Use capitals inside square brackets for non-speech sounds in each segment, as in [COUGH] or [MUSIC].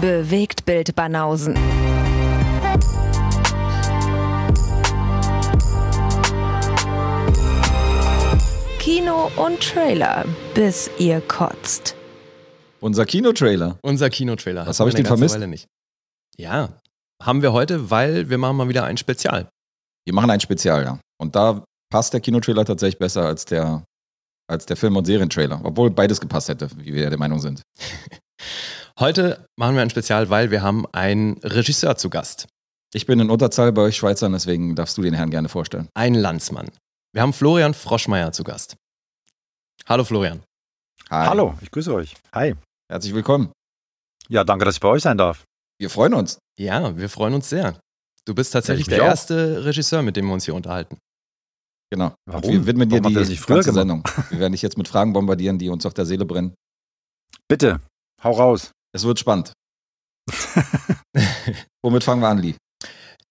Bewegt Bild Banausen. Kino und Trailer, bis ihr kotzt. Unser Kinotrailer. Unser Kinotrailer. Was habe ich denn vermisst? Weile nicht. Ja, haben wir heute, weil wir machen mal wieder ein Spezial. Wir machen ein Spezial, ja. Und da passt der Kinotrailer tatsächlich besser als der, als der Film- und Serientrailer. Obwohl beides gepasst hätte, wie wir ja der Meinung sind. [LAUGHS] Heute machen wir ein Spezial, weil wir haben einen Regisseur zu Gast. Ich bin in Unterzahl bei euch Schweizern, deswegen darfst du den Herrn gerne vorstellen. Ein Landsmann. Wir haben Florian Froschmeier zu Gast. Hallo Florian. Hi. Hallo, ich grüße euch. Hi. Herzlich willkommen. Ja, danke, dass ich bei euch sein darf. Wir freuen uns. Ja, wir freuen uns sehr. Du bist tatsächlich der auch. erste Regisseur, mit dem wir uns hier unterhalten. Genau. Warum? Und wir widmen dir Warum die ganze Sendung. Wir werden dich jetzt mit Fragen bombardieren, die uns auf der Seele brennen. Bitte, hau raus. Es wird spannend. [LAUGHS] Womit fangen wir an, Lee?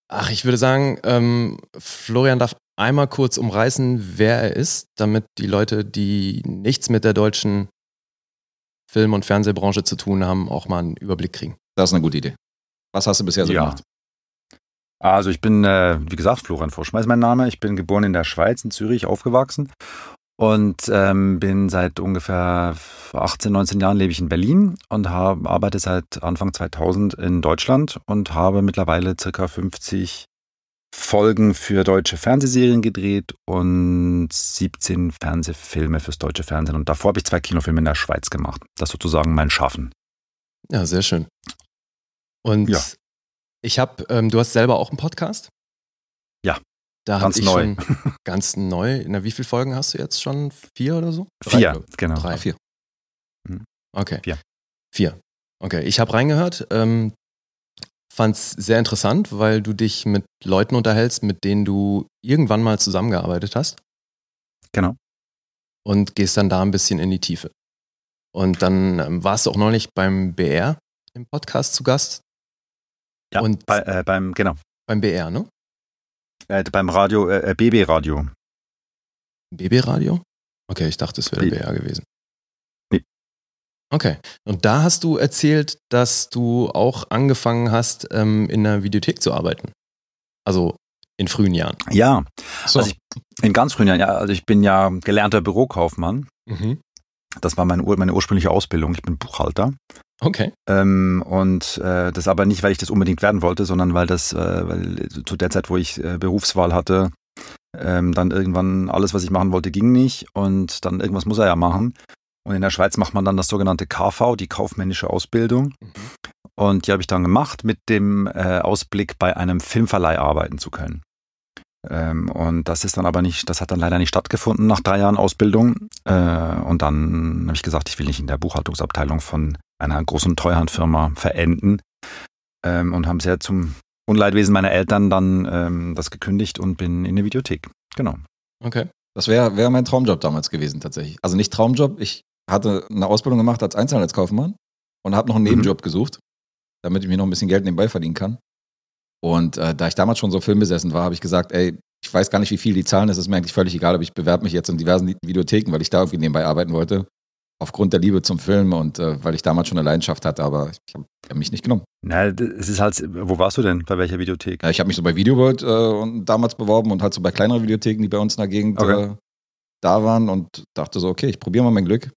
Ach, ich würde sagen, ähm, Florian darf einmal kurz umreißen, wer er ist, damit die Leute, die nichts mit der deutschen Film- und Fernsehbranche zu tun haben, auch mal einen Überblick kriegen. Das ist eine gute Idee. Was hast du bisher so ja. gemacht? Also ich bin, äh, wie gesagt, Florian Forschmeiß ist mein Name. Ich bin geboren in der Schweiz, in Zürich, aufgewachsen und ähm, bin seit ungefähr 18, 19 Jahren lebe ich in Berlin und hab, arbeite seit Anfang 2000 in Deutschland und habe mittlerweile circa 50 Folgen für deutsche Fernsehserien gedreht und 17 Fernsehfilme fürs deutsche Fernsehen. Und davor habe ich zwei Kinofilme in der Schweiz gemacht. Das ist sozusagen mein Schaffen. Ja, sehr schön. Und ja. ich habe, ähm, du hast selber auch einen Podcast? Da ganz neu. ganz neu. Na, wie viele Folgen hast du jetzt schon? Vier oder so? Drei, vier, genau. Drei. Vier. Mhm. Okay. Vier. Vier. Okay, ich habe reingehört. Ähm, fand es sehr interessant, weil du dich mit Leuten unterhältst, mit denen du irgendwann mal zusammengearbeitet hast. Genau. Und gehst dann da ein bisschen in die Tiefe. Und dann ähm, warst du auch neulich beim BR im Podcast zu Gast. Ja, und bei, äh, beim, genau. Beim BR, ne? Äh, beim Radio, äh, BB Radio. BB Radio? Okay, ich dachte, es wäre BR gewesen. Nee. Okay. Und da hast du erzählt, dass du auch angefangen hast, ähm, in der Videothek zu arbeiten. Also in frühen Jahren. Ja, so. also ich, in ganz frühen Jahren. Ja, also ich bin ja gelernter Bürokaufmann. Mhm. Das war meine, meine ursprüngliche Ausbildung. Ich bin Buchhalter. Okay. Ähm, und äh, das aber nicht, weil ich das unbedingt werden wollte, sondern weil das, äh, weil zu der Zeit, wo ich äh, Berufswahl hatte, ähm, dann irgendwann alles, was ich machen wollte, ging nicht und dann irgendwas muss er ja machen. Und in der Schweiz macht man dann das sogenannte KV, die kaufmännische Ausbildung. Mhm. Und die habe ich dann gemacht mit dem äh, Ausblick, bei einem Filmverleih arbeiten zu können. Ähm, und das ist dann aber nicht, das hat dann leider nicht stattgefunden nach drei Jahren Ausbildung. Äh, und dann habe ich gesagt, ich will nicht in der Buchhaltungsabteilung von einer großen Treuhandfirma verenden ähm, und haben sehr zum Unleidwesen meiner Eltern dann ähm, das gekündigt und bin in der Videothek. Genau. Okay. Das wäre wär mein Traumjob damals gewesen tatsächlich. Also nicht Traumjob, ich hatte eine Ausbildung gemacht als Einzelhandelskaufmann und habe noch einen mhm. Nebenjob mhm. gesucht, damit ich mir noch ein bisschen Geld nebenbei verdienen kann. Und äh, da ich damals schon so filmbesessen war, habe ich gesagt, ey, ich weiß gar nicht, wie viel die zahlen, es ist mir eigentlich völlig egal, aber ich bewerbe mich jetzt in diversen Videotheken, weil ich da irgendwie nebenbei arbeiten wollte aufgrund der Liebe zum Film und äh, weil ich damals schon eine Leidenschaft hatte, aber ich habe hab mich nicht genommen. Na, es ist halt, wo warst du denn? Bei welcher Videothek? Ja, ich habe mich so bei Videoworld äh, damals beworben und halt so bei kleineren Videotheken, die bei uns in der Gegend okay. äh, da waren und dachte so, okay, ich probiere mal mein Glück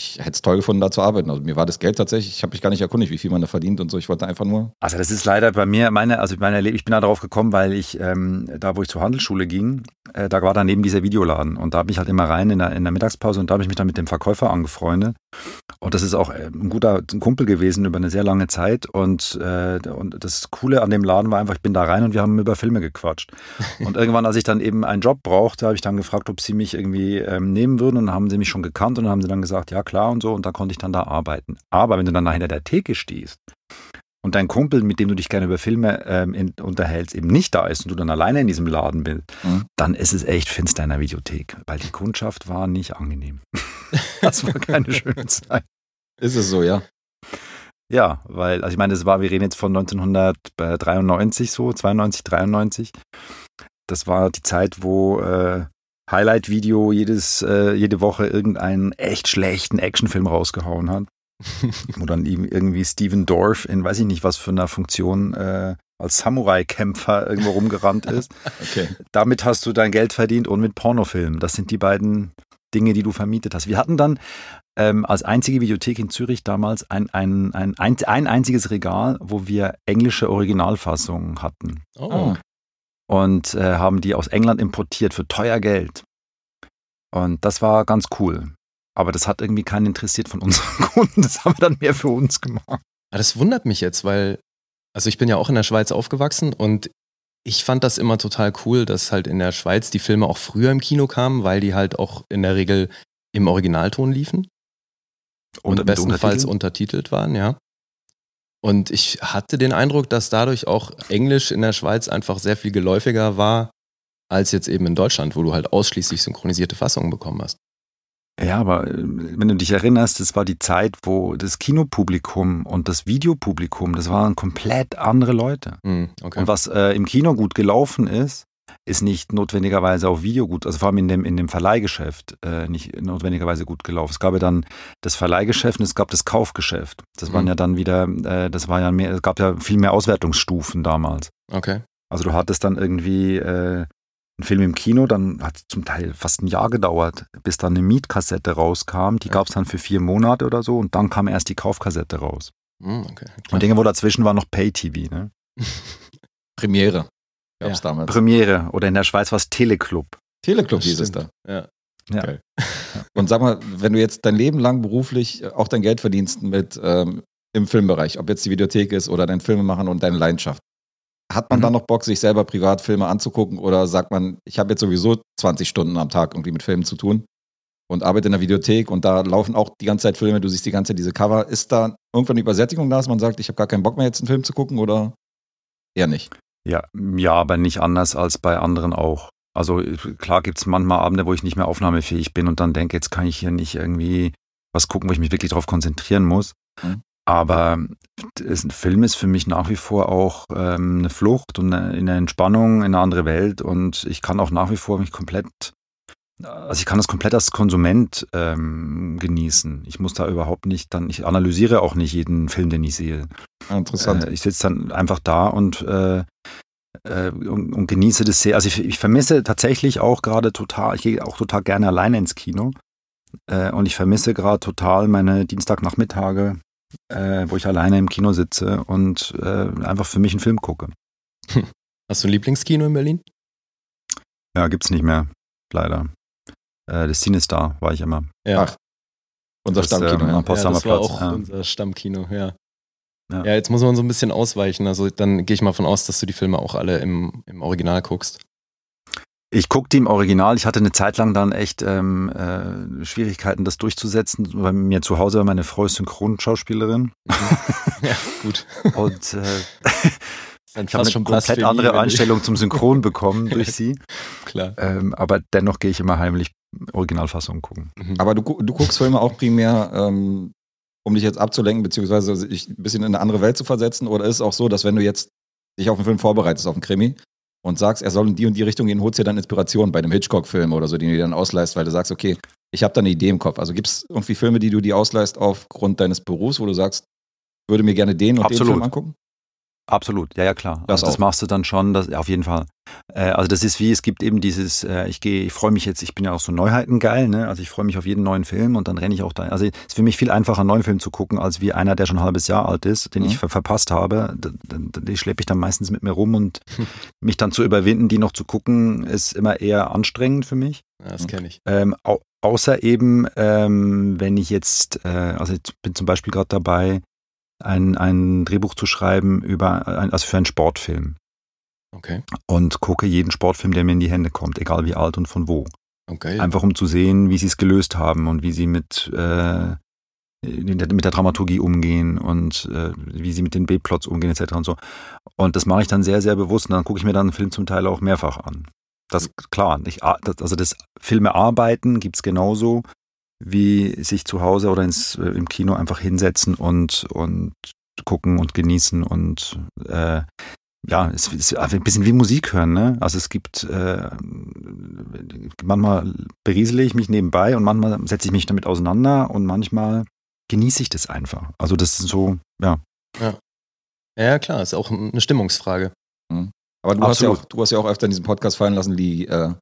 ich hätte es toll gefunden, da zu arbeiten. Also mir war das Geld tatsächlich, ich habe mich gar nicht erkundigt, wie viel man da verdient und so. Ich wollte einfach nur. Also das ist leider bei mir, meine, also meine, ich bin da drauf gekommen, weil ich ähm, da, wo ich zur Handelsschule ging, äh, da war daneben dieser Videoladen und da bin ich halt immer rein in der, in der Mittagspause und da habe ich mich dann mit dem Verkäufer angefreundet. Und das ist auch äh, ein guter Kumpel gewesen über eine sehr lange Zeit. Und, äh, und das Coole an dem Laden war einfach, ich bin da rein und wir haben über Filme gequatscht. [LAUGHS] Und irgendwann, als ich dann eben einen Job brauchte, habe ich dann gefragt, ob sie mich irgendwie ähm, nehmen würden. Und dann haben sie mich schon gekannt und dann haben sie dann gesagt, ja klar und so. Und da konnte ich dann da arbeiten. Aber wenn du dann hinter der Theke stehst und dein Kumpel, mit dem du dich gerne über Filme ähm, in, unterhältst, eben nicht da ist und du dann alleine in diesem Laden bist, mhm. dann ist es echt finster in der Videothek, weil die Kundschaft war nicht angenehm. [LAUGHS] das war keine schöne Zeit. Ist es so, ja? Ja, weil, also ich meine, das war, wir reden jetzt von 1993 so, 92, 93. Das war die Zeit, wo äh, Highlight-Video jedes, äh, jede Woche irgendeinen echt schlechten Actionfilm rausgehauen hat. Wo dann irgendwie Steven Dorff in weiß ich nicht was für einer Funktion äh, als Samurai-Kämpfer irgendwo rumgerannt ist. [LAUGHS] Okay. Damit hast du dein Geld verdient und mit Pornofilmen. Das sind die beiden Dinge, die du vermietet hast. Wir hatten dann ähm, als einzige Videothek in Zürich damals ein, ein, ein, ein, ein einziges Regal, wo wir englische Originalfassungen hatten. Oh. Und äh, haben die aus England importiert für teuer Geld. Und das war ganz cool. Aber das hat irgendwie keinen interessiert von unseren [LAUGHS] Kunden. Das haben wir dann mehr für uns gemacht. Das wundert mich jetzt, weil, also ich bin ja auch in der Schweiz aufgewachsen und ich fand das immer total cool, dass halt in der Schweiz die Filme auch früher im Kino kamen, weil die halt auch in der Regel im Originalton liefen und mit bestenfalls untertitelt waren, ja. Und ich hatte den Eindruck, dass dadurch auch Englisch in der Schweiz einfach sehr viel geläufiger war als jetzt eben in Deutschland, wo du halt ausschließlich synchronisierte Fassungen bekommen hast. Ja, aber äh, wenn du dich erinnerst, das war die Zeit, wo das Kinopublikum und das Videopublikum, das waren komplett andere Leute. Hm, okay. Und was äh, im Kino gut gelaufen ist, ist nicht notwendigerweise auf Video gut, also vor allem in dem, in dem Verleihgeschäft äh, nicht notwendigerweise gut gelaufen. Es gab ja dann das Verleihgeschäft und es gab das Kaufgeschäft. Das waren Mhm. ja dann wieder, äh, das war ja mehr, es gab ja viel mehr Auswertungsstufen damals. okay. Also du hattest dann irgendwie äh, einen Film im Kino, dann hat es zum Teil fast ein Jahr gedauert, bis dann eine Mietkassette rauskam. Die Ja. gab es dann für vier Monate oder so und dann kam erst die Kaufkassette raus. Hm, okay. Und irgendwo dazwischen war noch Pay-TV, ne? [LAUGHS] Premiere gab es Ja. damals. Premiere oder in der Schweiz war es Teleclub. Teleclub hieß es da. Ja. Ja. Geil. [LAUGHS] Und sag mal, wenn du jetzt dein Leben lang beruflich auch dein Geld verdienst mit ähm, im Filmbereich, ob jetzt die Videothek ist oder dein Filmemachen und deine Leidenschaft, hat man Mhm. dann noch Bock, sich selber privat Filme anzugucken oder sagt man, ich habe jetzt sowieso 20 Stunden am Tag irgendwie mit Filmen zu tun und arbeite in der Videothek und da laufen auch die ganze Zeit Filme, du siehst die ganze Zeit diese Cover. Ist da irgendwann eine Übersättigung da, dass man sagt, ich habe gar keinen Bock mehr jetzt einen Film zu gucken oder eher nicht? Ja, ja, aber nicht anders als bei anderen auch. Also klar gibt es manchmal Abende, wo ich nicht mehr aufnahmefähig bin und dann denke, jetzt kann ich hier nicht irgendwie was gucken, wo ich mich wirklich darauf konzentrieren muss. Mhm. Aber ein Film ist für mich nach wie vor auch ähm, eine Flucht und eine, eine Entspannung in eine andere Welt und ich kann auch nach wie vor mich komplett, also ich kann das komplett als Konsument ähm, genießen. Ich muss da überhaupt nicht dann, ich analysiere auch nicht jeden Film, den ich sehe. Ah, interessant. Äh, ich sitze dann einfach da und, äh, äh, und, und genieße das sehr. Also ich, ich vermisse tatsächlich auch gerade total, ich gehe auch total gerne alleine ins Kino. Äh, und ich vermisse gerade total meine Dienstagnachmittage, äh, wo ich alleine im Kino sitze und äh, einfach für mich einen Film gucke. [LAUGHS] Hast du ein Lieblingskino in Berlin? Ja, gibt's nicht mehr, leider. Äh, das Cinestar war ich immer. Ja. Ach, Unser Das, Stammkino, ähm, ja. das war Platz. auch ja. unser Stammkino, ja. Ja. ja. jetzt muss man so ein bisschen ausweichen. Also dann gehe ich mal von aus, dass du die Filme auch alle im, im Original guckst. Ich gucke die im Original. Ich hatte eine Zeit lang dann echt ähm, äh, Schwierigkeiten, das durchzusetzen. Bei mir zu Hause war meine Frau ist Synchronschauspielerin. [LAUGHS] ja, gut. Und äh, [LAUGHS] ich habe eine schon komplett andere Einstellung zum Synchron [LAUGHS] bekommen durch sie. Klar. Ähm, aber dennoch gehe ich immer heimlich Originalfassung gucken. Mhm. Aber du, du guckst Filme auch primär, ähm, um dich jetzt abzulenken, beziehungsweise sich ein bisschen in eine andere Welt zu versetzen? Oder ist es auch so, dass wenn du jetzt dich auf einen Film vorbereitest, auf einen Krimi, und sagst, er soll in die und die Richtung gehen, holst dir dann Inspiration bei einem Hitchcock-Film oder so, den du dir dann ausleihst, weil du sagst, okay, ich habe da eine Idee im Kopf. Also gibt es irgendwie Filme, die du dir ausleihst aufgrund deines Berufs, wo du sagst, würde mir gerne den und den Absolut. Film angucken? Absolut, ja, ja, klar. Das also das machst du dann schon, das, auf jeden Fall. Äh, also das ist wie, es gibt eben dieses, äh, ich gehe, ich freue mich jetzt, ich bin ja auch so Neuheiten geil, ne? Also ich freue mich auf jeden neuen Film und dann renne ich auch da. Also es ist für mich viel einfacher, einen neuen Film zu gucken, als wie einer, der schon ein halbes Jahr alt ist, den Mhm. ich ver verpasst habe. D- d- Die schleppe ich dann meistens mit mir rum und [LAUGHS] mich dann zu überwinden, die noch zu gucken, ist immer eher anstrengend für mich. Ja, das kenne ich. Ähm, au außer eben, ähm, wenn ich jetzt, äh, also ich bin zum Beispiel gerade dabei, ein, ein Drehbuch zu schreiben über, ein, also für einen Sportfilm Okay. und gucke jeden Sportfilm, der mir in die Hände kommt, egal wie alt und von wo. Okay. Einfach um zu sehen, wie sie es gelöst haben und wie sie mit, äh, mit der Dramaturgie umgehen und äh, wie sie mit den B-Plots umgehen etc. und so. Und das mache ich dann sehr, sehr bewusst und dann gucke ich mir dann einen Film zum Teil auch mehrfach an. Das klar, ich, das, also das Filme arbeiten gibt's genauso wie sich zu Hause oder ins, äh, im Kino einfach hinsetzen und, und gucken und genießen und äh, ja, es ist ein bisschen wie Musik hören, ne? Also es gibt äh, manchmal beriesele ich mich nebenbei und manchmal setze ich mich damit auseinander und manchmal genieße ich das einfach. Also das ist so, ja. Ja, klar, ist auch eine Stimmungsfrage. Aber du hast, ja auch, du hast ja auch öfter in diesem Podcast fallen lassen, die, äh,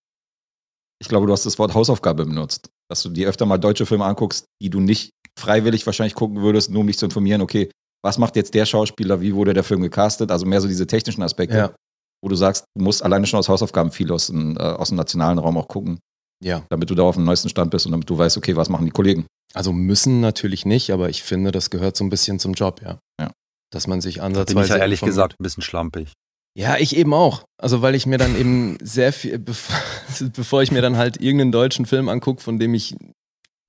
ich glaube, du hast das Wort Hausaufgabe benutzt. Dass du dir öfter mal deutsche Filme anguckst, die du nicht freiwillig wahrscheinlich gucken würdest, nur um dich zu informieren, okay, was macht jetzt der Schauspieler, wie wurde der Film gecastet? Also mehr so diese technischen Aspekte, Ja. wo du sagst, du musst alleine schon aus Hausaufgaben viel aus, dem, äh, aus dem nationalen Raum auch gucken, Ja. damit du da auf dem neuesten Stand bist und damit du weißt, okay, was machen die Kollegen? Also müssen natürlich nicht, aber ich finde, das gehört so ein bisschen zum Job, ja. Ja. Dass man sich Bin ansatzweise. ich ja ehrlich gesagt ein bisschen schlampig. Ja, ich eben auch. Also weil ich mir dann eben sehr viel, [LAUGHS] bevor, ich mir dann halt irgendeinen deutschen Film angucke, von dem ich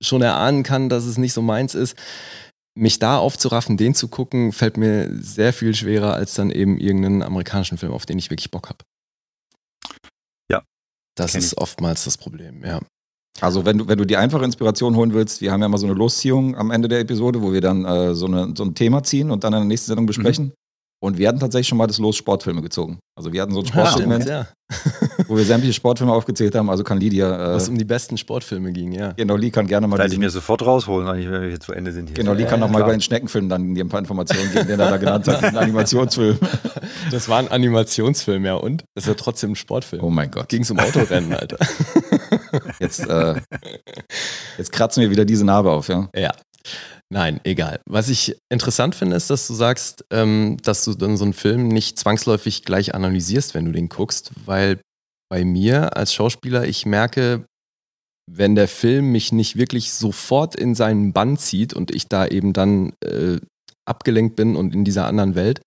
schon erahnen kann, dass es nicht so meins ist, mich da aufzuraffen, den zu gucken, fällt mir sehr viel schwerer als dann eben irgendeinen amerikanischen Film, auf den ich wirklich Bock habe. Ja, Das ist oftmals das Problem, ja. Also wenn du, wenn du die einfache Inspiration holen willst, wir haben ja mal so eine Losziehung am Ende der Episode, wo wir dann äh, so, eine, so ein Thema ziehen und dann in der nächsten Sendung besprechen. Und wir hatten tatsächlich schon mal das Los Sportfilme gezogen. Also wir hatten so ein [LAUGHS] Sportsegment, ja. wo wir sämtliche Sportfilme aufgezählt haben. Also kann Lydia, Was äh, um die besten Sportfilme ging, ja. genau, Lee kann gerne mal Werde ich mir sofort rausholen, wenn wir hier zu Ende sind. Hier. genau, Lee kann Ja, noch mal klar. über den Schneckenfilm dann dir ein paar Informationen geben, den er da genannt hat, den [LAUGHS] Animationsfilm. Das war ein Animationsfilm, ja, und? Das ist ja trotzdem ein Sportfilm. Oh mein Gott. Ging es um Autorennen, Alter. Jetzt, äh, jetzt kratzen wir wieder diese Narbe auf, ja. Ja. Nein, egal. Was ich interessant finde, ist, dass du sagst, ähm, dass du dann so einen Film nicht zwangsläufig gleich analysierst, wenn du den guckst, weil bei mir als Schauspieler ich merke, wenn der Film mich nicht wirklich sofort in seinen Bann zieht und ich da eben dann äh, abgelenkt bin und in dieser anderen Welt,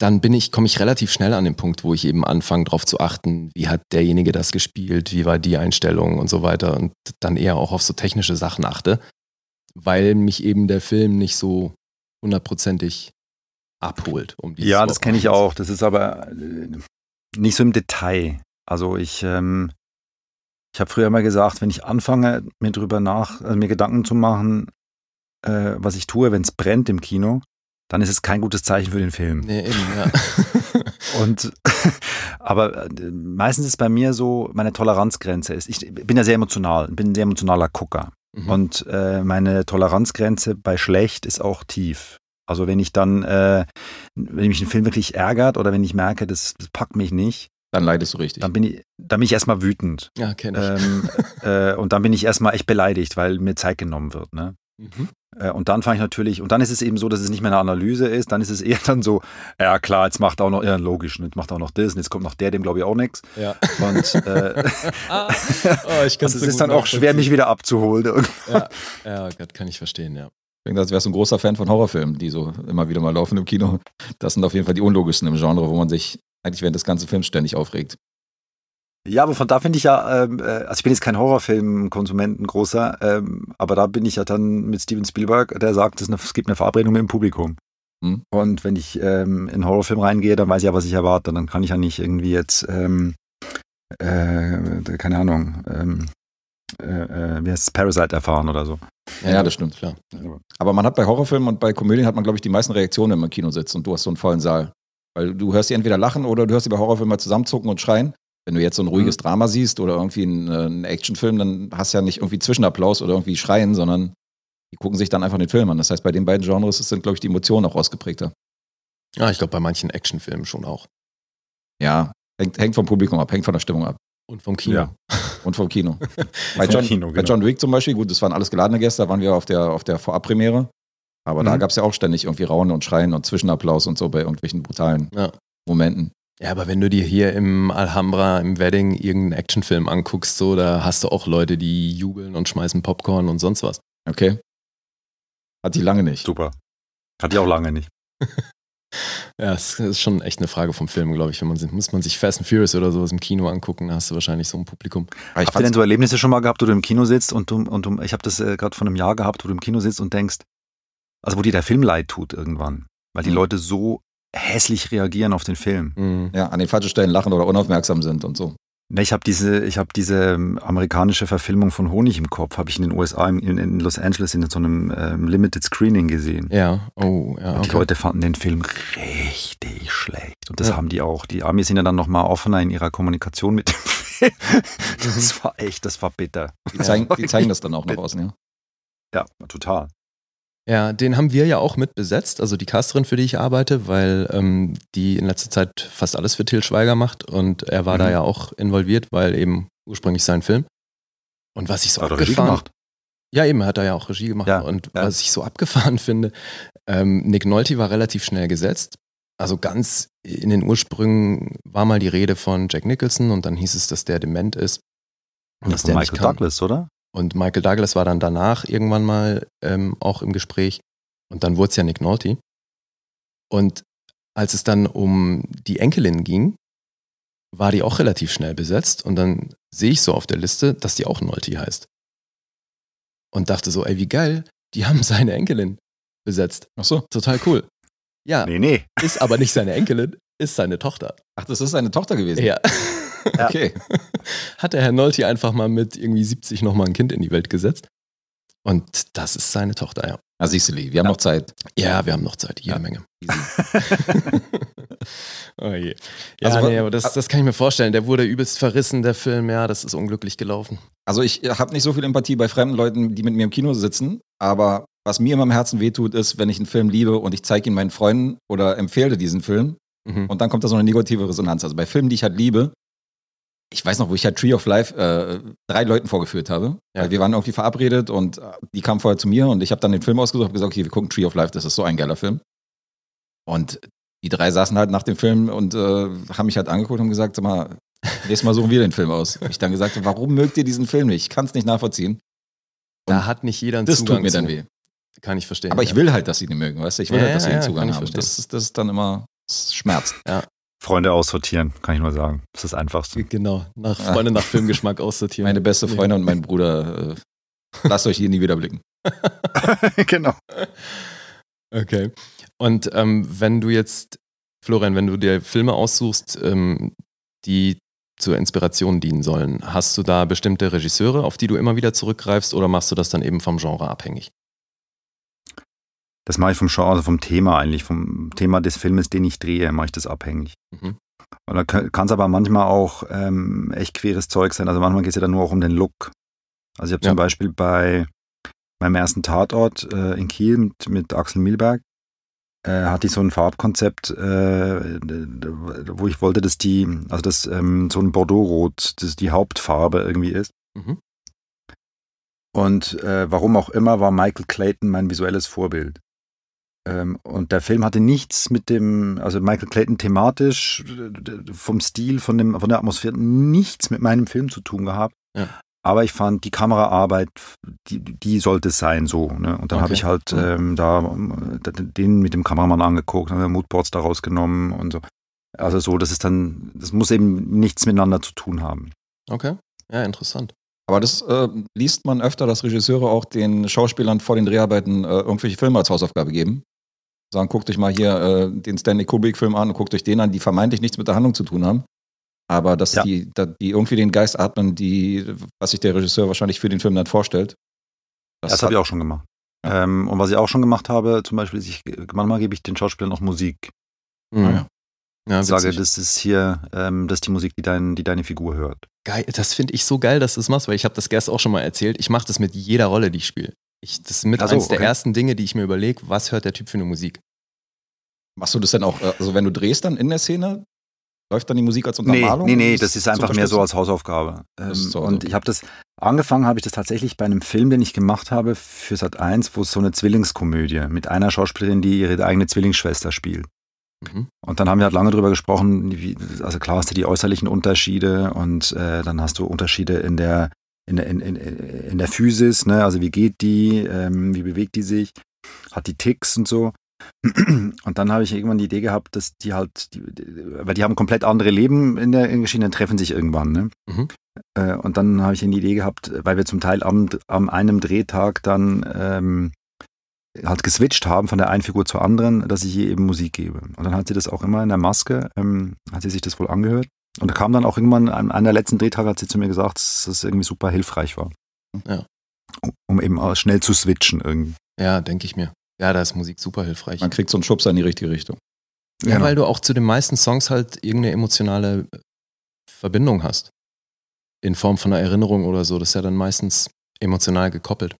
dann bin ich, komme ich relativ schnell an den Punkt, wo ich eben anfange, darauf zu achten, wie hat derjenige das gespielt, wie war die Einstellung und so weiter und dann eher auch auf so technische Sachen achte, weil mich eben der Film nicht so hundertprozentig abholt. Um Ja, das kenne ich mal auch. Das ist aber äh, nicht so im Detail. Also ich, ähm, ich habe früher immer gesagt, wenn ich anfange, mir drüber nach, also mir Gedanken zu machen, äh, was ich tue, wenn es brennt im Kino, dann ist es kein gutes Zeichen für den Film. Nee, eben, ja. [LAUGHS] Und [LAUGHS] aber äh, meistens ist bei mir so, meine Toleranzgrenze ist, ich bin ja sehr emotional, bin ein sehr emotionaler Gucker. Mhm. Und äh, meine Toleranzgrenze bei schlecht ist auch tief. Also wenn ich dann, äh, wenn mich ein Film wirklich ärgert oder wenn ich merke, das, das packt mich nicht, Dann leidest du richtig. dann bin ich, dann bin ich erstmal wütend. ja, kenne ich. Ähm, [LAUGHS] äh, und dann bin ich erstmal echt beleidigt, weil mir Zeit genommen wird. Ne? Mhm. Äh, Und dann fange ich natürlich, und dann ist es eben so, dass es nicht mehr eine Analyse ist, dann ist es eher [LAUGHS] dann so, ja klar, jetzt macht auch noch, ja logisch, jetzt macht auch noch das und jetzt kommt noch der, dem glaube ich auch nichts. Ja. Und äh, [LAUGHS] Ah, oh, ich [LAUGHS] also es so ist gut dann auch schwer, mich wieder abzuholen. Ja, ja Gott, kann ich verstehen, ja. Ich denke, als wärst du ein großer Fan von Horrorfilmen, die so immer wieder mal laufen im Kino. Das sind auf jeden Fall die unlogischsten im Genre, wo man sich eigentlich während des ganzen Films ständig aufregt. Ja, aber von da finde ich ja, ähm, äh, also ich bin jetzt kein Horrorfilm-Konsument, ein großer, ähm, aber da bin ich ja dann mit Steven Spielberg, der sagt, es, ist eine, es gibt eine Verabredung mit dem Publikum. Hm. Und wenn ich ähm, in einen Horrorfilm reingehe, dann weiß ich ja, was ich erwarte. Dann kann ich ja nicht irgendwie jetzt, ähm, äh, keine Ahnung, ähm, äh, äh, wie heißt es, Parasite erfahren oder so. Ja, ja, das stimmt. Klar. Aber man hat bei Horrorfilmen und bei Komödien hat man, glaube ich, die meisten Reaktionen, wenn man im Kino sitzt und du hast so einen vollen Saal. Weil du hörst sie entweder lachen oder du hörst sie bei Horrorfilmen mal zusammenzucken und schreien. Wenn du jetzt so ein ruhiges Drama siehst oder irgendwie einen, äh, einen Actionfilm, dann hast du ja nicht irgendwie Zwischenapplaus oder irgendwie Schreien, sondern die gucken sich dann einfach den Film an. Das heißt, bei den beiden Genres sind, glaube ich, die Emotionen auch ausgeprägter. Ja, ich glaube, bei manchen Actionfilmen schon auch. Ja, hängt, hängt vom Publikum ab, hängt von der Stimmung ab Und vom Kino. Ja. [LAUGHS] und vom Kino. [LAUGHS] bei, Vom John, Kino, bei genau. John Wick zum Beispiel, gut, das waren alles geladene Gäste, da waren wir auf der, auf der Vorabpremiere. Aber da Mhm. gab es ja auch ständig irgendwie Raunen und Schreien und Zwischenapplaus und so bei irgendwelchen brutalen Ja. Momenten. Ja, aber wenn du dir hier im Alhambra, im Wedding, irgendeinen Actionfilm anguckst, so, da hast du auch Leute, die jubeln und schmeißen Popcorn und sonst was. Okay. Hat die lange nicht. Super. Hatte ich auch lange nicht. [LAUGHS] Ja, es ist schon echt eine Frage vom Film, glaube ich. Wenn man, sich- muss man sich Fast and Furious oder sowas im Kino angucken, da hast du wahrscheinlich so ein Publikum. Aber ich Habt ihr denn so Erlebnisse schon mal gehabt, wo du im Kino sitzt und du, und du ich habe das äh, gerade vor einem Jahr gehabt, wo du im Kino sitzt und denkst, also wo dir der Film leid tut irgendwann, weil die Mhm. Leute so hässlich reagieren auf den Film. Mhm. ja, an den falschen Stellen lachen oder unaufmerksam sind und so. Ne, ich habe diese, ich habe diese ähm, amerikanische Verfilmung von Honig im Kopf, habe ich in den USA, in, in Los Angeles in so einem ähm, Limited Screening gesehen. Ja, oh, ja. Und die Okay. Leute fanden den Film richtig schlecht. Und das Ja. haben die auch. Die Amis sind ja dann nochmal offener in ihrer Kommunikation mit dem Film. Mhm. Das war echt, das war bitter. Die zeigen, [LAUGHS] die zeigen das dann auch nach außen, ja. Ja, total. Ja, den haben wir ja auch mit besetzt, also die Casterin, für die ich arbeite, weil ähm, die in letzter Zeit fast alles für Till Schweiger macht und er war Mhm. da ja auch involviert, weil eben ursprünglich sein Film. Und was ich so Hat Regie abgefahren, gemacht? ja eben hat er ja auch Regie gemacht Ja, und ja. was ich so abgefahren [LAUGHS] finde, ähm, Nick Nolte war relativ schnell gesetzt. Also ganz in den Ursprüngen war mal die Rede von Jack Nicholson und dann hieß es, dass der dement ist. und dass Von der Michael. Douglas, oder? Und Michael Douglas war dann danach irgendwann mal ähm, auch im Gespräch. Und dann wurde es ja Nick Nolte. Und als es dann um die Enkelin ging, war die auch relativ schnell besetzt. Und dann sehe ich so auf der Liste, dass die auch Nolte heißt. Und dachte so, ey, wie geil, die haben seine Enkelin besetzt. Ach so. Total cool. Ja, Nee, nee. ist aber nicht seine Enkelin, ist seine Tochter. Ach, das ist seine Tochter gewesen. Ja. Okay. [LAUGHS] Hat der Herr Nolte einfach mal mit irgendwie 70 nochmal ein Kind in die Welt gesetzt. Und das ist seine Tochter, ja. Na, siehst du, Lee, wir haben noch Zeit. Ja, wir haben noch Zeit, jede Ja. Menge. [LAUGHS] Oh je. Ja, Also, nee, aber das, das kann ich mir vorstellen. Der wurde übelst verrissen, der Film. Ja, das ist unglücklich gelaufen. Also ich habe nicht so viel Empathie bei fremden Leuten, die mit mir im Kino sitzen, aber was mir immer im Herzen wehtut, ist, wenn ich einen Film liebe und ich zeige ihn meinen Freunden oder empfehle diesen Film Mhm. und dann kommt da so eine negative Resonanz. Also bei Filmen, die ich halt liebe, ich weiß noch, wo ich halt Tree of Life äh, drei Leuten vorgeführt habe. Ja. Weil wir waren irgendwie verabredet und äh, die kamen vorher zu mir und ich habe dann den Film ausgesucht und gesagt, okay, wir gucken Tree of Life, das ist so ein geiler Film. Und die drei saßen halt nach dem Film und äh, haben mich halt angeguckt und haben gesagt, sag mal, nächstes Mal suchen wir den Film aus. Und ich dann gesagt habe, warum mögt ihr diesen Film nicht? Ich kann es nicht nachvollziehen. Da hat nicht jeder einen Das Zugang tut mir zu. dann weh. Kann ich verstehen. Aber ich ja. will halt, dass sie den mögen, weißt du? Ich will Ja, halt, dass sie ja, den ja, Zugang ich haben. Und das, ist- das ist dann immer, das schmerzt. Freunde aussortieren, kann ich nur sagen. Das ist das Einfachste. Genau, nach Ah. Freunde nach Filmgeschmack aussortieren. Meine beste Nee. Freundin und mein Bruder, äh, lasst euch hier nie wieder blicken. [LAUGHS] [LAUGHS] genau. Okay. Und ähm, wenn du jetzt, Florian, wenn du dir Filme aussuchst, ähm, die zur Inspiration dienen sollen, hast du da bestimmte Regisseure, auf die du immer wieder zurückgreifst oder machst du das dann eben vom Genre abhängig? Das mache ich vom Genre, also vom Thema eigentlich, vom Thema des Filmes, den ich drehe, mache ich das abhängig. Mhm. Und da kann es aber manchmal auch ähm, echt queres Zeug sein. Also manchmal geht es ja dann nur auch um den Look. Also ich habe Ja. zum Beispiel bei meinem ersten Tatort äh, in Kiel mit, mit Axel Milberg, äh, hatte ich so ein Farbkonzept, äh, wo ich wollte, dass die, also dass ähm, so ein Bordeaux-Rot, die Hauptfarbe irgendwie ist. Mhm. Und äh, warum auch immer war Michael Clayton mein visuelles Vorbild. Ähm, und der Film hatte nichts mit dem, also Michael Clayton thematisch, vom Stil, von, dem, von der Atmosphäre, nichts mit meinem Film zu tun gehabt. Ja. Aber ich fand, die Kameraarbeit, die, die sollte es sein, so. Ne? Und dann Okay. habe ich halt Mhm. ähm, da ähm, den mit dem Kameramann angeguckt, habe Moodboards daraus genommen und so. Also so, das ist dann, das muss eben nichts miteinander zu tun haben. Okay. Ja, interessant. Aber das äh, liest man öfter, dass Regisseure auch den Schauspielern vor den Dreharbeiten äh, irgendwelche Filme als Hausaufgabe geben. Sagen, guckt euch mal hier äh, den Stanley Kubrick-Film an und guckt euch den an, die vermeintlich nichts mit der Handlung zu tun haben. Aber dass Ja. die, da, die irgendwie den Geist atmen, die, was sich der Regisseur wahrscheinlich für den Film dann vorstellt. Das, habe ich auch schon gemacht. Ja. Ähm, und was ich auch schon gemacht habe, zum Beispiel, ist ich, manchmal gebe ich den Schauspielern auch Musik. Mhm. Ja. Ja, Ich sage, das ist hier, ähm, das ist die Musik, die, dein, die deine Figur hört. Geil, das finde ich so geil, dass du das machst, weil ich habe das gestern auch schon mal erzählt. Ich mache das mit jeder Rolle, die ich spiele. Ich, das ist mit so, eins der okay. ersten Dinge, die ich mir überlege, was hört der Typ für eine Musik? Machst du das denn auch, äh, also wenn du drehst dann in der Szene, läuft dann die Musik als Nee, Untermalung? nee, nee, um das ist einfach mehr so als Hausaufgabe. Ähm, so, und ich habe das, angefangen habe ich das tatsächlich bei einem Film, den ich gemacht habe für Sat 1, wo es so eine Zwillingskomödie mit einer Schauspielerin, die ihre eigene Zwillingsschwester spielt. Mhm. Und dann haben wir halt lange drüber gesprochen, wie, also klar hast du die äußerlichen Unterschiede und äh, dann hast du Unterschiede in der, in der, in, in, in der Physis, ne? also wie geht die, ähm, wie bewegt die sich, hat die Ticks und so. [CLEARS THROAT] Und dann habe ich irgendwann die Idee gehabt, dass die halt, die, weil die haben komplett andere Leben in der Geschichte, dann treffen sich irgendwann. Ne? Mhm. Äh, und dann habe ich die Idee gehabt, weil wir zum Teil am, am einem Drehtag dann ähm, halt geswitcht haben von der einen Figur zur anderen, dass ich ihr eben Musik gebe. Und dann hat sie das auch immer in der Maske, ähm, hat sie sich das wohl angehört. Und da kam dann auch irgendwann an einer der letzten Drehtage, hat sie zu mir gesagt, dass das irgendwie super hilfreich war. Ja. Um, eben auch schnell zu switchen irgendwie. Ja, denke ich mir. Ja, da ist Musik super hilfreich. Man kriegt so einen Schubser in die richtige Richtung. Ja, Genau. weil du auch zu den meisten Songs halt irgendeine emotionale Verbindung hast. In Form von einer Erinnerung oder so. Das ist ja dann meistens emotional gekoppelt.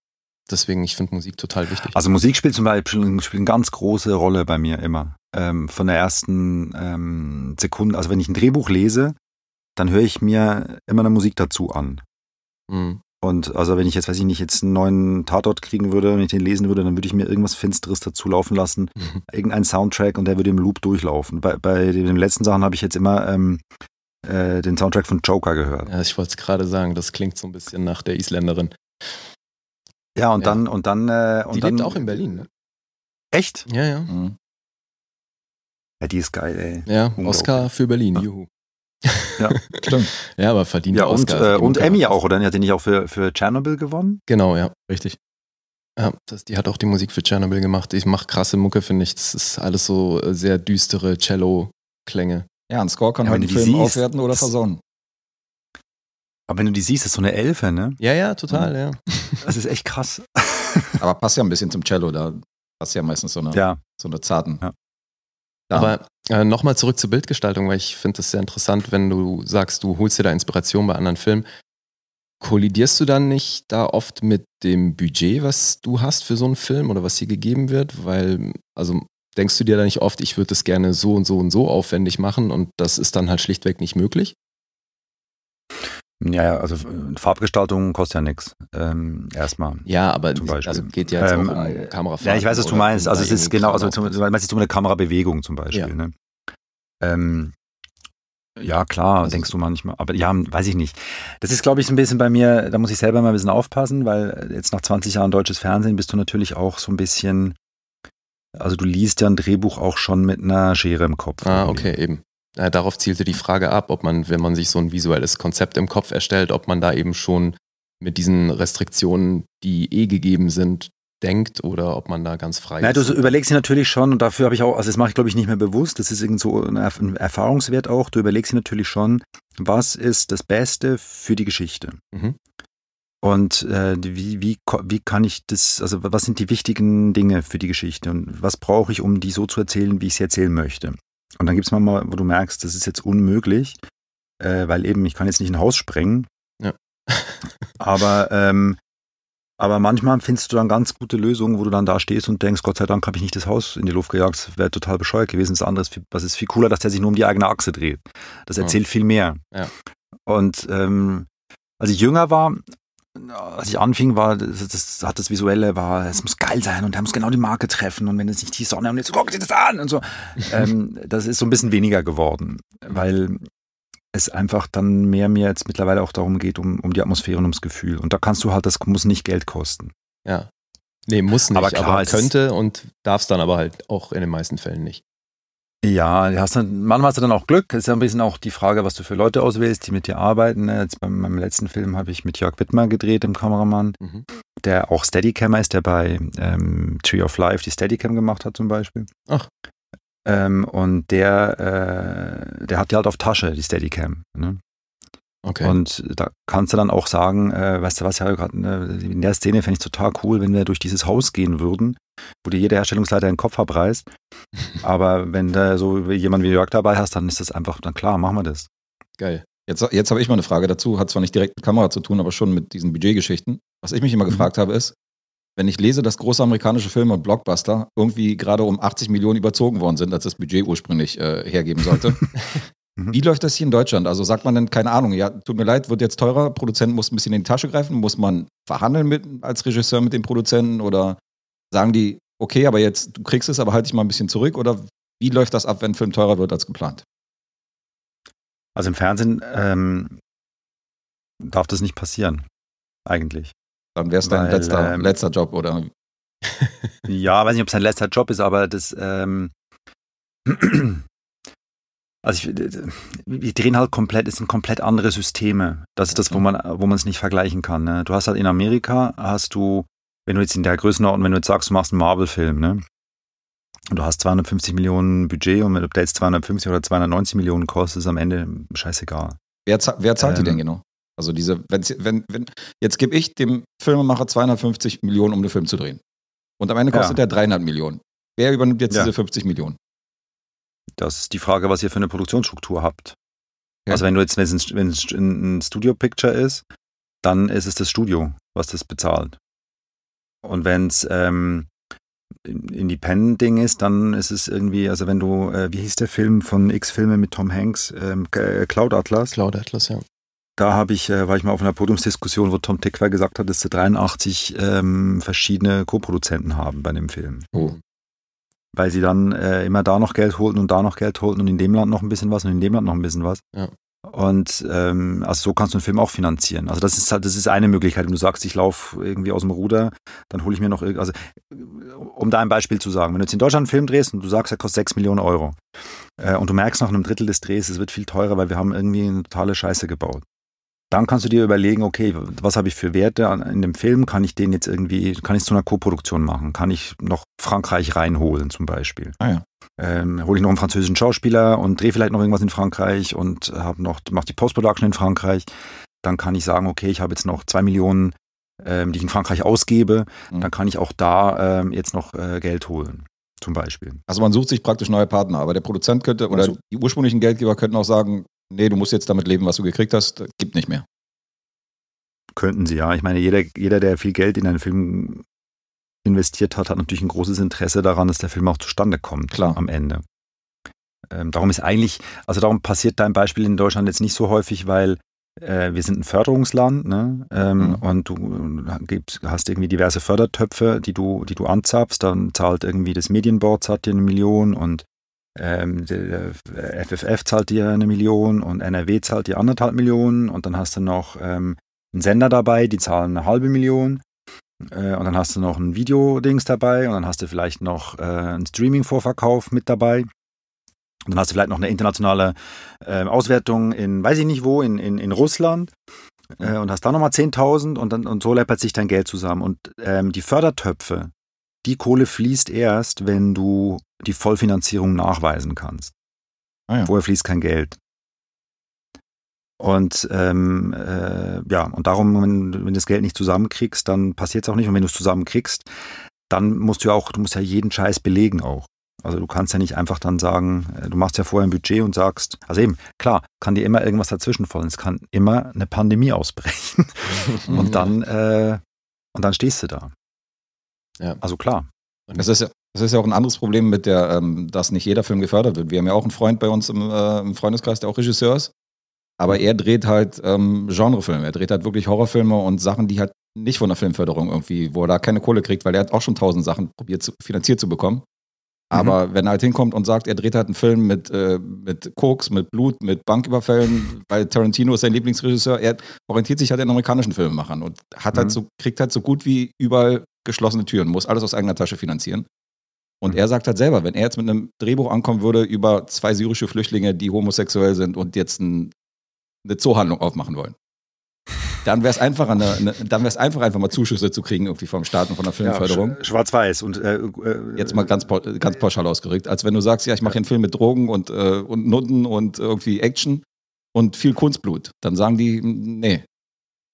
Deswegen, ich finde Musik total wichtig. Also Musik spielt zum Beispiel spielt eine ganz große Rolle bei mir immer. Ähm, von der ersten ähm, Sekunde, also wenn ich ein Drehbuch lese, dann höre ich mir immer eine Musik dazu an. Mhm. Und also wenn ich jetzt, weiß ich nicht, jetzt einen neuen Tatort kriegen würde, wenn ich den lesen würde, dann würde ich mir irgendwas Finsteres dazu laufen lassen, Mhm. irgendeinen Soundtrack und der würde im Loop durchlaufen. Bei, bei den letzten Sachen habe ich jetzt immer ähm, äh, den Soundtrack von Joker gehört. Ja, ich wollte es gerade sagen, das klingt so ein bisschen nach der Isländerin. Ja, und Ja. dann und dann äh, und Die dann lebt auch in Berlin, ne? Echt? Ja, ja. Mhm. Ja, die ist geil, ey. Ja. Oscar für Berlin, Ja. juhu. [LAUGHS] Stimmt, Ja, aber verdient Ja, und, Oscar. äh, und Emmy auch, oder? Die hat die nicht auch für, für Tschernobyl gewonnen? Genau, ja. richtig. Ja, das, die hat auch die Musik für Tschernobyl gemacht. Ich mache krasse Mucke, finde ich. Das ist alles so äh, sehr düstere Cello-Klänge. Ja, ein Score kann Ja, einen du die Film siehst, aufwerten oder versauen. Aber wenn du die siehst, ist so eine Elfe, ne? Ja, ja, total, ja. Das ist echt krass. [LAUGHS] Aber passt ja ein bisschen zum Cello, da passt ja meistens so eine, Ja. so eine zarten. Ja. Aber äh, nochmal zurück zur Bildgestaltung, weil ich finde das sehr interessant, wenn du sagst, du holst dir da Inspiration bei anderen Filmen. Kollidierst du dann nicht da oft mit dem Budget, was du hast für so einen Film oder was dir gegeben wird? Weil, also denkst du dir da nicht oft, ich würde das gerne so und so und so aufwendig machen und das ist dann halt schlichtweg nicht möglich? Ja, ja, also äh, Farbgestaltung kostet ja nichts. Ähm, erstmal. Ja, aber Zum Beispiel. also geht ja jetzt Ähm, auch um Kamerafahrten. Ja, ich weiß, was du meinst. Also es ist genau, also zum, du meinst jetzt um eine Kamerabewegung zum Beispiel, Ja. ne? Ähm, ja, klar, Also- denkst du manchmal. Aber ja, weiß ich nicht. Das ist, glaube ich, so ein bisschen bei mir, da muss ich selber mal ein bisschen aufpassen, weil jetzt nach 20 Jahren deutsches Fernsehen bist du natürlich auch so ein bisschen, also du liest ja ein Drehbuch auch schon mit einer Schere im Kopf. Ah, irgendwie. okay, eben. Äh, darauf zielte die Frage ab, ob man, wenn man sich so ein visuelles Konzept im Kopf erstellt, ob man da eben schon mit diesen Restriktionen, die eh gegeben sind, denkt oder ob man da ganz frei du ist. so überlegst dir natürlich schon, und dafür habe ich auch, also das mache ich glaube ich nicht mehr bewusst, das ist irgend so ein Erf- ein Erfahrungswert auch, du überlegst dir natürlich schon, was ist das Beste für die Geschichte. Mhm. Und äh, wie, wie, wie kann ich das, also was sind die wichtigen Dinge für die Geschichte und was brauche ich, um die so zu erzählen, wie ich sie erzählen möchte. Und dann gibt es manchmal, wo du merkst, das ist jetzt unmöglich, äh, weil eben, ich kann jetzt nicht ein Haus sprengen. Ja. [LAUGHS] aber, ähm, aber manchmal findest du dann ganz gute Lösungen, wo du dann da stehst und denkst, Gott sei Dank habe ich nicht das Haus in die Luft gejagt, das wäre total bescheuert gewesen. Das andere ist, viel- was ist viel cooler, dass der sich nur um die eigene Achse dreht. Das Ja. erzählt viel mehr. Ja. Und ähm, als ich jünger war, als ich anfing, war das, das hat das Visuelle, war, es muss geil sein und er muss genau die Marke treffen und wenn es nicht die Sonne und jetzt guck dir das an und so. [LAUGHS] ähm, das ist so ein bisschen weniger geworden, weil es einfach dann mehr mir jetzt mittlerweile auch darum geht, um, um die Atmosphäre und ums Gefühl. Und da kannst du halt, das muss nicht Geld kosten. Ja. Nee, muss nicht, Aber aber, klar, es ist- könnte und darf es dann aber halt auch in den meisten Fällen nicht. Ja, hast dann, manchmal hast du dann auch Glück. Es ist ja ein bisschen auch die Frage, was du für Leute auswählst, die mit dir arbeiten. Jetzt bei meinem letzten Film habe ich mit Jörg Wittmer gedreht, dem Kameramann, Mhm. der auch Steadicammer ist, der bei ähm, Tree of Life die Steadicam gemacht hat zum Beispiel. Ach. Ähm, und der, äh, der hat die halt auf Tasche, die Steadicam. Ne? Okay. Und da kannst du dann auch sagen, äh, weißt du was, gerade äh, in der Szene fände ich es total cool, wenn wir durch dieses Haus gehen würden, wo dir jeder Herstellungsleiter den Kopf abreißt. [LAUGHS] Aber wenn da so jemand wie Jörg dabei hast, dann ist das einfach, dann klar, machen wir das. Geil. Jetzt, jetzt habe ich mal eine Frage dazu, hat zwar nicht direkt mit Kamera zu tun, aber schon mit diesen Budgetgeschichten. Was ich mich immer Mhm. gefragt habe, ist, wenn ich lese, dass große amerikanische Filme und Blockbuster irgendwie gerade um 80 Millionen überzogen worden sind, als das Budget ursprünglich äh, hergeben sollte. [LAUGHS] Mhm. Wie läuft das hier in Deutschland? Also sagt man denn, keine Ahnung, ja, tut mir leid, wird jetzt teurer, Produzent muss ein bisschen in die Tasche greifen, muss man verhandeln mit, als Regisseur mit dem Produzenten oder sagen die, okay, aber jetzt, du kriegst es, aber halt dich mal ein bisschen zurück oder wie läuft das ab, wenn ein Film teurer wird als geplant? Also im Fernsehen ähm, darf das nicht passieren, eigentlich. Dann wäre es dein letzter, ähm, letzter Job oder [LAUGHS] Ja, weiß nicht, ob es sein letzter Job ist, aber das, ähm, [CLEARS THROAT] also ich, wir drehen halt komplett, es sind komplett andere Systeme. Das ist das, wo man, wo man es nicht vergleichen kann. Ne? Du hast halt in Amerika, hast du, wenn du jetzt in der Größenordnung, wenn du jetzt sagst, du machst einen Marvel-Film, ne? Und du hast 250 Millionen Budget und ob der jetzt 250 oder 290 Millionen kostet, ist am Ende scheißegal. wer, wer zahlt die Ähm, denn genau? Also diese, wenn's- wenn, wenn, jetzt gebe ich dem Filmemacher 250 Millionen, um den Film zu drehen. Und am Ende kostet Ja. er 300 Millionen. Wer übernimmt jetzt Ja. diese 50 Millionen? Das ist die Frage, was ihr für eine Produktionsstruktur habt. Ja. Also wenn du jetzt, wenn es ein, wenn es ein Studio-Picture ist, dann ist es das Studio, was das bezahlt. Und wenn es ähm, Independent-Ding ist, dann ist es irgendwie, also wenn du, äh, wie hieß der Film von X-Filme mit Tom Hanks, ähm, äh, Cloud Atlas? Cloud Atlas, ja. Da habe ich, äh, war ich mal auf einer Podiumsdiskussion, wo Tom Tickwer gesagt hat, dass sie 83 ähm, verschiedene Co-Produzenten haben bei dem Film. Oh. Weil sie dann äh, immer da noch Geld holten und da noch Geld holten und in dem Land noch ein bisschen was und in dem Land noch ein bisschen was. Ja. Und ähm, also so kannst du einen Film auch finanzieren. Also das ist halt, das ist eine Möglichkeit. Wenn du sagst, ich laufe irgendwie aus dem Ruder, dann hole ich mir noch, also um da ein Beispiel zu sagen, wenn du jetzt in Deutschland einen Film drehst und du sagst, er kostet 6 Millionen Euro äh, und du merkst nach einem Drittel des Drehs, es wird viel teurer, weil wir haben irgendwie eine totale Scheiße gebaut. Dann kannst du dir überlegen, okay, was habe ich für Werte an- in dem Film? Kann ich den jetzt irgendwie, kann ich es zu einer Co-Produktion machen? Kann ich noch Frankreich reinholen zum Beispiel? Ah ja. ähm, hole ich noch einen französischen Schauspieler und drehe vielleicht noch irgendwas in Frankreich und habe noch mache die Post-Production in Frankreich, dann kann ich sagen, okay, ich habe jetzt noch zwei Millionen, ähm, die ich in Frankreich ausgebe, Mhm. dann kann ich auch da ähm, jetzt noch äh, Geld holen, zum Beispiel. Also man sucht sich praktisch neue Partner, aber der Produzent könnte oder so- die ursprünglichen Geldgeber könnten auch sagen, nee, du musst jetzt damit leben, was du gekriegt hast, gibt nicht mehr. Könnten sie ja. Ich meine, jeder, jeder, der viel Geld in einen Film investiert hat, hat natürlich ein großes Interesse daran, dass der Film auch zustande kommt Klar. am Ende. Ähm, darum ist eigentlich, also darum passiert dein Beispiel in Deutschland jetzt nicht so häufig, weil äh, wir sind ein Förderungsland ne? ähm, Mhm. und du äh, gibst, hast irgendwie diverse Fördertöpfe, die du, die du anzapfst. Dann zahlt irgendwie das Medienboard zahlt dir eine Million und ähm, der der FFF zahlt dir eine Million und NRW zahlt dir anderthalb Millionen und dann hast du noch ähm, einen Sender dabei, die zahlen eine halbe Million. Äh, und dann hast du noch ein Videodings dabei und dann hast du vielleicht noch äh, einen Streaming-Vorverkauf mit dabei. Und dann hast du vielleicht noch eine internationale äh, Auswertung in, weiß ich nicht wo, in, in, in Russland. Äh, und hast da nochmal 10.000 und, und so läppert sich dein Geld zusammen. Und ähm, die Fördertöpfe, die Kohle fließt erst, wenn du die Vollfinanzierung nachweisen kannst. Ah ja. Vorher fließt kein Geld. Und ähm, äh, ja, und darum, wenn, wenn du das Geld nicht zusammenkriegst, dann passiert es auch nicht. Und wenn du es zusammenkriegst, dann musst du ja auch, du musst ja jeden Scheiß belegen auch. Also du kannst ja nicht einfach dann sagen, äh, du machst ja vorher ein Budget und sagst, also eben, klar, kann dir immer irgendwas dazwischen fallen. Es kann immer eine Pandemie ausbrechen. [LAUGHS] und dann, äh, und dann stehst du da. Ja. Also klar. Das ist, ja, das ist ja auch ein anderes Problem mit der, ähm, dass nicht jeder Film gefördert wird. Wir haben ja auch einen Freund bei uns im, äh, im Freundeskreis, der auch Regisseur ist. Aber er dreht halt ähm, Genrefilme. Er dreht halt wirklich Horrorfilme und Sachen, die halt nicht von der Filmförderung irgendwie, wo er da keine Kohle kriegt, weil er hat auch schon tausend Sachen probiert, zu, finanziert zu bekommen. Aber wenn er halt hinkommt und sagt, er dreht halt einen Film mit, äh, mit Koks, mit Blut, mit Banküberfällen, weil Tarantino ist sein Lieblingsregisseur, er orientiert sich halt an amerikanischen Filmemachern und hat halt Mhm. so, kriegt halt so gut wie überall geschlossene Türen, muss alles aus eigener Tasche finanzieren. Und Mhm. er sagt halt selber, wenn er jetzt mit einem Drehbuch ankommen würde über zwei syrische Flüchtlinge, die homosexuell sind und jetzt ein, eine Zoohandlung aufmachen wollen, dann wäre es einfacher, eine, eine, dann wäre es einfach, einfach mal Zuschüsse zu kriegen, irgendwie vom Staat und von der Filmförderung. Ja, sch- Schwarz-Weiß und äh, äh, Jetzt mal ganz, ganz pauschal ausgerückt, als wenn du sagst, ja, ich mache einen Film mit Drogen und, äh, und Nutten und irgendwie Action und viel Kunstblut. Dann sagen die, nee,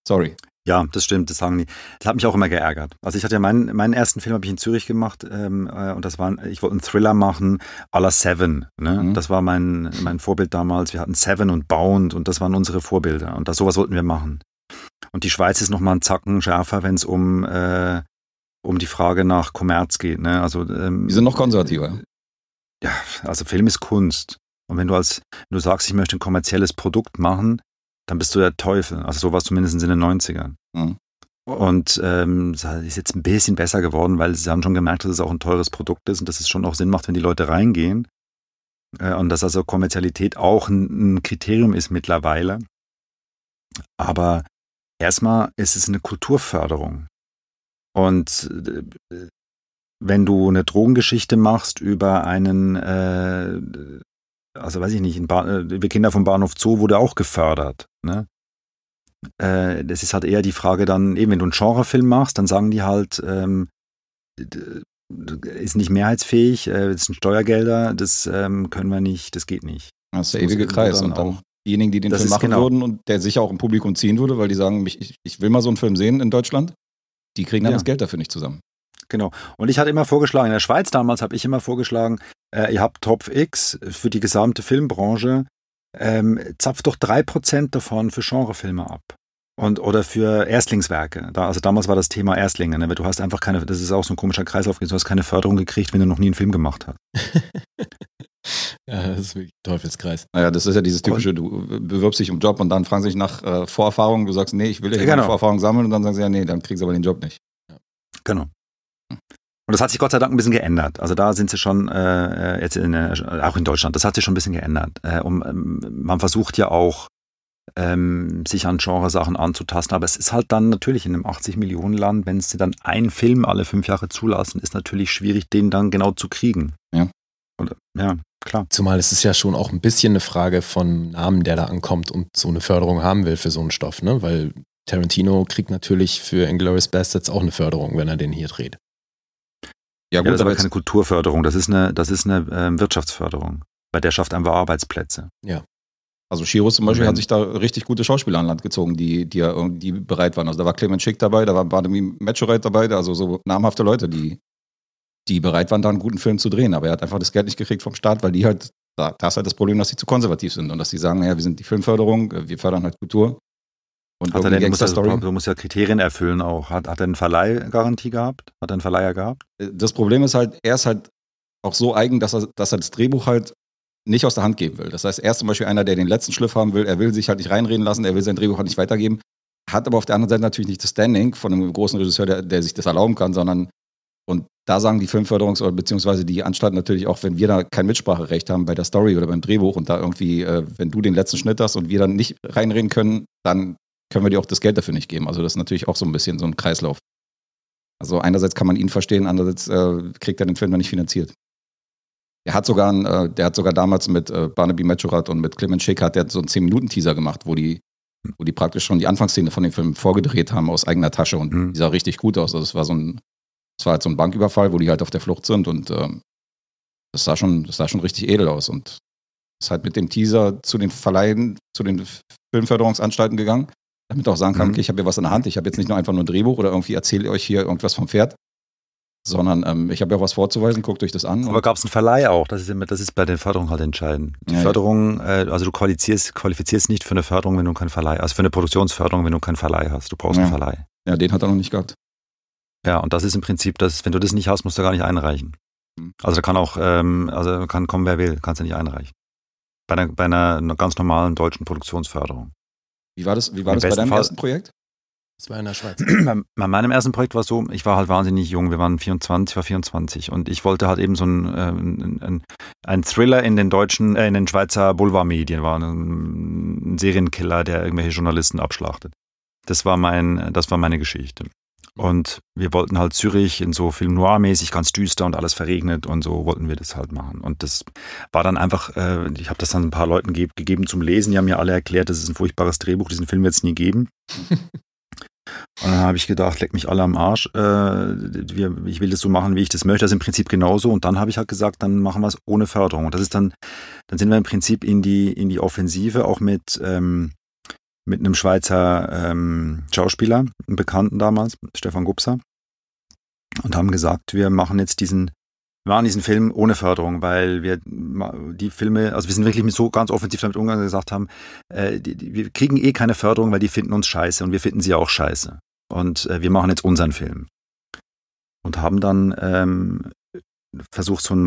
sorry. Ja, das stimmt, das sagen die. Das hat mich auch immer geärgert. Also ich hatte ja meinen, meinen ersten Film habe ich in Zürich gemacht ähm, äh, und das war, ein- ich wollte einen Thriller machen à la Seven. Ne? Mhm. Das war mein, mein Vorbild damals. Wir hatten Seven und Bound und das waren unsere Vorbilder und das sowas wollten wir machen. Und die Schweiz ist noch mal einen Zacken schärfer, wenn es um äh, um die Frage nach Kommerz geht. Ne? Also ähm, Die sind noch konservativer. ja, also Film ist Kunst. Und wenn du als, wenn du sagst, ich möchte ein kommerzielles Produkt machen, dann bist du der Teufel. Also sowas zumindest in den 90ern. Mhm. Und ähm, es ist jetzt ein bisschen besser geworden, weil sie haben schon gemerkt, dass es auch ein teures Produkt ist und dass es schon auch Sinn macht, wenn die Leute reingehen. Äh, und dass also Kommerzialität auch ein, ein Kriterium ist mittlerweile. Aber erstmal ist es eine Kulturförderung. Und äh, wenn du eine Drogengeschichte machst über einen, äh, also weiß ich nicht, äh, wir Kinder vom Bahnhof Zoo wurde auch gefördert. Ne? Äh, das ist halt eher die Frage dann, eben wenn du einen Genrefilm machst, dann sagen die halt, ähm, ist nicht mehrheitsfähig, äh, das sind Steuergelder, das ähm, können wir nicht, das geht nicht. Das ist der ewige Kreis. Und dann auch- diejenigen, die den Das Film machen genau. würden und der sicher auch im Publikum ziehen würde, weil die sagen, ich, ich will mal so einen Film sehen in Deutschland, die kriegen dann Ja. das Geld dafür nicht zusammen. Genau. Und ich hatte immer vorgeschlagen, in der Schweiz damals habe ich immer vorgeschlagen, äh, ihr habt Top X für die gesamte Filmbranche, ähm, zapft doch 3% davon für Genrefilme ab. Und, oder für Erstlingswerke. Da, also damals war das Thema Erstlinge. Ne? Du hast einfach keine, das ist auch so ein komischer Kreislauf, du hast keine Förderung gekriegt, wenn du noch nie einen Film gemacht hast. [LAUGHS] ja, das ist wirklich ein Teufelskreis. Naja, das ist ja dieses typische, du bewirbst dich um Job und dann fragen sie dich nach äh, Vorerfahrung, du sagst, nee, ich will ja Genau. Vorerfahrung sammeln und dann sagen sie, ja, nee, dann kriegst du aber den Job nicht. Genau. Und das hat sich Gott sei Dank ein bisschen geändert. Also da sind sie schon äh, jetzt in, äh, auch in Deutschland, das hat sich schon ein bisschen geändert. Äh, um, ähm, man versucht ja auch, ähm, sich an Genresachen anzutasten, aber es ist halt dann natürlich in einem 80 Millionen Land, wenn sie dann einen Film alle fünf Jahre zulassen, ist natürlich schwierig, den dann genau zu kriegen. Ja. Und, ja, klar. Zumal es ist ja schon auch ein bisschen eine Frage von Namen, der da ankommt und so eine Förderung haben will für so einen Stoff, ne? Weil Tarantino kriegt natürlich für Inglourious Bastards auch eine Förderung, wenn er den hier dreht. Ja, Ja, gut, das ist aber aber jetzt, keine Kulturförderung, das ist eine, das ist eine ähm, Wirtschaftsförderung, weil der schafft einfach Arbeitsplätze. also Chiro zum Beispiel hat sich da richtig gute Schauspieler an Land gezogen, die, die, ja irgendwie bereit waren. Also da war Clement Schick dabei, da war Bademi Metschereit dabei, also so namhafte Leute, die, die bereit waren, da einen guten Film zu drehen. Aber er hat einfach das Geld nicht gekriegt vom Staat, weil die halt, da, da ist halt das Problem, dass sie zu konservativ sind und dass sie sagen, naja, wir sind die Filmförderung, äh, wir fördern halt Kultur. Und Hat er denn, muss Gangster-Story. du musst ja Kriterien erfüllen auch. Hat, hat er eine Verleihgarantie gehabt? Hat er einen Verleiher gehabt? das Problem ist halt, er ist halt auch so eigen, dass er, dass er das Drehbuch halt nicht aus der Hand geben will. Das heißt, er ist zum Beispiel einer, der den letzten Schliff haben will. Er will sich halt nicht reinreden lassen, er will sein Drehbuch halt nicht weitergeben. Hat aber auf der anderen Seite natürlich nicht das Standing von einem großen Regisseur, der, der sich das erlauben kann, sondern und da sagen die Filmförderungs- oder beziehungsweise die Anstalten natürlich auch, wenn wir da kein Mitspracherecht haben bei der Story oder beim Drehbuch und da irgendwie, äh, wenn du den letzten Schnitt hast und wir dann nicht reinreden können, dann können wir dir auch das Geld dafür nicht geben. Also das ist natürlich auch so ein bisschen so ein Kreislauf. Also einerseits kann man ihn verstehen, andererseits äh, kriegt er den Film dann nicht finanziert. Der hat sogar, äh, der hat sogar damals mit äh, Barnaby Mechorat und mit Clement Schick hat der so einen 10-Minuten-Teaser gemacht, wo die, wo die praktisch schon die Anfangsszene von dem Film vorgedreht haben aus eigener Tasche und Mhm. die sah richtig gut aus. Also es war so ein, es war halt so ein Banküberfall, wo die halt auf der Flucht sind und ähm, das sah schon, das sah schon richtig edel aus und ist halt mit dem Teaser zu den Verleihen, zu den Filmförderungsanstalten gegangen, damit auch sagen kann, Mhm. okay, ich habe hier was in der Hand, ich habe jetzt nicht nur einfach nur ein Drehbuch oder irgendwie erzähle euch hier irgendwas vom Pferd, sondern ähm, ich habe ja auch was vorzuweisen, guckt euch das an. Aber gab es einen Verleih auch? Das ist, immer, das ist bei den Förderungen halt entscheidend. Die Ja. Förderung, äh, also du qualifizierst, qualifizierst nicht für eine Förderung, wenn du keinen Verleih Also für eine Produktionsförderung, wenn du keinen Verleih hast. Du brauchst Ja. einen Verleih. ja, den hat er noch nicht gehabt. Ja, und das ist im Prinzip, das, wenn du das nicht hast, musst du gar nicht einreichen. Mhm. Also da kann auch, ähm, also kann kommen, wer will, kannst du nicht einreichen. Bei einer, bei einer ganz normalen deutschen Produktionsförderung. Wie war das, wie war Im das bei deinem Fall- ersten Projekt? Das war in der Schweiz. [CLEARS THROAT] bei, bei meinem ersten Projekt war es so, ich war halt wahnsinnig jung, wir waren 24, ich war 24 und ich wollte halt eben so ein, äh, ein, ein, ein Thriller in den deutschen, äh, in den Schweizer Boulevardmedien, war ein, ein Serienkiller, der irgendwelche Journalisten abschlachtet. Das war mein, das war meine Geschichte. Und wir wollten halt Zürich in so Film Noir-mäßig, ganz düster und alles verregnet und so wollten wir das halt machen. Und das war dann einfach, äh, ich habe das dann ein paar Leuten ge gegeben zum Lesen, die haben mir alle erklärt, das ist ein furchtbares Drehbuch, diesen Film wird es nie geben. [LAUGHS] Und dann habe ich gedacht, leck mich alle am Arsch. Äh, wir, ich will das so machen, wie ich das möchte. Das ist im Prinzip genauso. Und dann habe ich halt gesagt, dann machen wir es ohne Förderung. Und das ist dann, dann sind wir im Prinzip in die, in die Offensive, auch mit, ähm, mit einem Schweizer ähm, Schauspieler, einem Bekannten damals, Stefan Gupser. Und haben gesagt, wir machen jetzt diesen, wir machen diesen Film ohne Förderung, weil wir die Filme, also wir sind wirklich so ganz offensiv damit umgegangen, dass gesagt haben, äh, die, die, wir kriegen eh keine Förderung, weil die finden uns scheiße und wir finden sie auch scheiße. Und äh, wir machen jetzt unseren Film. Und haben dann ähm, versucht, so ein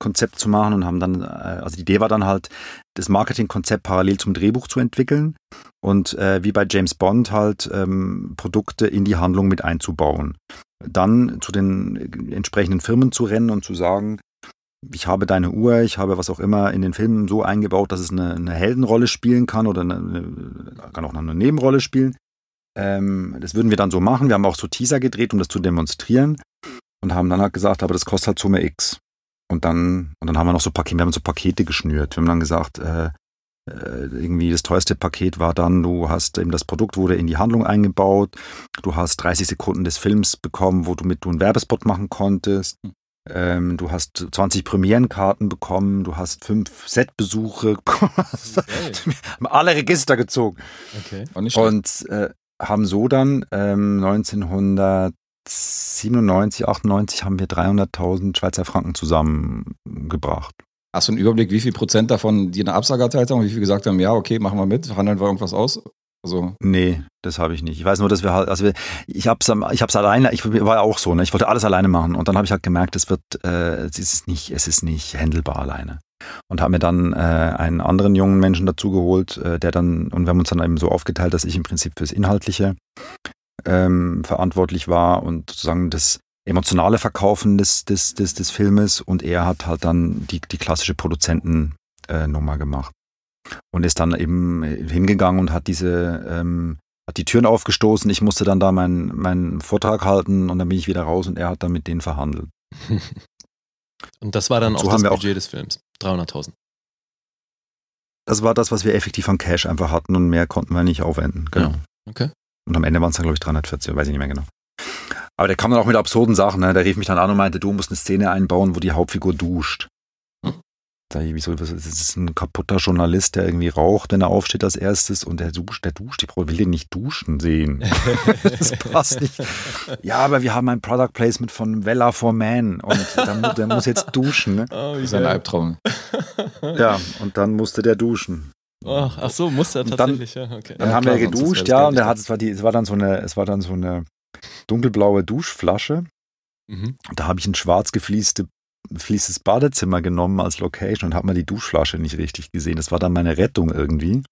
Marketingkonzept zu machen und haben dann, äh, also die Idee war dann halt, das Marketingkonzept parallel zum Drehbuch zu entwickeln und äh, wie bei James Bond halt ähm, Produkte in die Handlung mit einzubauen. Dann zu den entsprechenden Firmen zu rennen und zu sagen, ich habe deine Uhr, ich habe was auch immer in den Filmen so eingebaut, dass es eine, eine Heldenrolle spielen kann oder eine, eine, kann auch eine Nebenrolle spielen. Ähm, das würden wir dann so machen. Wir haben auch so Teaser gedreht, um das zu demonstrieren und haben dann halt gesagt, aber das kostet halt Summe X. Und dann, und dann haben wir noch so Pakete, wir haben so Pakete geschnürt. Wir haben dann gesagt, äh, äh, irgendwie das teuerste Paket war dann, du hast eben das Produkt wurde in die Handlung eingebaut, du hast 30 Sekunden des Films bekommen, wo du mit du einen Werbespot machen konntest. Ähm, du hast 20 Premierenkarten bekommen, du hast fünf Setbesuche [LAUGHS] bekommen. haben alle Register gezogen. Okay. War nicht schlecht. Und äh, haben so dann ähm, 1997, 98 haben wir 300.000 Schweizer Franken zusammengebracht. Hast du einen Überblick, wie viel Prozent davon die eine Absage erteilt haben und wie viel gesagt haben, ja, okay, machen wir mit, handeln wir irgendwas aus? Also, Nee, das habe ich nicht. Ich weiß nur, dass wir halt, also wir, ich hab's, am- ich hab's alleine, ich war ja auch so, ne? Ich wollte alles alleine machen und dann habe ich halt gemerkt, es wird, äh, es ist nicht, es ist nicht handelbar alleine. Und habe mir dann äh, einen anderen jungen Menschen dazu geholt, äh, der dann, und wir haben uns dann eben so aufgeteilt, dass ich im Prinzip fürs Inhaltliche ähm, verantwortlich war und sozusagen das emotionale Verkaufen des, des, des, des Filmes und er hat halt dann die, die klassische Produzentennummer äh, gemacht und ist dann eben hingegangen und hat diese ähm, hat die Türen aufgestoßen. Ich musste dann da meinen meinen Vortrag halten und dann bin ich wieder raus und er hat dann mit denen verhandelt. [LAUGHS] Und das war dann So auch das wir auch- Budget des Films. 300.000. Das war das, was wir effektiv an Cash einfach hatten und mehr konnten wir nicht aufwenden. Genau. Ja. Okay. Und am Ende waren es dann, glaube ich, 340, weiß ich nicht mehr genau. Aber der kam dann auch mit absurden Sachen. Ne? Der rief mich dann an und meinte, du musst eine Szene einbauen, wo die Hauptfigur duscht. Hm. Da ich, wieso, das ist ein kaputter Journalist, der irgendwie raucht, wenn er aufsteht als erstes und der duscht, der duscht. Ich will den nicht duschen sehen. [LAUGHS] das passt nicht. Ja, aber wir haben ein Product Placement von Vella for Man und der, der muss jetzt duschen. Ne? Oh, das ist ein Albtraum. Ja, und dann musste der duschen. Ach, ach so, muss er Und dann- tatsächlich, ja, okay. Dann Ja, haben klar, wir geduscht, ja, und er hat, es war, die, es war dann so eine, es war dann so eine dunkelblaue Duschflasche. Mhm. Da habe ich ein schwarz geflieste, gefliestes Badezimmer genommen als Location und habe mal die Duschflasche nicht richtig gesehen. Das war dann meine Rettung irgendwie.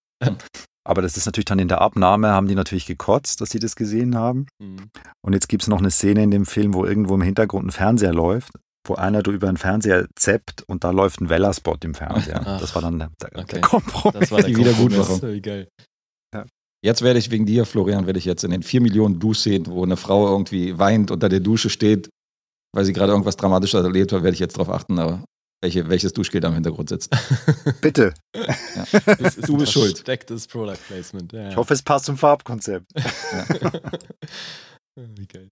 Aber das ist natürlich dann in der Abnahme, haben die natürlich gekotzt, dass sie das gesehen haben. Mhm. Und jetzt gibt es noch eine Szene in dem Film, wo irgendwo im Hintergrund ein Fernseher läuft, wo einer du über einen Fernseher zappt und da läuft ein Weller-Spot im Fernseher. Ach, das war dann der, der, okay. der Kompromiss. Das war der [LAUGHS] Die Wiedergutmachung. Kompromiss. Wie geil. Jetzt werde ich wegen dir, Florian, werde ich jetzt in den vier Millionen Duschszenen, wo eine Frau irgendwie weint, unter der Dusche steht, weil sie gerade irgendwas Dramatisches erlebt hat, werde ich jetzt darauf achten, aber welche, welches Duschgel da im Hintergrund sitzt. [LAUGHS] Bitte. Das ist Du bist schuld. Verstecktes Product Placement. Ja, Ich hoffe, es passt zum Farbkonzept. Wie [LAUGHS] geil.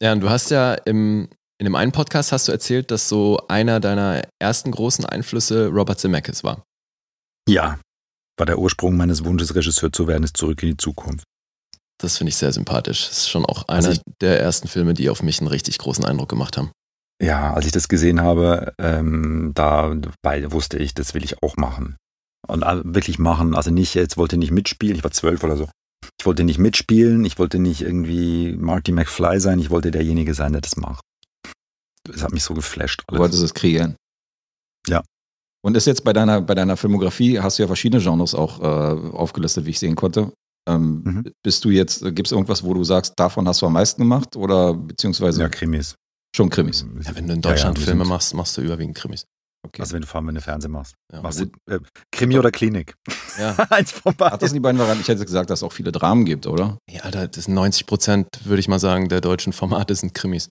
Ja, und du hast ja im, in dem einen Podcast hast du erzählt, dass so einer deiner ersten großen Einflüsse Robert Zemeckis war. Ja, war der Ursprung meines Wunsches, Regisseur zu werden, ist zurück in die Zukunft. Das finde ich sehr sympathisch. Das ist schon auch Also einer ich- der ersten Filme, die auf mich einen richtig großen Eindruck gemacht haben. Ja, als ich das gesehen habe, ähm, da wusste ich, das will ich auch machen. Und all- wirklich machen. Also nicht, jetzt wollte ich nicht mitspielen, ich war zwölf oder so. Ich wollte nicht mitspielen, ich wollte nicht irgendwie Marty McFly sein, ich wollte derjenige sein, der das macht. Das hat mich so geflasht. Du wolltest es kreieren. Ja. Und ist jetzt bei deiner, bei deiner Filmografie, hast du ja verschiedene Genres auch äh, aufgelistet, wie ich sehen konnte. Ähm, Mhm. Bist du jetzt, gibt es irgendwas, wo du sagst, davon hast du am meisten gemacht oder beziehungsweise Ja, Krimis. schon Krimis? Ja, wenn du in Ja, ja, Deutschland wir Filme sind- machst, machst du überwiegend Krimis. Okay. Also wenn du vor allem, wenn du Fernsehen machst. Ja, machst du, äh, Krimi oder Klinik? Ja. [LAUGHS] Eins von Hat das beiden. die beiden Varianten? Ich hätte gesagt, dass es auch viele Dramen gibt, oder? ja, Alter, das sind 90 Prozent, würde ich mal sagen, der deutschen Formate sind Krimis.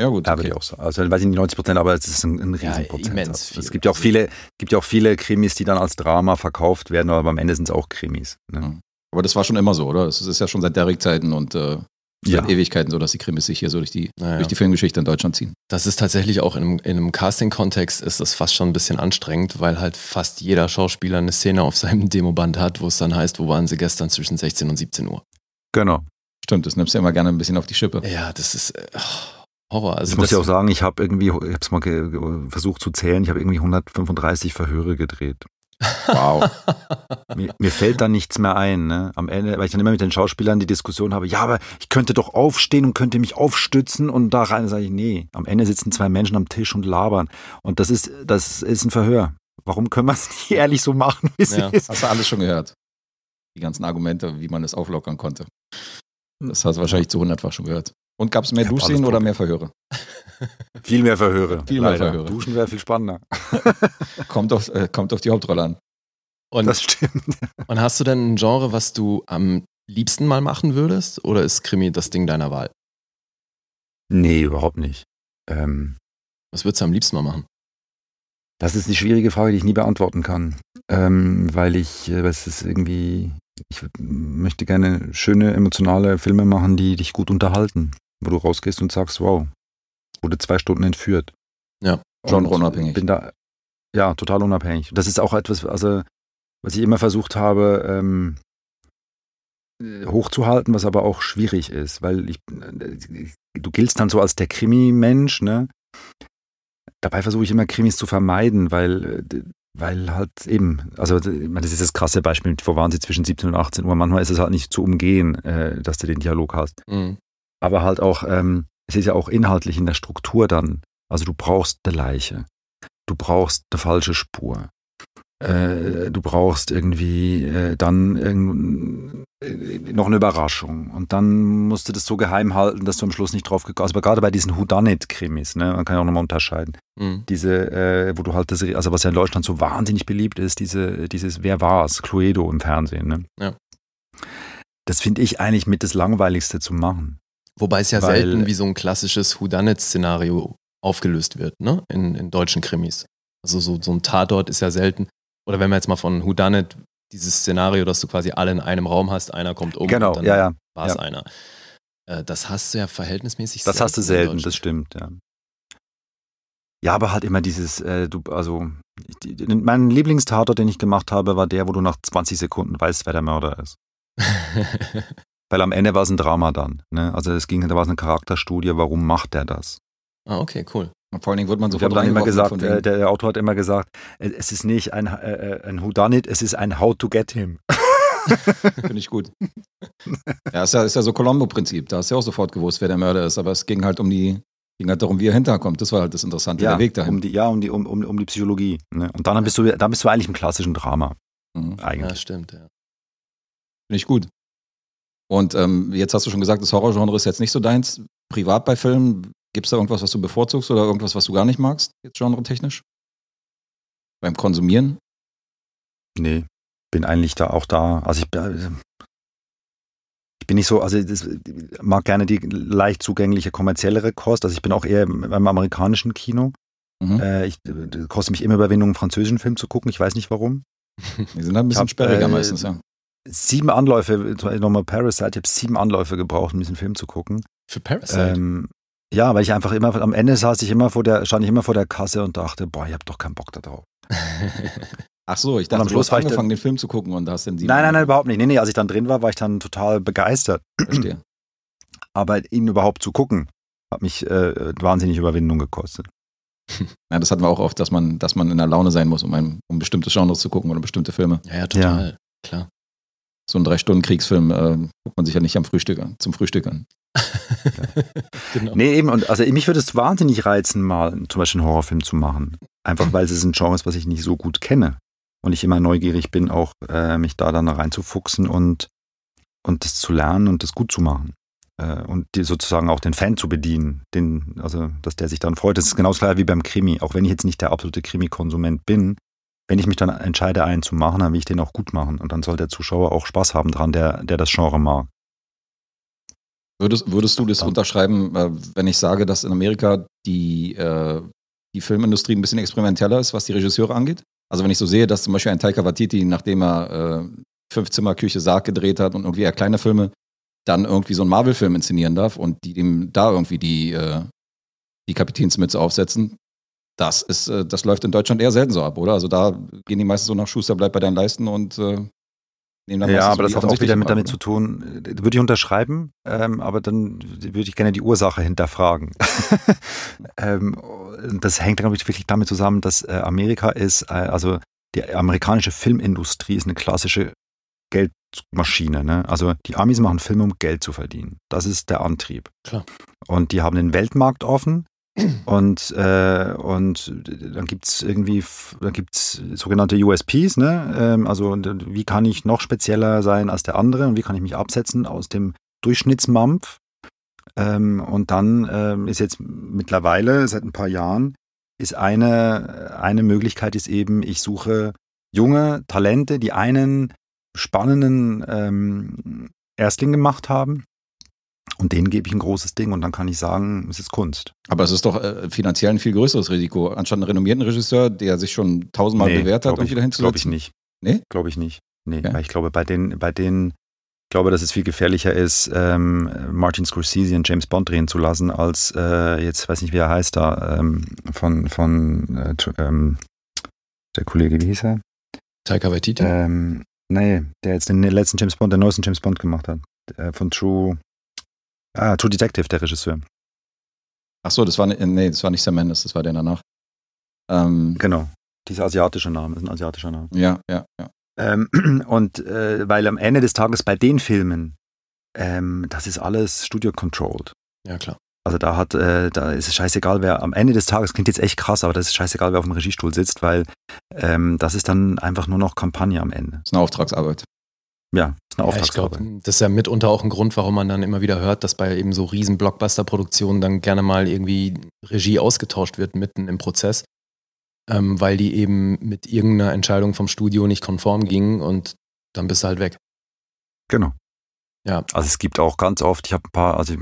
Ja, gut. Ja, würde okay. ich auch sagen. Also weiß ich nicht 90 Prozent, aber es ist ein, ein Ja, Riesenprozent. immens viel. Es gibt ja auch viele, gibt ja auch viele Krimis, die dann als Drama verkauft werden, aber am Ende sind es auch Krimis. Ne? Mhm. Aber das war schon immer so, oder? Es ist ja schon seit Derrick-Zeiten und äh, Ja. seit Ewigkeiten so, dass die Krimis sich hier so durch die, Naja. durch die Filmgeschichte in Deutschland ziehen. Das ist tatsächlich auch in einem, in einem Casting-Kontext ist das fast schon ein bisschen anstrengend, weil halt fast jeder Schauspieler eine Szene auf seinem Demoband hat, wo es dann heißt, wo waren sie gestern zwischen 16 und 17 Uhr. Genau. Stimmt, das nimmst du ja immer gerne ein bisschen auf die Schippe. Ja, das ist äh, oh, Horror. Also ich muss ja auch sagen, ich habe irgendwie, ich habe es mal versucht zu zählen, ich habe irgendwie 135 Verhöre gedreht. Wow. [LAUGHS] Mir, mir fällt da nichts mehr ein. Ne? Am Ende, weil ich dann immer mit den Schauspielern die Diskussion habe, ja, aber ich könnte doch aufstehen und könnte mich aufstützen und da rein sage ich, nee, am Ende sitzen zwei Menschen am Tisch und labern. Und das ist, das ist ein Verhör. Warum können wir es [LAUGHS] nicht ehrlich so machen, wie es Ja. ist? Hast du alles schon gehört? Die ganzen Argumente, wie man es auflockern konnte. Das hast du wahrscheinlich zu hundertfach schon gehört. Und gab es mehr hab Duschszenen oder mehr Verhöre? [LAUGHS] Viel mehr Verhöre. Viel mehr leider. Verhöre. Duschen wäre viel spannender. [LAUGHS] Kommt auf, äh, kommt auf die Hauptrolle an. und, Das stimmt. [LAUGHS] und hast du denn ein Genre, was du am liebsten mal machen würdest? Oder ist Krimi das Ding deiner Wahl? Nee, überhaupt nicht. Ähm, Was würdest du am liebsten mal machen? Das ist die schwierige Frage, die ich nie beantworten kann, ähm, weil ich, äh, es ist irgendwie, ich möchte gerne schöne emotionale Filme machen, die dich gut unterhalten, wo du rausgehst und sagst, wow, wurde zwei Stunden entführt. Ja, genreunabhängig. Bin da, ja, total unabhängig. Das ist auch etwas, also was ich immer versucht habe, ähm, äh, hochzuhalten, was aber auch schwierig ist, weil ich, äh, du giltst dann so als der Krimi-Mensch, ne? Dabei versuche ich immer Krimis zu vermeiden, weil äh, weil halt eben, also das ist das krasse Beispiel, waren sie zwischen 17 und 18 Uhr? Manchmal ist es halt nicht zu umgehen, äh, dass du den Dialog hast. Mhm. Aber halt auch, ähm, es ist ja auch inhaltlich in der Struktur dann. Also du brauchst eine Leiche, du brauchst eine falsche Spur, äh, du brauchst irgendwie äh, dann äh, noch eine Überraschung und dann musst du das so geheim halten, dass du am Schluss nicht drauf gekommen Also gerade bei diesen Whodunit-Krimis, ne, man kann ja auch nochmal unterscheiden, mhm. diese, äh, wo du halt das, also was ja in Deutschland so wahnsinnig beliebt ist, diese, dieses Wer war's, Cluedo im Fernsehen, ne? Ja. Das finde ich eigentlich mit das Langweiligste zu machen. Wobei es ja Weil, selten wie so ein klassisches Whodunit-Szenario aufgelöst wird, ne? In, in deutschen Krimis. Also so, so ein Tatort ist ja selten oder wenn wir jetzt mal von Whodunit, dieses Szenario, dass du quasi alle in einem Raum hast, einer kommt um genau, und dann ja, ja. war es ja. einer. Äh, das hast du ja verhältnismäßig Das hast du selten, das stimmt, ja. Ja, aber halt immer dieses, äh, du, also, die, mein Lieblingstator, den ich gemacht habe, war der, wo du nach 20 Sekunden weißt, wer der Mörder ist. [LAUGHS] Weil am Ende war es ein Drama dann. Ne? Also es ging, da war es eine Charakterstudie, warum macht der das? Ah, okay, cool. Und vor allen Dingen wird man sofort dann immer gesagt, äh, der Autor hat immer gesagt, äh, es ist nicht ein, äh, äh, ein Whodunit, es ist ein How to get him. [LAUGHS] Finde ich gut. Ja, ist ja, ist ja so Colombo-Prinzip. Da hast du ja auch sofort gewusst, wer der Mörder ist, aber es ging halt um die, ging halt darum, wie er hinterkommt. Das war halt das Interessante, ja, der Weg dahin. Um die, ja, um die, um, um, um die Psychologie. Ne? Und dann bist du, dann bist du eigentlich im klassischen Drama. Mhm. Eigentlich. Ja, stimmt, ja. Finde ich gut. Und ähm, jetzt hast du schon gesagt, das Horrorgenre ist jetzt nicht so deins. Privat bei Filmen, Gibt es da irgendwas, was du bevorzugst oder irgendwas, was du gar nicht magst, jetzt genre-technisch? Beim Konsumieren? Nee, bin eigentlich da auch da. Also ich, äh, ich bin nicht so, also ich mag gerne die leicht zugängliche kommerziellere Kost. Also ich bin auch eher beim amerikanischen Kino. Mhm. Äh, ich kostet mich immer Überwindung, einen französischen Film zu gucken. Ich weiß nicht warum. [LAUGHS] Die sind halt ein bisschen hab, sperriger äh, meistens, ja. Sieben Anläufe, nochmal Parasite, ich habe sieben Anläufe gebraucht, um diesen Film zu gucken. Für Parasite? Ähm, ja, weil ich einfach immer, am Ende saß ich immer vor der, stand ich immer vor der Kasse und dachte, boah, ich hab doch keinen Bock da drauf. [LAUGHS] Ach so, ich dachte, am Schluss du hast angefangen, den Film zu gucken und hast dann die. Nein, nein, nein, überhaupt nicht. Nee, nee, als ich dann drin war, war ich dann total begeistert. Verstehe. [CLEARS THROAT] Aber ihn überhaupt zu gucken, hat mich äh, wahnsinnig Überwindung gekostet. [LAUGHS] Ja, das hatten wir auch oft, dass man, dass man in der Laune sein muss, um, ein, um bestimmte Genres zu gucken oder bestimmte Filme. Ja, ja total. Ja. Klar. So ein Drei-Stunden-Kriegsfilm äh, guckt man sich ja nicht am Frühstück an, zum Frühstück an. [LAUGHS] genau. Nee, eben, und also mich würde es wahnsinnig reizen, mal zum Beispiel einen Horrorfilm zu machen. Einfach weil es ein Genre ist, was ich nicht so gut kenne. Und ich immer neugierig bin, auch äh, mich da dann reinzufuchsen und, und das zu lernen und das gut zu machen. Äh, und die sozusagen auch den Fan zu bedienen. Den, also, dass der sich dann freut. Das ist genauso klar wie beim Krimi. Auch wenn ich jetzt nicht der absolute Krimi-Konsument bin, wenn ich mich dann entscheide, einen zu machen, dann will ich den auch gut machen. Und dann soll der Zuschauer auch Spaß haben dran, der, der das Genre mag. Würdest, würdest du das unterschreiben, äh, wenn ich sage, dass in Amerika die, äh, die Filmindustrie ein bisschen experimenteller ist, was die Regisseure angeht? Also wenn ich so sehe, dass zum Beispiel ein Taika Waititi, nachdem er äh, Fünfzimmer Küche Sarg gedreht hat und irgendwie eher kleine Filme, dann irgendwie so einen Marvel-Film inszenieren darf und die dem da irgendwie die, die Kapitänsmütze aufsetzen, das ist, das läuft in Deutschland eher selten so ab, oder? Also da gehen die meisten so nach Schuster, bleib bei deinen Leisten und äh, ja, aber das hat auch wieder mit damit zu tun, würde ich unterschreiben, ähm, aber dann würde ich gerne die Ursache hinterfragen. [LAUGHS] ähm, das hängt, glaube ich, wirklich damit zusammen, dass äh, Amerika ist, äh, also die amerikanische Filmindustrie ist eine klassische Geldmaschine. Ne? Also die Amis machen Filme, um Geld zu verdienen. Das ist der Antrieb. Klar. Und die haben den Weltmarkt offen und, äh, und dann gibt es irgendwie, dann gibt sogenannte USPs, ne? Ähm, also wie kann ich noch spezieller sein als der andere und wie kann ich mich absetzen aus dem Durchschnittsmampf? Ähm, und dann ähm, ist jetzt mittlerweile, seit ein paar Jahren, ist eine, eine Möglichkeit ist eben, ich suche junge Talente, die einen spannenden ähm, Erstling gemacht haben und denen gebe ich ein großes Ding und dann kann ich sagen, es ist Kunst. Aber es ist doch äh, finanziell ein viel größeres Risiko. Anstatt einen renommierten Regisseur, der sich schon tausendmal nee, bewährt hat, irgendwie dahin zu Glaube ich nicht. Nee? Glaube ich nicht. Nee, ja. weil ich glaube, bei den, bei denen, ich glaube, dass es viel gefährlicher ist, ähm, Martin Scorsese und James Bond drehen zu lassen, als äh, jetzt weiß nicht, wie er heißt da, ähm, von, von äh, ähm, der Kollege, wie hieß er? Taika Waititi? Ähm, nee, der jetzt den letzten James Bond, den neuesten James Bond gemacht hat. Äh, von True, Ah, True Detective, der Regisseur. Ach so, das war, nee, das war nicht Sam Mendes, das war der danach. Ähm, genau. Dieser asiatische Name ist ein asiatischer Name. Ja, ja, ja. Ähm, [CLEARS THROAT] und äh, weil am Ende des Tages bei den Filmen, ähm, das ist alles studio-controlled. Ja, klar. Also da hat, äh, da ist es scheißegal, wer am Ende des Tages, klingt jetzt echt krass, aber das ist scheißegal, wer auf dem Regiestuhl sitzt, weil ähm, das ist dann einfach nur noch Kampagne am Ende. Das ist eine Auftragsarbeit. Ja, ist eine Ja, ich Auftragsarbeit. glaube, das ist ja mitunter auch ein Grund, warum man dann immer wieder hört, dass bei eben so riesen Blockbuster-Produktionen dann gerne mal irgendwie Regie ausgetauscht wird mitten im Prozess, ähm, weil die eben mit irgendeiner Entscheidung vom Studio nicht konform gingen und dann bist du halt weg. Genau. Ja. Also es gibt auch ganz oft, ich habe ein paar, also ich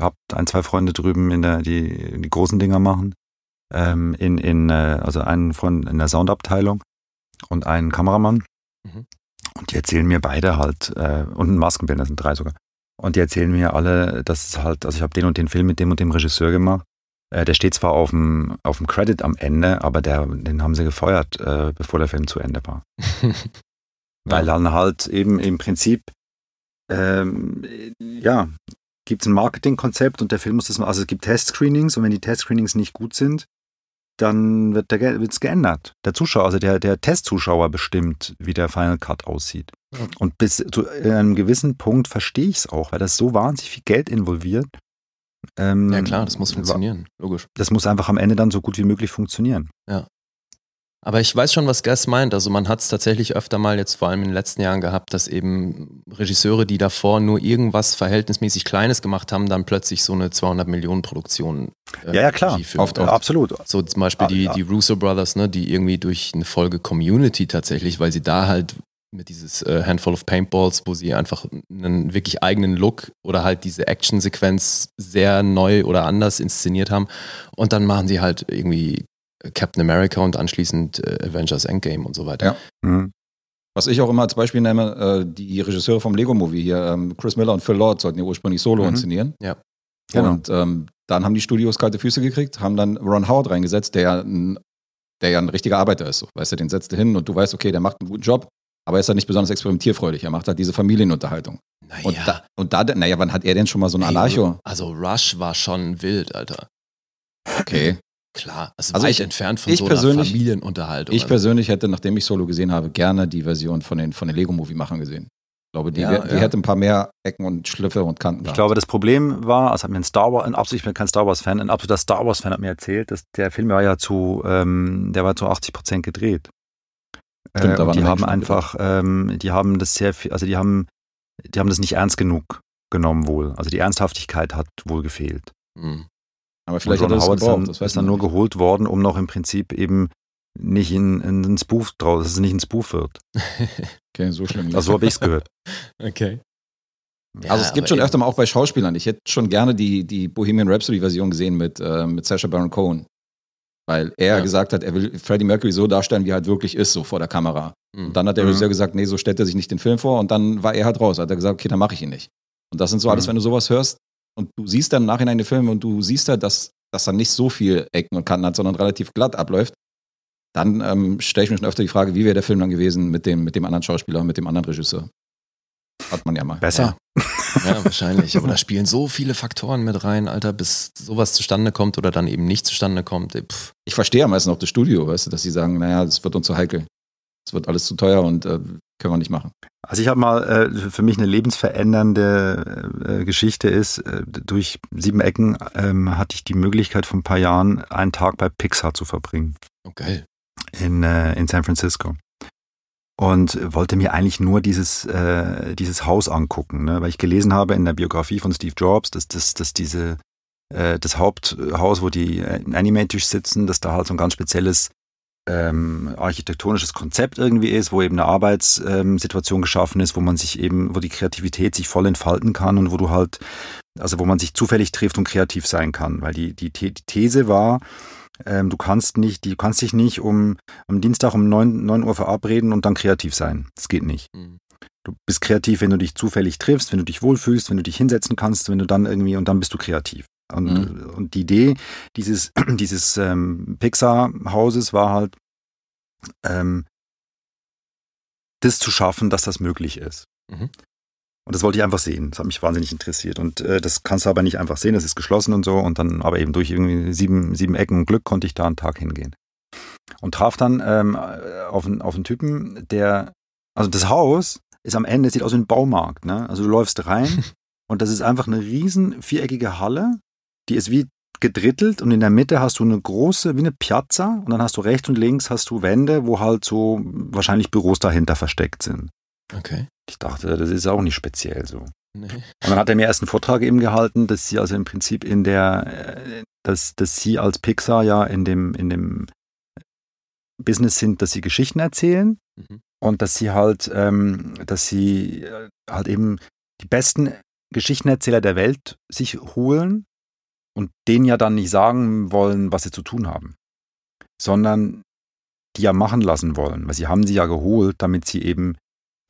habe ein, zwei Freunde drüben, in der, die die großen Dinger machen. Ähm, in, in, äh, also einen Freund in der Soundabteilung und einen Kameramann. Mhm. Und die erzählen mir beide halt, äh, und ein Maskenbildner, sind drei sogar. Und die erzählen mir alle, dass es halt, also ich habe den und den Film mit dem und dem Regisseur gemacht. Äh, der steht zwar auf dem, auf dem Credit am Ende, aber der, den haben sie gefeuert, äh, bevor der Film zu Ende war. [LAUGHS] Weil dann halt eben im Prinzip, ähm, ja, gibt es ein Marketingkonzept und der Film muss das mal, also es gibt Testscreenings und wenn die Testscreenings nicht gut sind, dann wird es geändert. Der Zuschauer, also der, der Testzuschauer bestimmt, wie der Final Cut aussieht. Ja. Und bis zu einem gewissen Punkt verstehe ich es auch, weil das so wahnsinnig viel Geld involviert. Ähm, ja klar, das muss funktionieren, logisch. Das muss einfach am Ende dann so gut wie möglich funktionieren. Aber ich weiß schon, was Gas meint. Also man hat es tatsächlich öfter mal jetzt vor allem in den letzten Jahren gehabt, dass eben Regisseure, die davor nur irgendwas verhältnismäßig Kleines gemacht haben, dann plötzlich so eine 200 Millionen Produktion. äh, Ja, ja, klar. Oft, absolut. So zum Beispiel Ah, die, die Russo Brothers, ne, die irgendwie durch eine Folge Community tatsächlich, weil sie da halt mit dieses äh, Handful of Paintballs, wo sie einfach einen wirklich eigenen Look oder halt diese Action-Sequenz sehr neu oder anders inszeniert haben. Und dann machen sie halt irgendwie Captain America und anschließend äh, Avengers Endgame und so weiter. Ja. Mhm. Was ich auch immer als Beispiel nehme, äh, die Regisseure vom Lego-Movie hier, ähm, Chris Miller und Phil Lord, sollten ja ursprünglich Solo Mhm. inszenieren. Ja. Genau. Und ähm, dann haben die Studios kalte Füße gekriegt, haben dann Ron Howard reingesetzt, der ja ein, der ja ein richtiger Arbeiter ist. So. Weißt du, den setzt du hin und du weißt, okay, der macht einen guten Job, aber er ist halt nicht besonders experimentierfreudig. Er macht halt diese Familienunterhaltung. Naja. Und, da, und da, naja, wann hat er denn schon mal so einen Anarcho? Also Rush war schon wild, Alter. Okay. Klar, also, Also weit ich- entfernt von ich so einer Familienunterhaltung. Ich Also, persönlich hätte, nachdem ich Solo gesehen habe, gerne die Version von den, von den Lego-Movie-Machern gesehen. Ich glaube, die, Ja, die ja. hätte ein paar mehr Ecken und Schliffe und Kanten Ich gehabt. glaube, das Problem war, also hat mir ein Star Wars, ein absolut, ich bin kein Star Wars-Fan, ein absoluter Star Wars-Fan hat mir erzählt, dass der Film war ja zu, ähm, der war zu 80 Prozent gedreht. Stimmt, äh, waren die haben einfach, ähm, die haben das sehr viel, also die haben, die haben das nicht ernst genug genommen wohl. Also die Ernsthaftigkeit hat wohl gefehlt. hm. Aber vielleicht und hat er Ron das Howard ist gebraucht. dann, Das ist dann nur geholt worden, um noch im Prinzip eben nicht in, in einen Spoof draus, dass es nicht ein Spoof wird. [LAUGHS] Okay, so schlimm. nicht. Also so habe ich es gehört. [LAUGHS] Okay. Also es gibt schon öfter mal auch bei Schauspielern. Ich hätte schon gerne die, die Bohemian Rhapsody-Version gesehen mit, äh, mit Sacha Baron Cohen. Weil er Ja. gesagt hat, er will Freddie Mercury so darstellen, wie er halt wirklich ist, so vor der Kamera. Hm. Und dann hat der Mhm. Regisseur gesagt, nee, so stellt er sich nicht den Film vor. Und dann war er halt raus. Hat er gesagt, okay, dann mache ich ihn nicht. Und das sind so alles, Mhm. wenn du sowas hörst und du siehst dann im Nachhinein den Film und du siehst halt, dass, dass er nicht so viel Ecken und Kanten hat, sondern relativ glatt abläuft, dann ähm, stelle ich mir schon öfter die Frage, wie wäre der Film dann gewesen mit dem, mit dem anderen Schauspieler, mit dem anderen Regisseur. Hat man ja mal. Besser. Ja, [LAUGHS] wahrscheinlich. Aber da spielen so viele Faktoren mit rein, Alter, bis sowas zustande kommt oder dann eben nicht zustande kommt. Ey, pff. Ich verstehe am meisten auch das Studio, weißt du, dass sie sagen, naja, das wird uns zu heikel. Es wird alles zu teuer und äh, können wir nicht machen. Also ich habe mal äh, für mich eine lebensverändernde äh, Geschichte ist, äh, durch sieben Ecken ähm, hatte ich die Möglichkeit vor ein paar Jahren einen Tag bei Pixar zu verbringen Oh, geil. in, äh, in San Francisco. Und wollte mir eigentlich nur dieses, äh, dieses Haus angucken, ne? weil ich gelesen habe in der Biografie von Steve Jobs, dass, dass, dass diese, äh, das Haupthaus, wo die äh, Animators sitzen, dass da halt so ein ganz spezielles ähm, architektonisches Konzept irgendwie ist, wo eben eine Arbeitssituation geschaffen ist, wo man sich eben, wo die Kreativität sich voll entfalten kann und wo du halt, also wo man sich zufällig trifft und kreativ sein kann. Weil die, die, die These war, ähm, du kannst nicht, du kannst dich nicht um am Dienstag um 9, 9 Uhr verabreden und dann kreativ sein. Das geht nicht. Hm. Du bist kreativ, wenn du dich zufällig triffst, wenn du dich wohlfühlst, wenn du dich hinsetzen kannst, wenn du dann irgendwie und dann bist du kreativ. Und, Mhm. und die Idee dieses, [CLEARS THROAT] dieses ähm, Pixar-Hauses war halt, ähm, das zu schaffen, dass das möglich ist. Mhm. Und das wollte ich einfach sehen. Das hat mich wahnsinnig interessiert. Und äh, das kannst du aber nicht einfach sehen, das ist geschlossen und so. Und dann aber eben durch irgendwie sieben, sieben Ecken und Glück konnte ich da einen Tag hingehen. und traf dann ähm, auf, einen, auf einen Typen, der, also das Haus ist am Ende, sieht aus wie ein Baumarkt. Ne? Also du läufst rein [LAUGHS] und das ist einfach eine riesen viereckige Halle, die ist wie gedrittelt und in der Mitte hast du eine große, wie eine Piazza und dann hast du rechts und links hast du Wände, wo halt so wahrscheinlich Büros dahinter versteckt sind. Okay. Ich dachte, das ist auch nicht speziell so. Nee. Und dann hat er mir erst einen Vortrag eben gehalten, dass sie also im Prinzip in der, dass, dass sie als Pixar ja in dem, in dem Business sind, dass sie Geschichten erzählen Mhm. und dass sie halt, ähm, dass sie äh, halt eben die besten Geschichtenerzähler der Welt sich holen und denen ja dann nicht sagen wollen, was sie zu tun haben, sondern die ja machen lassen wollen, weil sie haben sie ja geholt, damit sie eben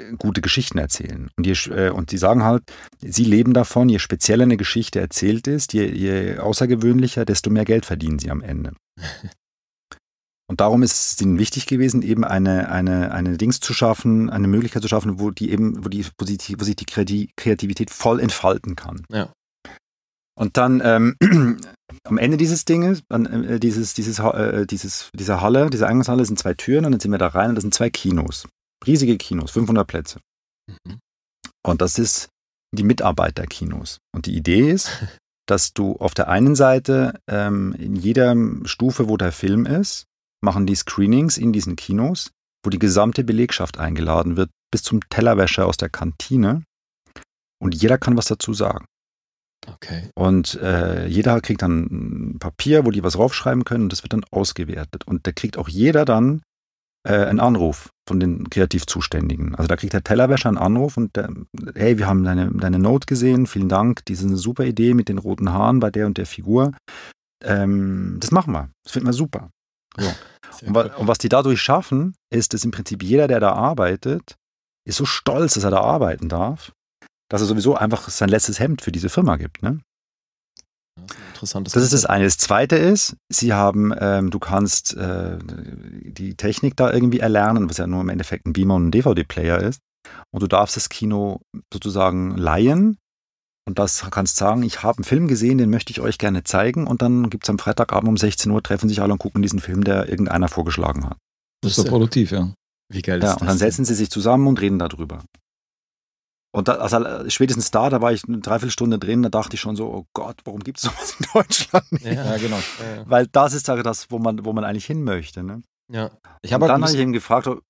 äh, gute Geschichten erzählen. Und, je, äh, und sie sagen halt, sie leben davon, je spezieller eine Geschichte erzählt ist, je, je außergewöhnlicher, desto mehr Geld verdienen sie am Ende. [LAUGHS] Und darum ist es ihnen wichtig gewesen, eben eine, eine, eine Dings zu schaffen, eine Möglichkeit zu schaffen, wo die eben, wo die, wo, sich die Kreati- Kreativität voll entfalten kann. Ja. Und dann ähm, [CLEARS THROAT] am Ende dieses Dinges, äh, dieses, dieses, äh, dieses, dieser Halle, dieser Eingangshalle sind zwei Türen und dann sind wir da rein und das sind zwei Kinos. Riesige Kinos, 500 Plätze. Mhm. Und das ist die Mitarbeiterkinos. Und die Idee ist, [LAUGHS] dass du auf der einen Seite ähm, in jeder Stufe, wo der Film ist, machen die Screenings in diesen Kinos, wo die gesamte Belegschaft eingeladen wird, bis zum Tellerwäscher aus der Kantine. Und jeder kann was dazu sagen. Okay. Und äh, jeder kriegt dann ein Papier, wo die was draufschreiben können und das wird dann ausgewertet. Und da kriegt auch jeder dann äh, einen Anruf von den Kreativzuständigen. Also da kriegt der Tellerwäscher einen Anruf und der, hey, wir haben deine, deine Note gesehen, vielen Dank, diese eine super Idee mit den roten Haaren bei der und der Figur. Ähm, das machen wir. Das finden wir super. Sehr Und, wa- und was die dadurch schaffen, ist, dass im Prinzip jeder, der da arbeitet, ist so stolz, dass er da arbeiten darf, dass er sowieso einfach sein letztes Hemd für diese Firma gibt. Ne? Das ist ein interessantes Das ist das eine. Das zweite ist, sie haben, ähm, du kannst äh, die Technik da irgendwie erlernen, was ja nur im Endeffekt ein Beamer und ein DVD-Player ist. Und du darfst das Kino sozusagen leihen und das kannst sagen, ich habe einen Film gesehen, den möchte ich euch gerne zeigen. Und dann gibt es am Freitagabend um 16 Uhr, treffen sich alle und gucken diesen Film, der irgendeiner vorgeschlagen hat. Das ist so produktiv, ja. Wie geil Ja, ist und das dann setzen sie sich zusammen und reden darüber. Und da, also spätestens da, da war ich eine Dreiviertelstunde drin, da dachte ich schon so, oh Gott, warum gibt es sowas in Deutschland nicht? Ja, Ja, genau. ja, Weil das ist ja das, wo man, wo man eigentlich hin möchte. Ne? ja. Ich Und habe halt dann habe ich ihn gefragt, ob-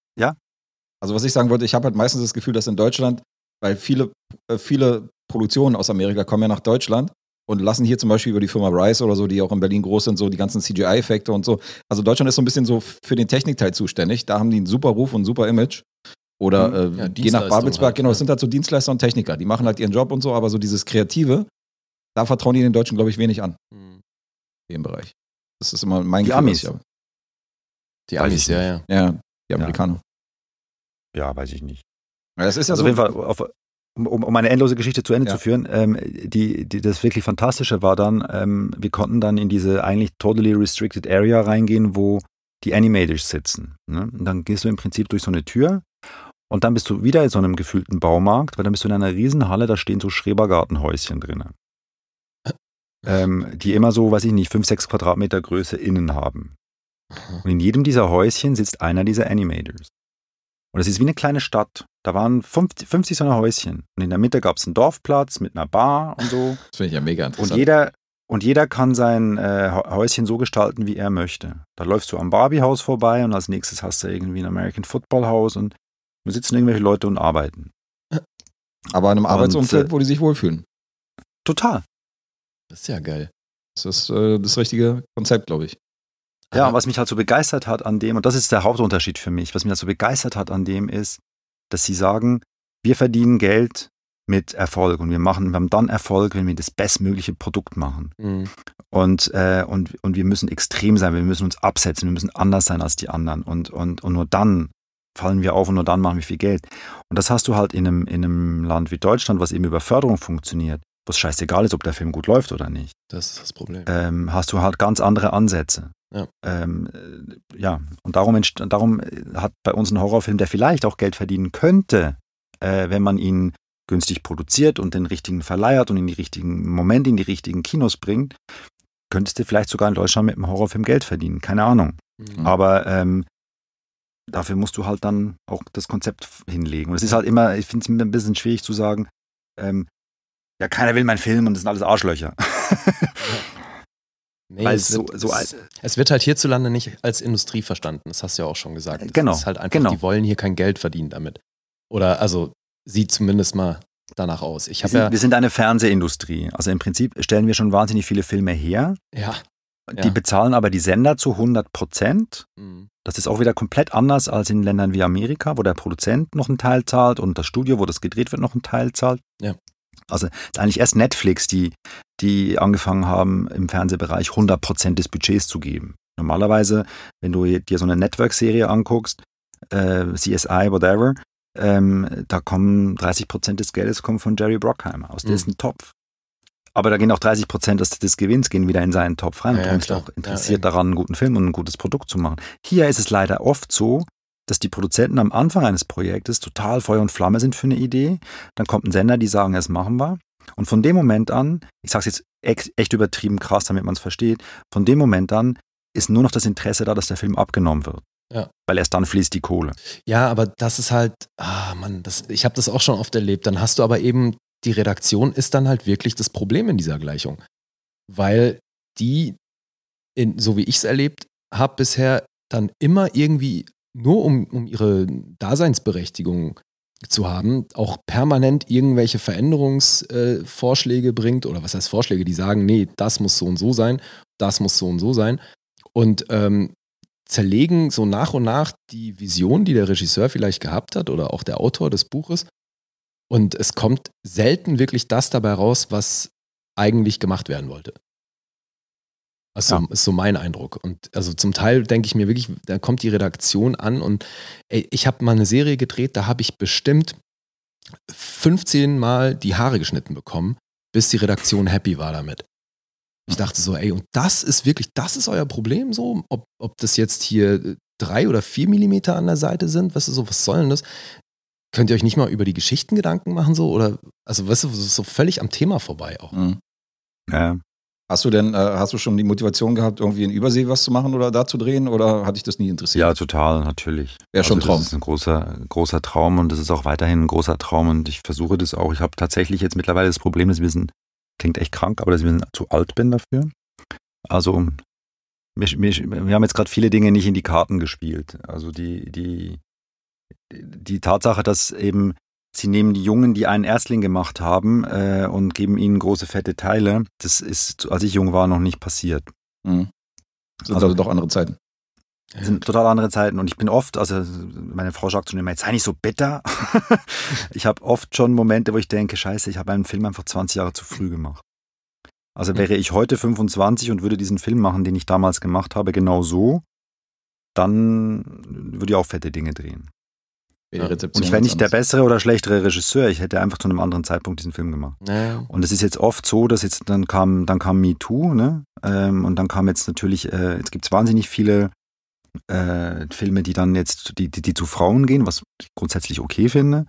Also was ich sagen wollte, ich habe halt meistens das Gefühl, dass in Deutschland, weil viele, äh, viele Produktionen aus Amerika kommen ja nach Deutschland und lassen hier zum Beispiel über die Firma Rice oder so, die auch in Berlin groß sind, so die ganzen CGI-Effekte und so. Also Deutschland ist so ein bisschen so für den Technikteil zuständig. Da haben die einen super Ruf und ein super Image. Oder Mhm. äh, Ja, je nach Babelsberg, halt, genau, ja. es sind halt so Dienstleister und Techniker. Die machen halt ihren Job und so, aber so dieses Kreative, da vertrauen die den Deutschen, glaube ich, wenig an, Hm. in dem Bereich. Das ist immer mein Die Gefühl. Amis. was ich habe. Die Amis, ja, ja. Ja, die Amerikaner. ja, weiß ich nicht. Ja, das ist ja Also so. auf jeden Fall, auf, um, um um eine endlose Geschichte zu Ende Ja. zu führen, ähm, die, die, das wirklich Fantastische war dann, ähm, wir konnten dann in diese eigentlich totally restricted Area reingehen, wo die Animators sitzen. Ne? Und dann gehst du im Prinzip durch so eine Tür und dann bist du wieder in so einem gefühlten Baumarkt, weil dann bist du in einer riesen Halle, da stehen so Schrebergartenhäuschen drin. Ähm, die immer so, weiß ich nicht, 5, 6 Quadratmeter Größe innen haben. Aha. Und in jedem dieser Häuschen sitzt einer dieser Animators. Und es ist wie eine kleine Stadt. Da waren 50, 50 so eine Häuschen. Und in der Mitte gab es einen Dorfplatz mit einer Bar und so. [LAUGHS] Das finde ich ja mega interessant. Und jeder, und jeder kann sein äh, Hä- Häuschen so gestalten, wie er möchte. Da läufst du am Barbie-Haus vorbei und als nächstes hast du irgendwie ein American Football Haus und da sitzen irgendwelche Leute und arbeiten. aber in einem Und, Arbeitsumfeld, äh, wo die sich wohlfühlen. Total. Das ist ja geil. Das ist äh, das richtige Konzept, glaube ich. Ja, und was mich halt so begeistert hat an dem, und das ist der Hauptunterschied für mich, was mich halt so begeistert hat an dem ist, dass sie sagen, wir verdienen Geld mit Erfolg und wir machen, wir haben dann Erfolg, wenn wir das bestmögliche Produkt machen. Hm. Und, äh, und, und wir müssen extrem sein, wir müssen uns absetzen, wir müssen anders sein als die anderen. Und, und, und nur dann fallen wir auf und nur dann machen wir viel Geld. Und das hast du halt in einem, in einem Land wie Deutschland, was eben über Förderung funktioniert, wo es scheißegal ist, ob der Film gut läuft oder nicht Das ist das Problem. ähm, hast du halt ganz andere Ansätze. Ja. Ähm, äh, ja, und darum, darum äh, hat bei uns ein Horrorfilm, der vielleicht auch Geld verdienen könnte, äh, wenn man ihn günstig produziert und den richtigen verleiht und in die richtigen Momente in die richtigen Kinos bringt, könntest du vielleicht sogar in Deutschland mit einem Horrorfilm Geld verdienen. Keine Ahnung. Mhm. Aber ähm, dafür musst du halt dann auch das Konzept hinlegen. Und es ist halt immer, ich finde es ein bisschen schwierig zu sagen, ähm, ja, keiner will meinen Film und das sind alles Arschlöcher. [LAUGHS] Nee, es, so- wird, so es, es wird halt hierzulande nicht als Industrie verstanden. Das hast du ja auch schon gesagt. Äh, Es genau, ist halt einfach, genau. die wollen hier kein Geld verdienen damit. Oder also sieht zumindest mal danach aus. Ich Wir sind, ja, wir sind eine Fernsehindustrie. Also im Prinzip stellen wir schon wahnsinnig viele Filme her. ja, Die Ja. bezahlen aber die Sender zu 100 Prozent. mhm. Das ist auch wieder komplett anders als in Ländern wie Amerika, wo der Produzent noch einen Teil zahlt und das Studio, wo das gedreht wird, noch einen Teil zahlt. Ja. Also es ist eigentlich erst Netflix, die, die angefangen haben, im Fernsehbereich 100 Prozent des Budgets zu geben. Normalerweise, wenn du dir so eine Network-Serie anguckst, äh, CSI, whatever, ähm, da kommen 30 Prozent des Geldes kommen von Jerry Bruckheimer aus Mhm. dessen Topf. Aber da gehen auch 30 Prozent des, des Gewinns gehen wieder in seinen Topf rein. Ja, und darum ist auch interessiert Ja, daran, einen guten Film und ein gutes Produkt zu machen. Hier ist es leider oft so, dass die Produzenten am Anfang eines Projektes total Feuer und Flamme sind für eine Idee. Dann kommt ein Sender, die sagen, das machen wir. Und von dem Moment an, ich sage es jetzt echt übertrieben krass, damit man es versteht, von dem Moment an ist nur noch das Interesse da, dass der Film abgenommen wird. Ja. Weil erst dann fließt die Kohle. ja, aber das ist halt, ah Mann, das, ich habe das auch schon oft erlebt. Dann hast du aber eben, die Redaktion ist dann halt wirklich das Problem in dieser Gleichung. Weil die, in, so wie ich es erlebt habe bisher, dann immer irgendwie nur um, um ihre Daseinsberechtigung zu haben, auch permanent irgendwelche Veränderungsvorschläge äh, bringt oder was heißt Vorschläge, die sagen, nee, das muss so und so sein, das muss so und so sein und ähm, zerlegen so nach und nach die Vision, die der Regisseur vielleicht gehabt hat oder auch der Autor des Buches und es kommt selten wirklich das dabei raus, was eigentlich gemacht werden wollte. Also Ja. ist so mein Eindruck. Und also zum Teil denke ich mir wirklich, da kommt die Redaktion an und ey, ich habe mal eine Serie gedreht, da habe ich bestimmt 15 Mal die Haare geschnitten bekommen, bis die Redaktion happy war damit. Ich dachte so, ey, und das ist wirklich, das ist euer Problem so? Ob, ob das jetzt hier drei oder vier Millimeter an der Seite sind, weißt du, so, was soll denn das? Könnt ihr euch nicht mal über die Geschichten Gedanken machen so? Oder, also weißt du, das ist so völlig am Thema vorbei auch. Mhm. Ja. Hast du denn, äh, hast du schon die Motivation gehabt, irgendwie in Übersee was zu machen oder da zu drehen oder hat dich das nie interessiert? Ja, total, natürlich. Wäre schon ein also Traum. Das ist ein großer, großer Traum und das ist auch weiterhin ein großer Traum und ich versuche das auch. Ich habe tatsächlich jetzt mittlerweile das Problem, dass wir sind, klingt echt krank, aber dass ich ein bisschen zu alt bin dafür. Also wir, wir, wir haben jetzt gerade viele Dinge nicht in die Karten gespielt. Also die, die, die Tatsache, dass eben sie nehmen die Jungen, die einen Erstling gemacht haben äh, und geben ihnen große fette Teile, das ist, als ich jung war, noch nicht passiert. Mhm. Sind Also- also doch andere Zeiten. Das sind total andere Zeiten und ich bin oft, also meine Frau sagt schon immer, jetzt sei nicht so bitter. [LAUGHS] ich habe oft schon Momente, wo ich denke, scheiße, ich habe einen Film einfach 20 Jahre zu früh gemacht. Also wäre ich heute 25 und würde diesen Film machen, den ich damals gemacht habe, genau so, dann würde ich auch fette Dinge drehen. Wäre die. Rezeption Und ich wäre nicht der bessere oder schlechtere Regisseur, ich hätte einfach zu einem anderen Zeitpunkt diesen Film gemacht. Ja. Und es ist jetzt oft so, dass jetzt dann kam, dann kam MeToo, ne? Ähm, und dann kam jetzt natürlich, äh, jetzt gibt es wahnsinnig viele äh, Filme, die dann jetzt, die, die, die zu Frauen gehen, was ich grundsätzlich okay finde.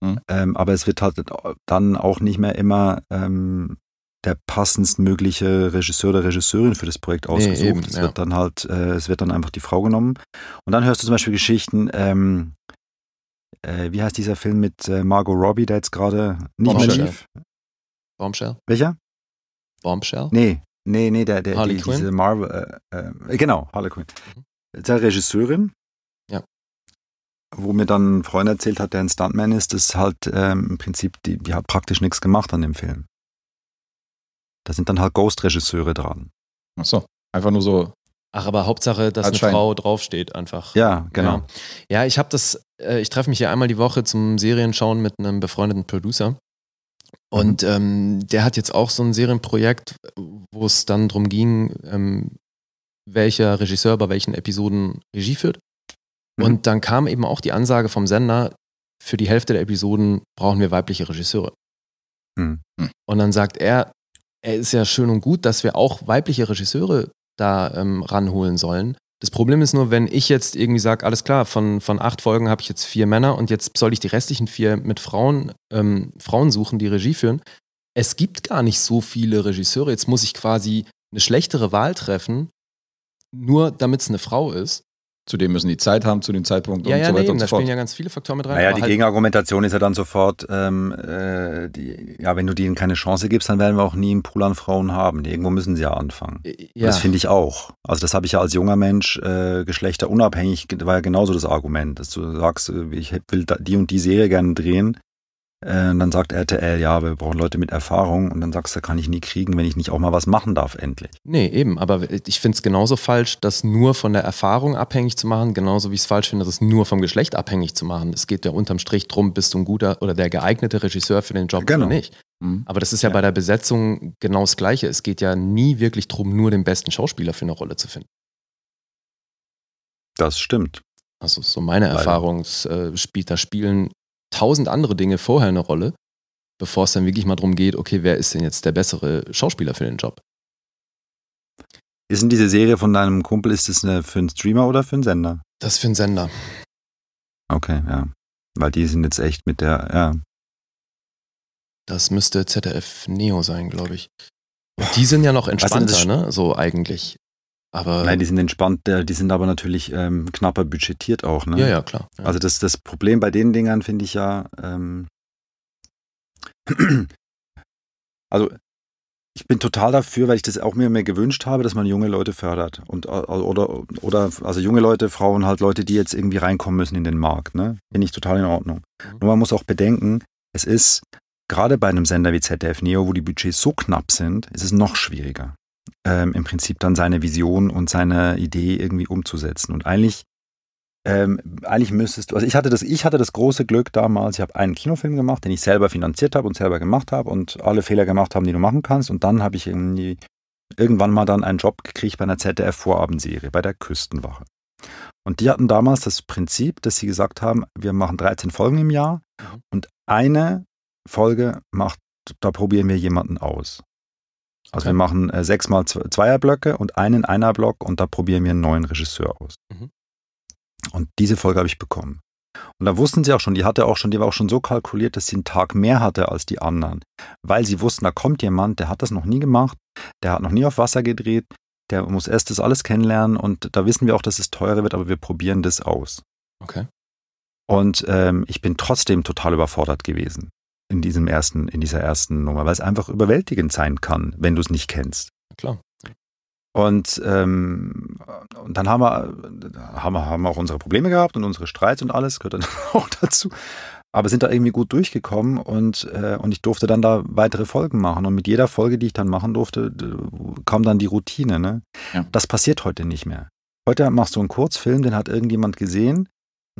Mhm. Ähm, aber es wird halt dann auch nicht mehr immer ähm, der passendstmögliche Regisseur oder Regisseurin für das Projekt ausgesucht. eben, es ja. wird dann halt, äh, es wird dann einfach die Frau genommen. Und dann hörst du zum Beispiel Geschichten, ähm, äh, wie heißt dieser Film mit äh, Margot Robbie, der jetzt gerade nicht mehr Bombshell. lief? Bombshell? Welcher? Bombshell? Nee, nee, nee, der, der Harley die, Quinn? diese Marvel, äh, äh, genau, Harley Quinn. Mhm. Der Regisseurin. Ja. Wo mir dann ein Freund erzählt hat, der ein Stuntman ist, ist halt ähm, im Prinzip, die, die hat praktisch nichts gemacht an dem Film. Da sind dann halt Ghost-Regisseure dran. Ach so. Einfach nur so. Ach, aber Hauptsache, dass eine. Frau draufsteht einfach. Ja, genau. Ja, ja ich habe das, äh, ich treffe mich hier einmal die Woche zum Serienschauen mit einem befreundeten Producer. Und ähm, der hat jetzt auch so ein Serienprojekt, wo es dann darum ging, ähm, welcher Regisseur bei welchen Episoden Regie führt. Mhm. Und dann kam eben auch die Ansage vom Sender, für die Hälfte der Episoden brauchen wir weibliche Regisseure. Mhm. Und dann sagt er, er ist ja schön und gut, dass wir auch weibliche Regisseure da ähm, ranholen sollen. Das Problem ist nur, wenn ich jetzt irgendwie sage, alles klar, von, von acht Folgen habe ich jetzt vier Männer und jetzt soll ich die restlichen vier mit Frauen, ähm, Frauen suchen, die Regie führen. Es gibt gar nicht so viele Regisseure. Jetzt muss ich quasi eine schlechtere Wahl treffen, nur damit es eine Frau ist. Zudem müssen die Zeit haben zu dem Zeitpunkt Ja, und ja, so weiter nee, und da so fort. spielen ja ganz viele Faktoren mit rein. Naja, die halt, Gegenargumentation ist ja dann sofort, ähm, äh, die, ja, wenn du denen keine Chance gibst, dann werden wir auch nie einen Pool an Frauen haben. Irgendwo müssen sie ja anfangen. äh, ja, Das finde ich auch. Also das habe ich ja als junger Mensch äh, geschlechterunabhängig, war ja genauso das Argument, dass du sagst, äh, ich will da- die und die Serie gerne drehen. Äh, und dann sagt RTL, ja, wir brauchen Leute mit Erfahrung. Und dann sagst du, kann ich nie kriegen, wenn ich nicht auch mal was machen darf, endlich. nee, eben. Aber ich finde es genauso falsch, das nur von der Erfahrung abhängig zu machen, genauso wie ich es falsch finde, das nur vom Geschlecht abhängig zu machen. Es geht ja unterm Strich drum, bist du ein guter oder der geeignete Regisseur für den Job Genau. oder nicht. Mhm. Aber das ist ja, Ja. bei der Besetzung genau das Gleiche. Es geht ja nie wirklich drum, nur den besten Schauspieler für eine Rolle zu finden. Das stimmt. Also so meine. Erfahrung, äh, spielt, da spielen tausend andere Dinge vorher eine Rolle, bevor es dann wirklich mal darum geht, okay, wer ist denn jetzt der bessere Schauspieler für den Job? Ist denn diese Serie von deinem Kumpel, ist das eine, für einen Streamer oder für einen Sender? Das ist für einen Sender. Okay, ja. Weil die sind jetzt echt mit der, ja. Das müsste ZDF Neo sein, glaube ich. Und die sind ja noch entspannter, ne? So eigentlich. Aber Nein, die sind entspannt, äh, die sind aber natürlich ähm, knapper budgetiert auch, ne? ja, ja, klar. Ja. Also das, das Problem bei den Dingern finde ich ja, ähm, [CLEARS THROAT] also ich bin total dafür, weil ich das auch mir mehr gewünscht habe, dass man junge Leute fördert und äh, oder oder also junge Leute, Frauen halt Leute, die jetzt irgendwie reinkommen müssen in den Markt, ne? Finde ich total in Ordnung. Mhm. Nur man muss auch bedenken, es ist gerade bei einem Sender wie ZDF Neo, wo die Budgets so knapp sind, ist es noch schwieriger, ähm, im Prinzip dann seine Vision und seine Idee irgendwie umzusetzen. Und eigentlich ähm, eigentlich müsstest du, also ich hatte das, ich hatte das große Glück damals, ich habe einen Kinofilm gemacht, den ich selber finanziert habe und selber gemacht habe und alle Fehler gemacht haben, die du machen kannst. Und dann habe ich irgendwie irgendwann mal dann einen Job gekriegt bei einer ZDF-Vorabendserie, bei der Küstenwache. Und die hatten damals das Prinzip, dass sie gesagt haben, wir machen 13 Folgen im Jahr Mhm. und eine Folge macht, da probieren wir jemanden aus. Also Okay. wir machen äh, sechsmal Zwe- Zweierblöcke und einen Einerblock und da probieren wir einen neuen Regisseur aus. Mhm. Und diese Folge habe ich bekommen. Und da wussten sie auch schon, die hatte auch schon, die war auch schon so kalkuliert, dass sie einen Tag mehr hatte als die anderen. Weil sie wussten, da kommt jemand, der hat das noch nie gemacht, der hat noch nie auf Wasser gedreht, der muss erst das alles kennenlernen und da wissen wir auch, dass es teurer wird, aber wir probieren das aus. Okay. Und ähm, ich bin trotzdem total überfordert gewesen in diesem ersten, in dieser ersten Nummer, weil es einfach überwältigend sein kann, wenn du es nicht kennst. Klar. Und, ähm, und dann haben wir, haben, wir, haben wir auch unsere Probleme gehabt und unsere Streits und alles, gehört dann [LAUGHS] auch dazu. Aber sind da irgendwie gut durchgekommen und, äh, und ich durfte dann da weitere Folgen machen. Und mit jeder Folge, die ich dann machen durfte, kam dann die Routine. Ne? Ja. Das passiert heute nicht mehr. Heute machst du einen Kurzfilm, den hat irgendjemand gesehen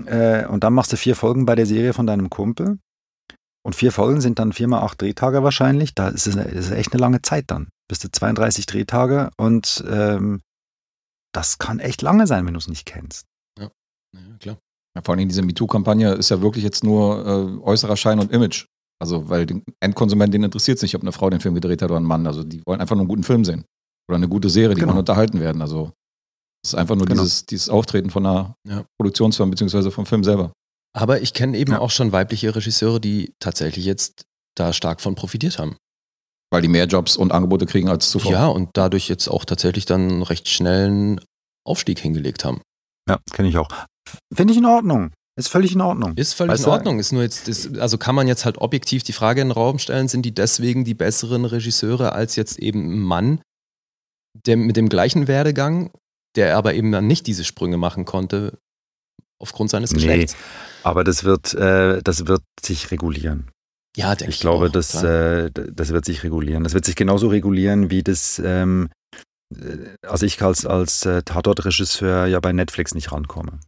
äh, und dann machst du vier Folgen bei der Serie von deinem Kumpel. Und vier Folgen sind dann viermal acht Drehtage wahrscheinlich. Da ist es ist echt eine lange Zeit dann. Bist du 32 Drehtage und ähm, das kann echt lange sein, wenn du es nicht kennst. Ja, klar. Ja, vor allem diese MeToo-Kampagne ist ja wirklich jetzt nur äh, äußerer Schein und Image. Also, weil den Endkonsument, den interessiert es nicht, ob eine Frau den Film gedreht hat oder ein Mann. Also, die wollen einfach nur einen guten Film sehen. Oder eine gute Serie, die Genau. wollen unterhalten werden. Also, es ist einfach nur Genau. dieses, dieses Auftreten von einer Ja. Produktionsfirma beziehungsweise vom Film selber. Aber ich kenne eben Ja. auch schon weibliche Regisseure, die tatsächlich jetzt da stark von profitiert haben. Weil die mehr Jobs und Angebote kriegen als zuvor. Ja, und dadurch jetzt auch tatsächlich dann einen recht schnellen Aufstieg hingelegt haben. Ja, kenne ich auch. Finde ich in Ordnung. Ist völlig in Ordnung. Ist völlig Weißt in du- Ordnung. Ist nur jetzt, ist, also kann man jetzt halt objektiv die Frage in den Raum stellen, sind die deswegen die besseren Regisseure als jetzt eben ein Mann, der mit dem gleichen Werdegang, der aber eben dann nicht diese Sprünge machen konnte, aufgrund seines Nee. Aber das wird, äh, das wird sich regulieren. Ja, denke ich. Ich glaube, auch, das, äh, das wird sich regulieren. Das wird sich genauso regulieren, wie das, ähm, äh, also ich als, als äh, Tatort-Regisseur ja bei Netflix nicht rankomme.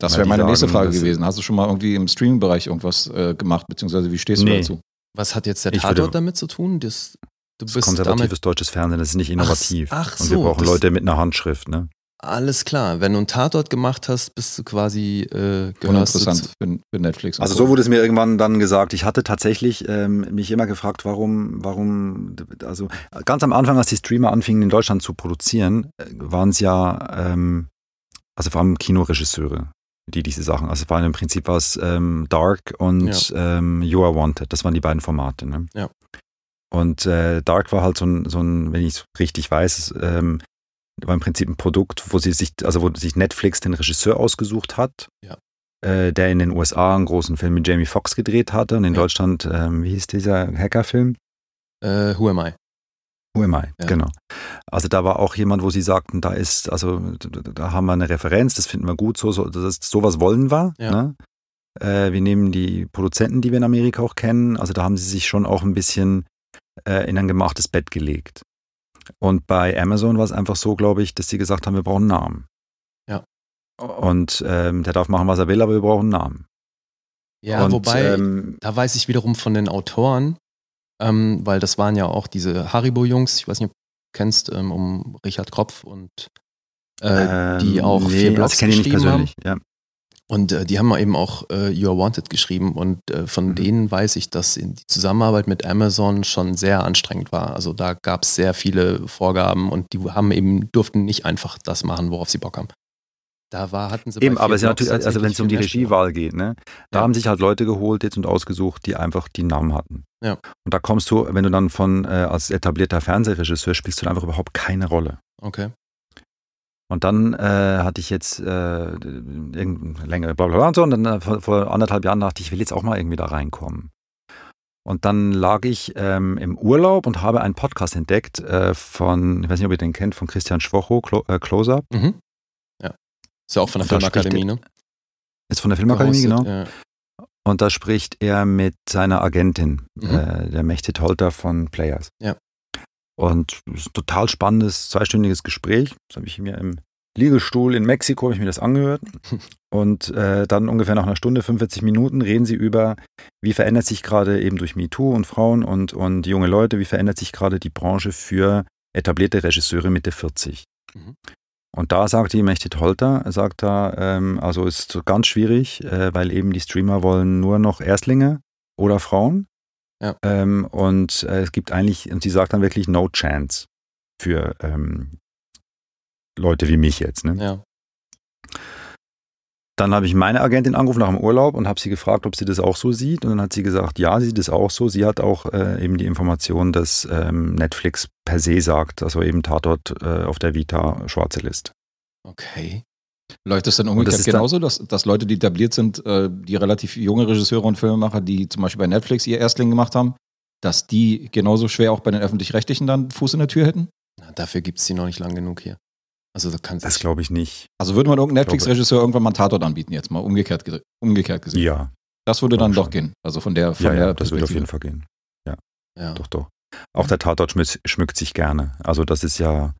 Das wäre meine nächste sagen, Frage das- gewesen. Hast du schon mal irgendwie im Streaming-Bereich irgendwas äh, gemacht, beziehungsweise wie stehst du Nee. dazu? Was hat jetzt der ich Tatort würde- damit zu tun? Das, du Das ist bist konservatives damit deutsches Fernsehen, das ist nicht innovativ. ach Und wir so, brauchen das- Leute mit einer Handschrift, ne? Alles klar. Wenn du einen Tatort gemacht hast, bist du quasi äh, Uninteressant zu- für, für Netflix. Also so wurde es mir irgendwann dann gesagt. Ich hatte tatsächlich ähm, mich immer gefragt, warum, warum, also ganz am Anfang, als die Streamer anfingen in Deutschland zu produzieren, waren es ja, ähm, also vor allem Kinoregisseure, die diese Sachen, also es waren im Prinzip was ähm, Dark und ähm, You Are Wanted, das waren die beiden Formate. Ne? Ja. Und äh, Dark war halt so ein, so ein wenn ich es richtig weiß, ähm, war im Prinzip ein Produkt, wo sie sich, also wo sich Netflix den Regisseur ausgesucht hat, Ja. äh, der in den USA einen großen Film mit Jamie Foxx gedreht hatte und in Ja. Deutschland, ähm, wie hieß dieser Hackerfilm? Äh, who am I? Who am I? Ja. Genau. Also da war auch jemand, wo sie sagten, da ist, also da, haben wir eine Referenz, das finden wir gut, so, so das ist, sowas wollen wir. Ja. Ne? Äh, wir nehmen die Produzenten, die wir in Amerika auch kennen. Also da haben sie sich schon auch ein bisschen äh, in ein gemachtes Bett gelegt. Und bei Amazon war es einfach so, glaube ich, dass sie gesagt haben, wir brauchen einen Namen. Ja. Und ähm, der darf machen, was er will, aber wir brauchen einen Namen. Ja, Und, wobei, ähm, da weiß ich wiederum von den Autoren, ähm, weil das waren ja auch diese Haribo-Jungs, ich weiß nicht, ob du kennst, ähm, um Richard Kropf und äh, die ähm, auch vier nee, Blogs also ich kenne ihn nicht persönlich. Ja. Und äh, die haben eben auch äh, You Are Wanted geschrieben und äh, von Mhm. denen weiß ich, dass in die Zusammenarbeit mit Amazon schon sehr anstrengend war. Also da gab es sehr viele Vorgaben und die haben eben, durften nicht einfach das machen, worauf sie Bock haben. Da war, hatten sie Eben, aber es ist natürlich, also wenn es um die Regiewahl geht, ne, da Ja. haben sich halt Leute geholt jetzt und ausgesucht, die einfach die Namen hatten. Ja. Und da kommst du, wenn du dann von äh, als etablierter Fernsehregisseur spielst du dann einfach überhaupt keine Rolle. Okay. Und dann äh, hatte ich jetzt äh, irgendeine längere bla bla bla und so und dann äh, vor, vor anderthalb Jahren dachte ich, ich will jetzt auch mal irgendwie da reinkommen. Und dann lag ich ähm, im Urlaub und habe einen Podcast entdeckt äh, von, ich weiß nicht, ob ihr den kennt, von Christian Schwocho, Clo äh, Close Up. Mhm. Ja. Ist ja auch von der Filmakademie, ne? Ist von der Filmakademie, genau. Ja. Und da spricht er mit seiner Agentin, Mhm. äh, der Mechtet Holter von Players. Ja. Und es ist ein total spannendes, zweistündiges Gespräch. Das habe ich mir im Liegestuhl in Mexiko, habe ich mir das angehört. [LAUGHS] Und äh, dann ungefähr nach einer Stunde, 45 Minuten reden sie über, wie verändert sich gerade eben durch MeToo und Frauen und, und junge Leute, wie verändert sich gerade die Branche für etablierte Regisseure Mitte 40. Mhm. Und da sagt die Mechtet Holter, sagt da, ähm, also ist ganz schwierig, äh, weil eben die Streamer wollen nur noch Erstlinge oder Frauen. Ja. Ähm, und äh, es gibt eigentlich, und sie sagt dann wirklich no chance für ähm, Leute wie mich jetzt. Ne? ja. Dann habe ich meine Agentin angerufen nach dem Urlaub und habe sie gefragt, ob sie das auch so sieht. Und dann hat sie gesagt, ja, sie sieht das auch so. Sie hat auch äh, eben die Information, dass ähm, Netflix per se sagt, also eben Tatort äh, auf der Vita schwarze Liste. Okay. Läuft es dann das umgekehrt dann- genauso, dass, dass Leute, die etabliert sind, äh, die relativ junge Regisseure und Filmemacher, die zum Beispiel bei Netflix ihr Erstling gemacht haben, dass die genauso schwer auch bei den Öffentlich-Rechtlichen dann Fuß in der Tür hätten? Na, dafür gibt es die noch nicht lang genug hier. Also da kannst Das glaube ich nicht. Also würde man irgendeinem glaube- Netflix-Regisseur irgendwann mal einen Tatort anbieten, jetzt mal umgekehrt, ge- umgekehrt gesehen. Ja, Das würde dann Glaub doch schon. gehen. Also von der, von ja, der ja das wird auf jeden Fall gehen. ja. Doch, doch. Auch der Tatort schmückt, schmückt sich gerne. Also das ist ja,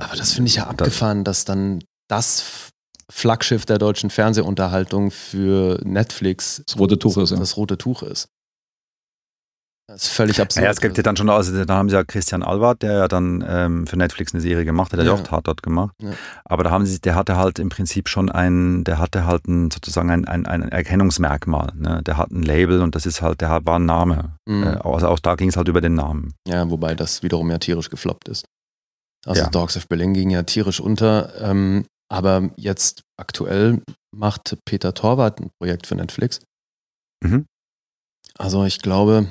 Aber das finde ich ja abgefahren, dass dann das Flaggschiff der deutschen Fernsehunterhaltung für Netflix Das rote Tuch ist, ja. das rote Tuch ist. Das ist völlig absurd. ja, es gibt ja dann schon, also da haben sie ja Christian Alward, der ja dann ähm, für Netflix eine Serie gemacht hat, der hat Ja. ja auch Tatort gemacht. Ja. Aber da haben sie, der hatte halt im Prinzip schon ein, der hatte halt ein, sozusagen ein, ein, ein Erkennungsmerkmal. Ne? Der hat ein Label und das ist halt, der war ein Name. Mhm. Äh, also auch da ging es halt über den Namen. Ja, wobei das wiederum ja tierisch gefloppt ist. Also Ja. Dogs of Berlin ging ja tierisch unter. Ähm, aber jetzt aktuell macht Peter Torwart ein Projekt für Netflix. Mhm. Also ich glaube,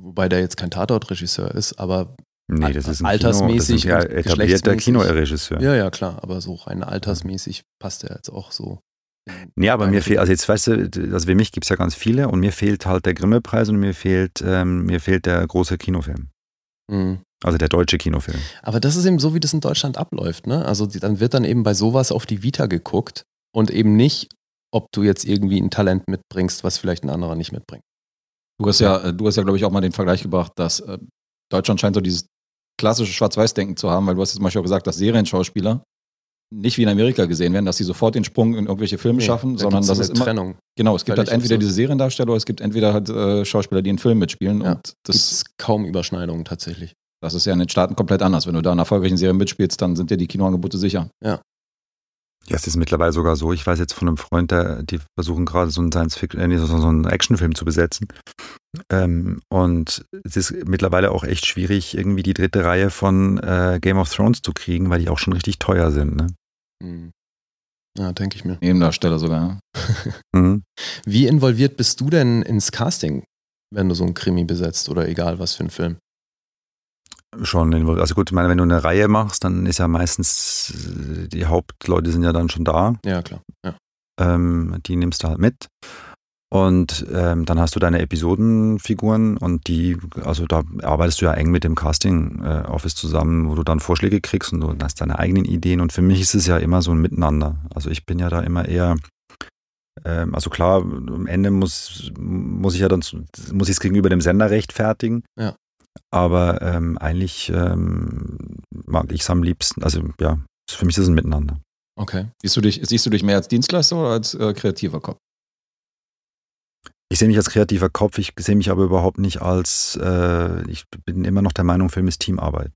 wobei der jetzt kein Tatortregisseur ist, aber Nee, das ist ein Altersmäßig Kino, das ist ein etablierter. Kinoregisseur. ja, ja, klar, aber so rein altersmäßig passt er jetzt auch so. Nee, aber mir fehlt, also jetzt weißt du, also für mich gibt es ja ganz viele und mir fehlt halt der Grimme-Preis und mir fehlt, ähm, mir fehlt der große Kinofilm. Mhm. Also der deutsche Kinofilm. Aber das ist eben so, wie das in Deutschland abläuft. Ne? Also dann wird dann eben bei sowas auf die Vita geguckt und eben nicht, ob du jetzt irgendwie ein Talent mitbringst, was vielleicht ein anderer nicht mitbringt. Du hast ja, äh, du hast ja, glaube ich, auch mal den Vergleich gebracht, dass äh, Deutschland scheint so dieses klassische Schwarz-Weiß-Denken zu haben, weil du hast jetzt zum Beispiel auch gesagt, dass Serienschauspieler nicht wie in Amerika gesehen werden, dass sie sofort den Sprung in irgendwelche Filme schaffen, da sondern gibt's das so ist eine immer, Trennung. genau, es gibt halt entweder absurd. diese Seriendarsteller oder es gibt entweder halt äh, Schauspieler, die in Filmen mitspielen Ja. und Das das, gibt kaum Überschneidungen tatsächlich. das ist ja in den Staaten komplett anders. Wenn du da in erfolgreichen Serien mitspielst, dann sind dir die Kinoangebote sicher. Ja, es ist mittlerweile sogar so. Ich weiß jetzt von einem Freund, der, die versuchen gerade so einen Science-Fiction, äh, nee, so einen Actionfilm zu besetzen. Ähm, und es ist mittlerweile auch echt schwierig, irgendwie die dritte Reihe von äh, Game of Thrones zu kriegen, weil die auch schon richtig teuer sind. Ne? Hm. Ja, denke ich mir. Nebendarsteller sogar. [LAUGHS] Mhm. Wie involviert bist du denn ins Casting, wenn du so einen Krimi besetzt oder egal was für einen Film? schon involviert. Also gut, ich meine, wenn du eine Reihe machst, dann ist ja meistens, äh, die Hauptleute sind ja dann schon da. Ja, klar. Ja. Ähm, die nimmst du halt mit. Und ähm, dann hast du deine Episodenfiguren und die, also da arbeitest du ja eng mit dem Casting-Office äh, zusammen, wo du dann Vorschläge kriegst und du hast deine eigenen Ideen. Und für mich ist es ja immer so ein Miteinander. Also ich bin ja da immer eher, ähm, also klar, am Ende muss, muss ich ja dann, muss ich es gegenüber dem Sender rechtfertigen. Ja. Aber ähm, eigentlich ähm, mag ich es am liebsten. Also ja, für mich ist es ein Miteinander. Okay. Siehst du dich, siehst du dich mehr als Dienstleister oder als äh, kreativer Kopf? Ich sehe mich als kreativer Kopf, ich sehe mich aber überhaupt nicht als, äh, ich bin immer noch der Meinung, Film ist Teamarbeit.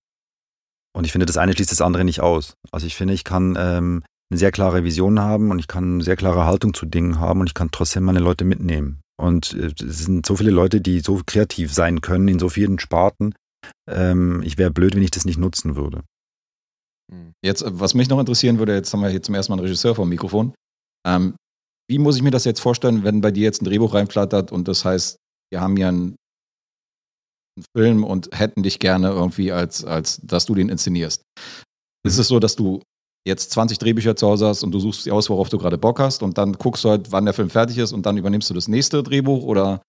Und ich finde, das eine schließt das andere nicht aus. Also ich finde, ich kann ähm, eine sehr klare Vision haben und ich kann eine sehr klare Haltung zu Dingen haben und ich kann trotzdem meine Leute mitnehmen. Und äh, es sind so viele Leute, die so kreativ sein können in so vielen Sparten. Ähm, ich wäre blöd, wenn ich das nicht nutzen würde. Hm. Jetzt, was mich noch interessieren würde, jetzt haben wir hier zum ersten Mal einen Regisseur vor dem Mikrofon. Ähm, wie muss ich mir das jetzt vorstellen, wenn bei dir jetzt ein Drehbuch reinflattert und das heißt, wir haben ja einen, einen Film und hätten dich gerne irgendwie als, als, dass du den inszenierst. Ist es so, dass du jetzt 20 Drehbücher zu Hause hast und du suchst dir aus, worauf du gerade Bock hast und dann guckst du halt, wann der Film fertig ist und dann übernimmst du das nächste Drehbuch oder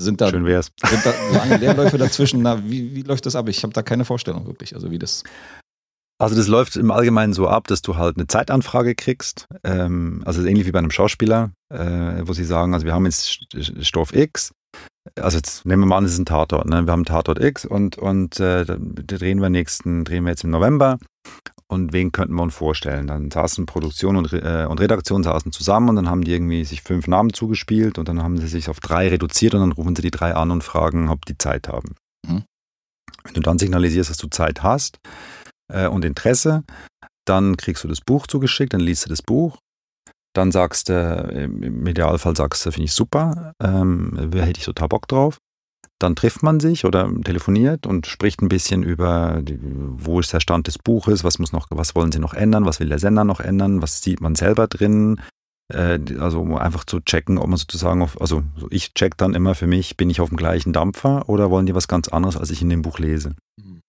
sind da, Schön wär's. sind da lange [LAUGHS] Leerläufe dazwischen? Na, wie, wie läuft das ab? Ich habe da keine Vorstellung wirklich, also wie das. Also das läuft im Allgemeinen so ab, dass du halt eine Zeitanfrage kriegst. Ähm, also ähnlich wie bei einem Schauspieler, äh, wo sie sagen, also wir haben jetzt Stoff X. Also jetzt nehmen wir mal an, es ist ein Tatort. Ne? Wir haben Tatort X und, und äh, drehen wir nächsten, drehen wir jetzt im November. Und wen könnten wir uns vorstellen? Dann saßen Produktion und, äh, und Redaktion saßen zusammen und dann haben die irgendwie sich fünf Namen zugespielt und dann haben sie sich auf drei reduziert und dann rufen sie die drei an und fragen, ob die Zeit haben. Mhm. Wenn du dann signalisierst, dass du Zeit hast, äh, und Interesse. Dann kriegst du das Buch zugeschickt, dann liest du das Buch. Dann sagst du, im Idealfall sagst du, finde ich super, ähm, hätte ich total Bock drauf. Dann trifft man sich oder telefoniert und spricht ein bisschen über, die, wo ist der Stand des Buches, was muss noch, was wollen sie noch ändern, was will der Sender noch ändern, was sieht man selber drin. Äh, also um einfach zu checken, ob man sozusagen auf, also ich check dann immer für mich, bin ich auf dem gleichen Dampfer oder wollen die was ganz anderes, als ich in dem Buch lese. Mhm.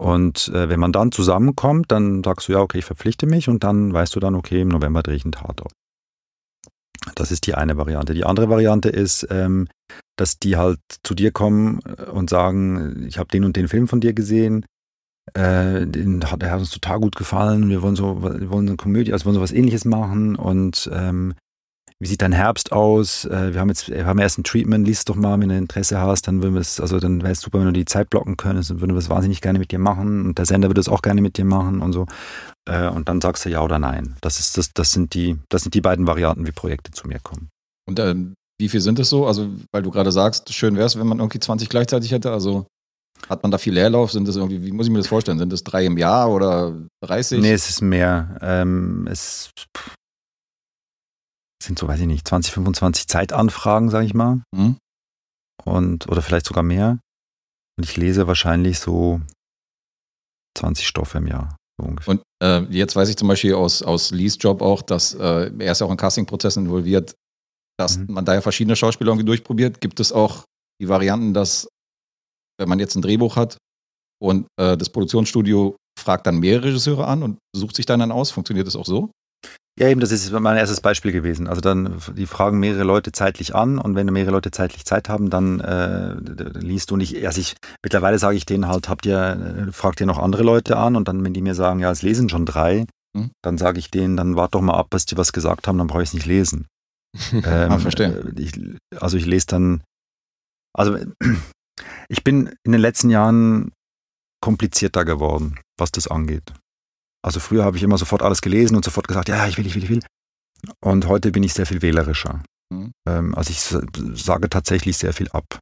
Und äh, wenn man dann zusammenkommt, dann sagst du, ja, okay, ich verpflichte mich und dann weißt du dann, okay, im November drehe ich einen Tatort. Das ist die eine Variante. Die andere Variante ist, ähm, dass die halt zu dir kommen äh, und sagen, ich habe den und den Film von dir gesehen, äh, den hat, der hat uns total gut gefallen, wir wollen so, wir wollen eine Komödie, also wollen so was ähnliches machen und ähm, wie sieht dein Herbst aus? Äh, wir haben jetzt, wir haben erst ein Treatment, liest doch mal, wenn du Interesse hast, dann würden wir es, also dann wäre es super, wenn du die Zeit blocken könntest, dann würden wir es wahnsinnig gerne mit dir machen und der Sender würde es auch gerne mit dir machen und so. Äh, und dann sagst du ja oder nein. Das ist das, das sind die, das sind die beiden Varianten, wie Projekte zu mir kommen. Und äh, wie viel sind es so? Also, weil du gerade sagst, schön wäre es, wenn man irgendwie 20 gleichzeitig hätte. Also hat man da viel Leerlauf? Sind das irgendwie, wie muss ich mir das vorstellen? Sind das drei im Jahr oder 30? Nee, es ist mehr. Ähm, es, sind so, weiß ich nicht, 20, 25 Zeitanfragen, sage ich mal. Mhm. Und, oder vielleicht sogar mehr. Und ich lese wahrscheinlich so 20 Stoffe im Jahr. So und äh, jetzt weiß ich zum Beispiel aus, aus Lees Job auch, dass äh, er ist ja auch in Castingprozessen involviert, dass mhm. man da ja verschiedene Schauspieler irgendwie durchprobiert. Gibt es auch die Varianten, dass wenn man jetzt ein Drehbuch hat und äh, das Produktionsstudio fragt dann mehrere Regisseure an und sucht sich dann, dann aus, funktioniert das auch so? Ja, eben, das ist mein erstes Beispiel gewesen. Also dann, die fragen mehrere Leute zeitlich an und wenn mehrere Leute zeitlich Zeit haben, dann äh, liest du nicht, also ich, mittlerweile sage ich denen halt, habt ihr, äh, fragt ihr noch andere Leute an und dann, wenn die mir sagen, ja, es lesen schon drei, hm. dann sage ich denen, dann wart doch mal ab, bis die was gesagt haben, dann brauche ich es nicht lesen. [LAUGHS] ähm, ah, verstehe. Äh, ich, also ich lese dann, also [CLEARS THROAT] ich bin in den letzten Jahren komplizierter geworden, was das angeht. Also früher habe ich immer sofort alles gelesen und sofort gesagt, ja, ich will, ich will, ich will. Und heute bin ich sehr viel wählerischer. Mhm. Ähm, also ich sage tatsächlich sehr viel ab.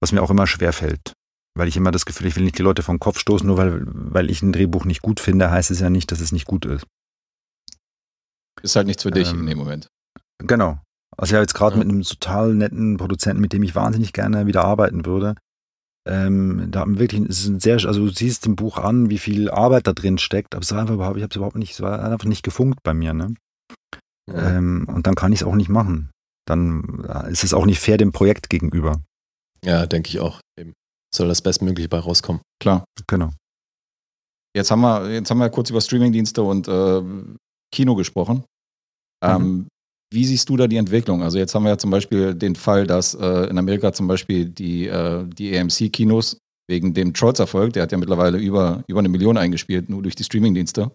Was mir auch immer schwer fällt. Weil ich immer das Gefühl, ich will nicht die Leute vom Kopf stoßen, nur weil, weil ich ein Drehbuch nicht gut finde, heißt es ja nicht, dass es nicht gut ist. Ist halt nichts für dich ähm, in dem Moment. Genau. Also ich habe jetzt gerade ja. mit einem total netten Produzenten, mit dem ich wahnsinnig gerne wieder arbeiten würde, ähm, da haben wirklich, es ist ein sehr, also du siehst im Buch an, wie viel Arbeit da drin steckt, aber es war einfach überhaupt, ich habe es überhaupt nicht, es war einfach nicht gefunkt bei mir, ne? Ja. Ähm, und dann kann ich es auch nicht machen. Dann ist es auch nicht fair dem Projekt gegenüber. Ja, denke ich auch. Eben. soll das Bestmögliche bei rauskommen. Klar. Genau. Jetzt haben wir, jetzt haben wir kurz über Streamingdienste und äh, Kino gesprochen. Ähm, Wie siehst du da die Entwicklung? Also jetzt haben wir ja zum Beispiel den Fall, dass äh, in Amerika zum Beispiel die, äh, die AMC-Kinos wegen dem Trolls-Erfolg, der hat ja mittlerweile über, über eine Million eingespielt, nur durch die Streamingdienste,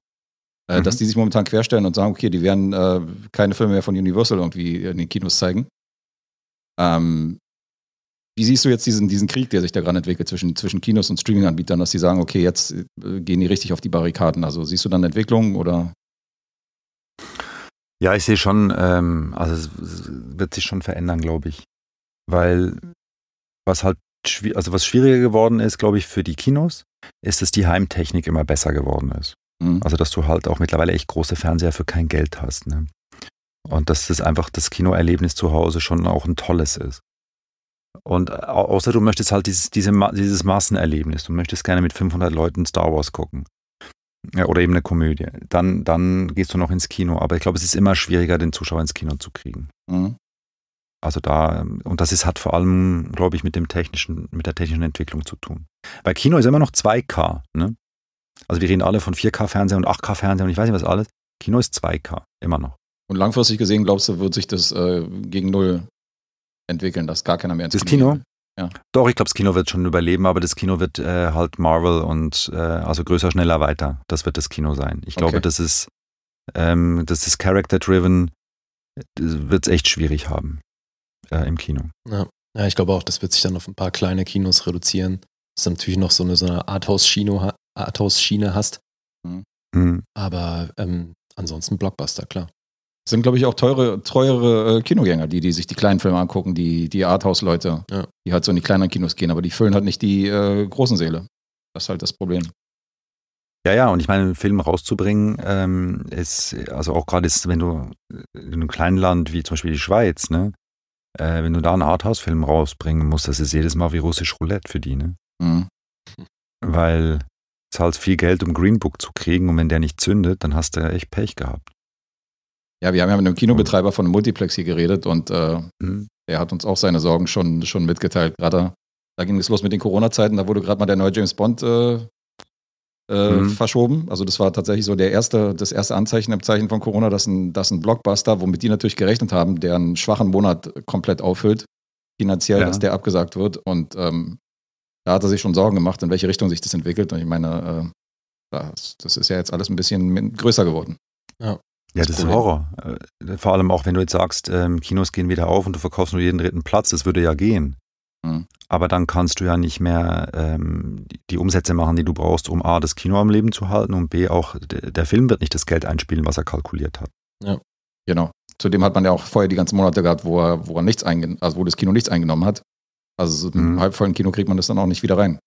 äh, Mhm. dass die sich momentan querstellen und sagen, okay, die werden äh, keine Filme mehr von Universal irgendwie in den Kinos zeigen. Ähm, wie siehst du jetzt diesen, diesen Krieg, der sich da gerade entwickelt zwischen, zwischen Kinos und Streaming-Anbietern, dass die sagen, okay, jetzt äh, gehen die richtig auf die Barrikaden? Also siehst du dann Entwicklung oder? Ja, ich sehe schon, ähm, also es wird sich schon verändern, glaube ich. Weil was halt, also was schwieriger geworden ist, glaube ich, für die Kinos, ist, dass die Heimtechnik immer besser geworden ist. Mhm. Also, dass du halt auch mittlerweile echt große Fernseher für kein Geld hast. Ne? Und dass das einfach das Kinoerlebnis zu Hause schon auch ein tolles ist. Und au- außer du möchtest halt dieses, diese, dieses Massenerlebnis, du möchtest gerne mit 500 Leuten Star Wars gucken. Ja, oder eben eine Komödie. Dann, dann gehst du noch ins Kino. Aber ich glaube, es ist immer schwieriger, den Zuschauer ins Kino zu kriegen. Mhm. Also da, und das ist, hat vor allem, glaube ich, mit dem technischen, mit der technischen Entwicklung zu tun. Weil Kino ist immer noch 2K, ne? Also wir reden alle von 4K-Fernseher und 8K-Fernseher und ich weiß nicht was alles. Kino ist 2K, immer noch. Und langfristig gesehen, glaubst du, wird sich das äh, gegen Null entwickeln, dass gar keiner mehr ins Das Kino? gehen will? Doch, ich glaube, das Kino wird schon überleben, aber das Kino wird äh, halt Marvel und äh, also größer, schneller, weiter. Das wird das Kino sein. Ich glaube, Okay. das ist, ähm, das ist character-driven, wird es echt schwierig haben äh, im Kino. Ja. ja, ich glaube auch, das wird sich dann auf ein paar kleine Kinos reduzieren. Dass du natürlich noch so eine, so eine Arthouse-Schiene hast. Mhm. Aber ähm, ansonsten Blockbuster, klar. Sind, glaube ich, auch teure, teure äh, Kinogänger, die, die sich die kleinen Filme angucken, die, die Arthouse-Leute, Ja. die halt so in die kleineren Kinos gehen, aber die füllen halt nicht die äh, großen Säle. Das ist halt das Problem. Ja, ja, und ich meine, einen Film rauszubringen, ähm, ist, also auch gerade ist, wenn du in einem kleinen Land wie zum Beispiel die Schweiz, ne, äh, wenn du da einen Arthouse-Film rausbringen musst, das ist jedes Mal wie russisch Roulette für die, ne? Mhm. Weil es halt viel Geld, um Green Book zu kriegen und wenn der nicht zündet, dann hast du echt Pech gehabt. Ja, wir haben ja mit einem Kinobetreiber von einem Multiplex hier geredet und äh, Mhm. der hat uns auch seine Sorgen schon, schon mitgeteilt. Gerade da ging es los mit den Corona-Zeiten, da wurde gerade mal der neue James Bond äh, äh, Mhm. verschoben. Also das war tatsächlich so der erste, das erste Anzeichen im Zeichen von Corona, dass ein, dass ein Blockbuster, womit die natürlich gerechnet haben, der einen schwachen Monat komplett auffüllt, finanziell, Ja. dass der abgesagt wird. Und ähm, da hat er sich schon Sorgen gemacht, in welche Richtung sich das entwickelt. Und ich meine, äh, das, das ist ja jetzt alles ein bisschen größer geworden. Ja, Das das ist. Horror. Äh, Vor allem auch, wenn du jetzt sagst, ähm, Kinos gehen wieder auf und du verkaufst nur jeden dritten Platz, das würde ja gehen. Mhm. Aber dann kannst du ja nicht mehr ähm, die, Umsätze machen, die du brauchst, um A, das Kino am Leben zu halten und B, auch der Film wird nicht das Geld einspielen, was er kalkuliert hat. Genau. Zudem hat man ja auch vorher die ganzen Monate gehabt, wo er, wo er nichts eingen also wo das Kino nichts eingenommen hat. Also so im Mhm. halbvollen Kino kriegt man das dann auch nicht wieder rein.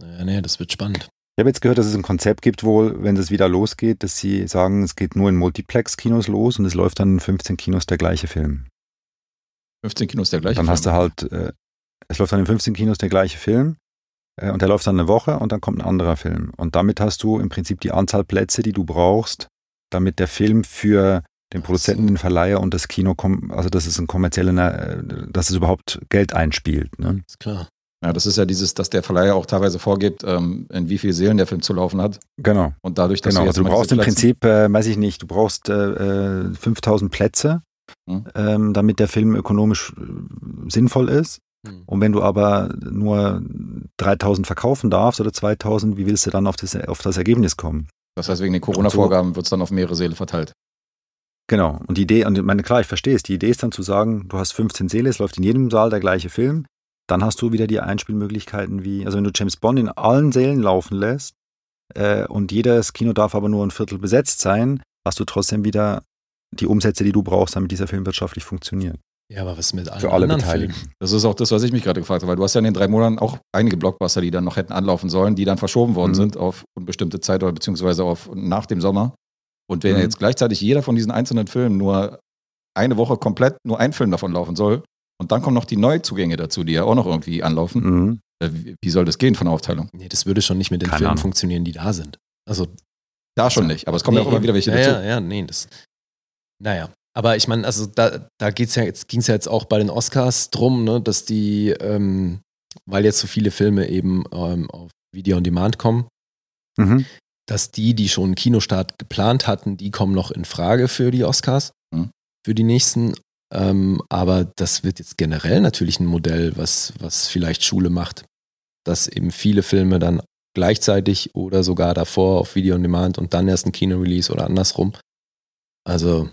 Ja, nee, das wird spannend. Ich habe jetzt gehört, dass es ein Konzept gibt, wohl, wenn es wieder losgeht, dass sie sagen, es geht nur in Multiplex-Kinos los und es läuft dann in 15 Kinos der gleiche Film. 15 Kinos der gleiche. Dann hast du Film. halt, äh, es läuft dann in 15 Kinos der gleiche Film äh, und der läuft dann eine Woche und dann kommt ein anderer Film. Und damit hast du im Prinzip die Anzahl Plätze, die du brauchst, damit der Film für den Produzenten, den Verleiher und das Kino, kom- also dass es ein kommerzieller, äh, dass es überhaupt Geld einspielt. Ne? Ist klar. Ja, das ist ja dieses, dass der Verleiher auch teilweise vorgibt, ähm, in wie vielen Seelen der Film zu laufen hat. Genau. Und dadurch, dass Genau, du also du brauchst im Prinzip, äh, weiß ich nicht, du brauchst äh, äh, 5000 Plätze, Mhm. ähm, damit der Film ökonomisch äh, sinnvoll ist. Hm. Und wenn du aber nur 3000 verkaufen darfst oder 2000, wie willst du dann auf das, auf das Ergebnis kommen? Das heißt, wegen den Corona-Vorgaben wird es dann auf mehrere Seele verteilt. Genau. Und die Idee, und ich meine, klar, ich verstehe es. Die Idee ist dann zu sagen, du hast 15 Seele, es läuft in jedem Saal der gleiche Film. Dann hast du wieder die Einspielmöglichkeiten wie, also wenn du James Bond in allen Sälen laufen lässt äh, und jedes Kino darf aber nur ein Viertel besetzt sein, hast du trotzdem wieder die Umsätze, die du brauchst, damit dieser Film wirtschaftlich funktioniert. Ja, aber was mit allen Für alle anderen Beteiligten. Filmen? Das ist auch das, was ich mich gerade gefragt habe, weil du hast ja in den drei Monaten auch einige Blockbuster, die dann noch hätten anlaufen sollen, die dann verschoben worden Mhm. sind auf unbestimmte Zeit oder beziehungsweise auf nach dem Sommer. Und wenn Mhm. jetzt gleichzeitig jeder von diesen einzelnen Filmen nur eine Woche komplett nur ein Film davon laufen soll und dann kommen noch die Neuzugänge dazu, die ja auch noch irgendwie anlaufen, Mhm. äh, wie, wie soll das gehen von der Aufteilung? Nee, das würde schon nicht mit den Keine Filmen Ahnung. funktionieren, die da sind. Also Da schon nicht, aber es kommen ja auch immer wieder welche ja, dazu. Ja, ja, nee, das. Naja. Aber ich meine, also da, da geht's ja jetzt, ging es ja jetzt auch bei den Oscars drum, ne, dass die, ähm, weil jetzt so viele Filme eben ähm, auf Video on Demand kommen, Mhm. dass die, die schon einen Kinostart geplant hatten, die kommen noch in Frage für die Oscars, Mhm. für die nächsten. Ähm, aber das wird jetzt generell natürlich ein Modell, was, was vielleicht Schule macht, dass eben viele Filme dann gleichzeitig oder sogar davor auf Video on Demand und dann erst ein Kino-Release oder andersrum. Also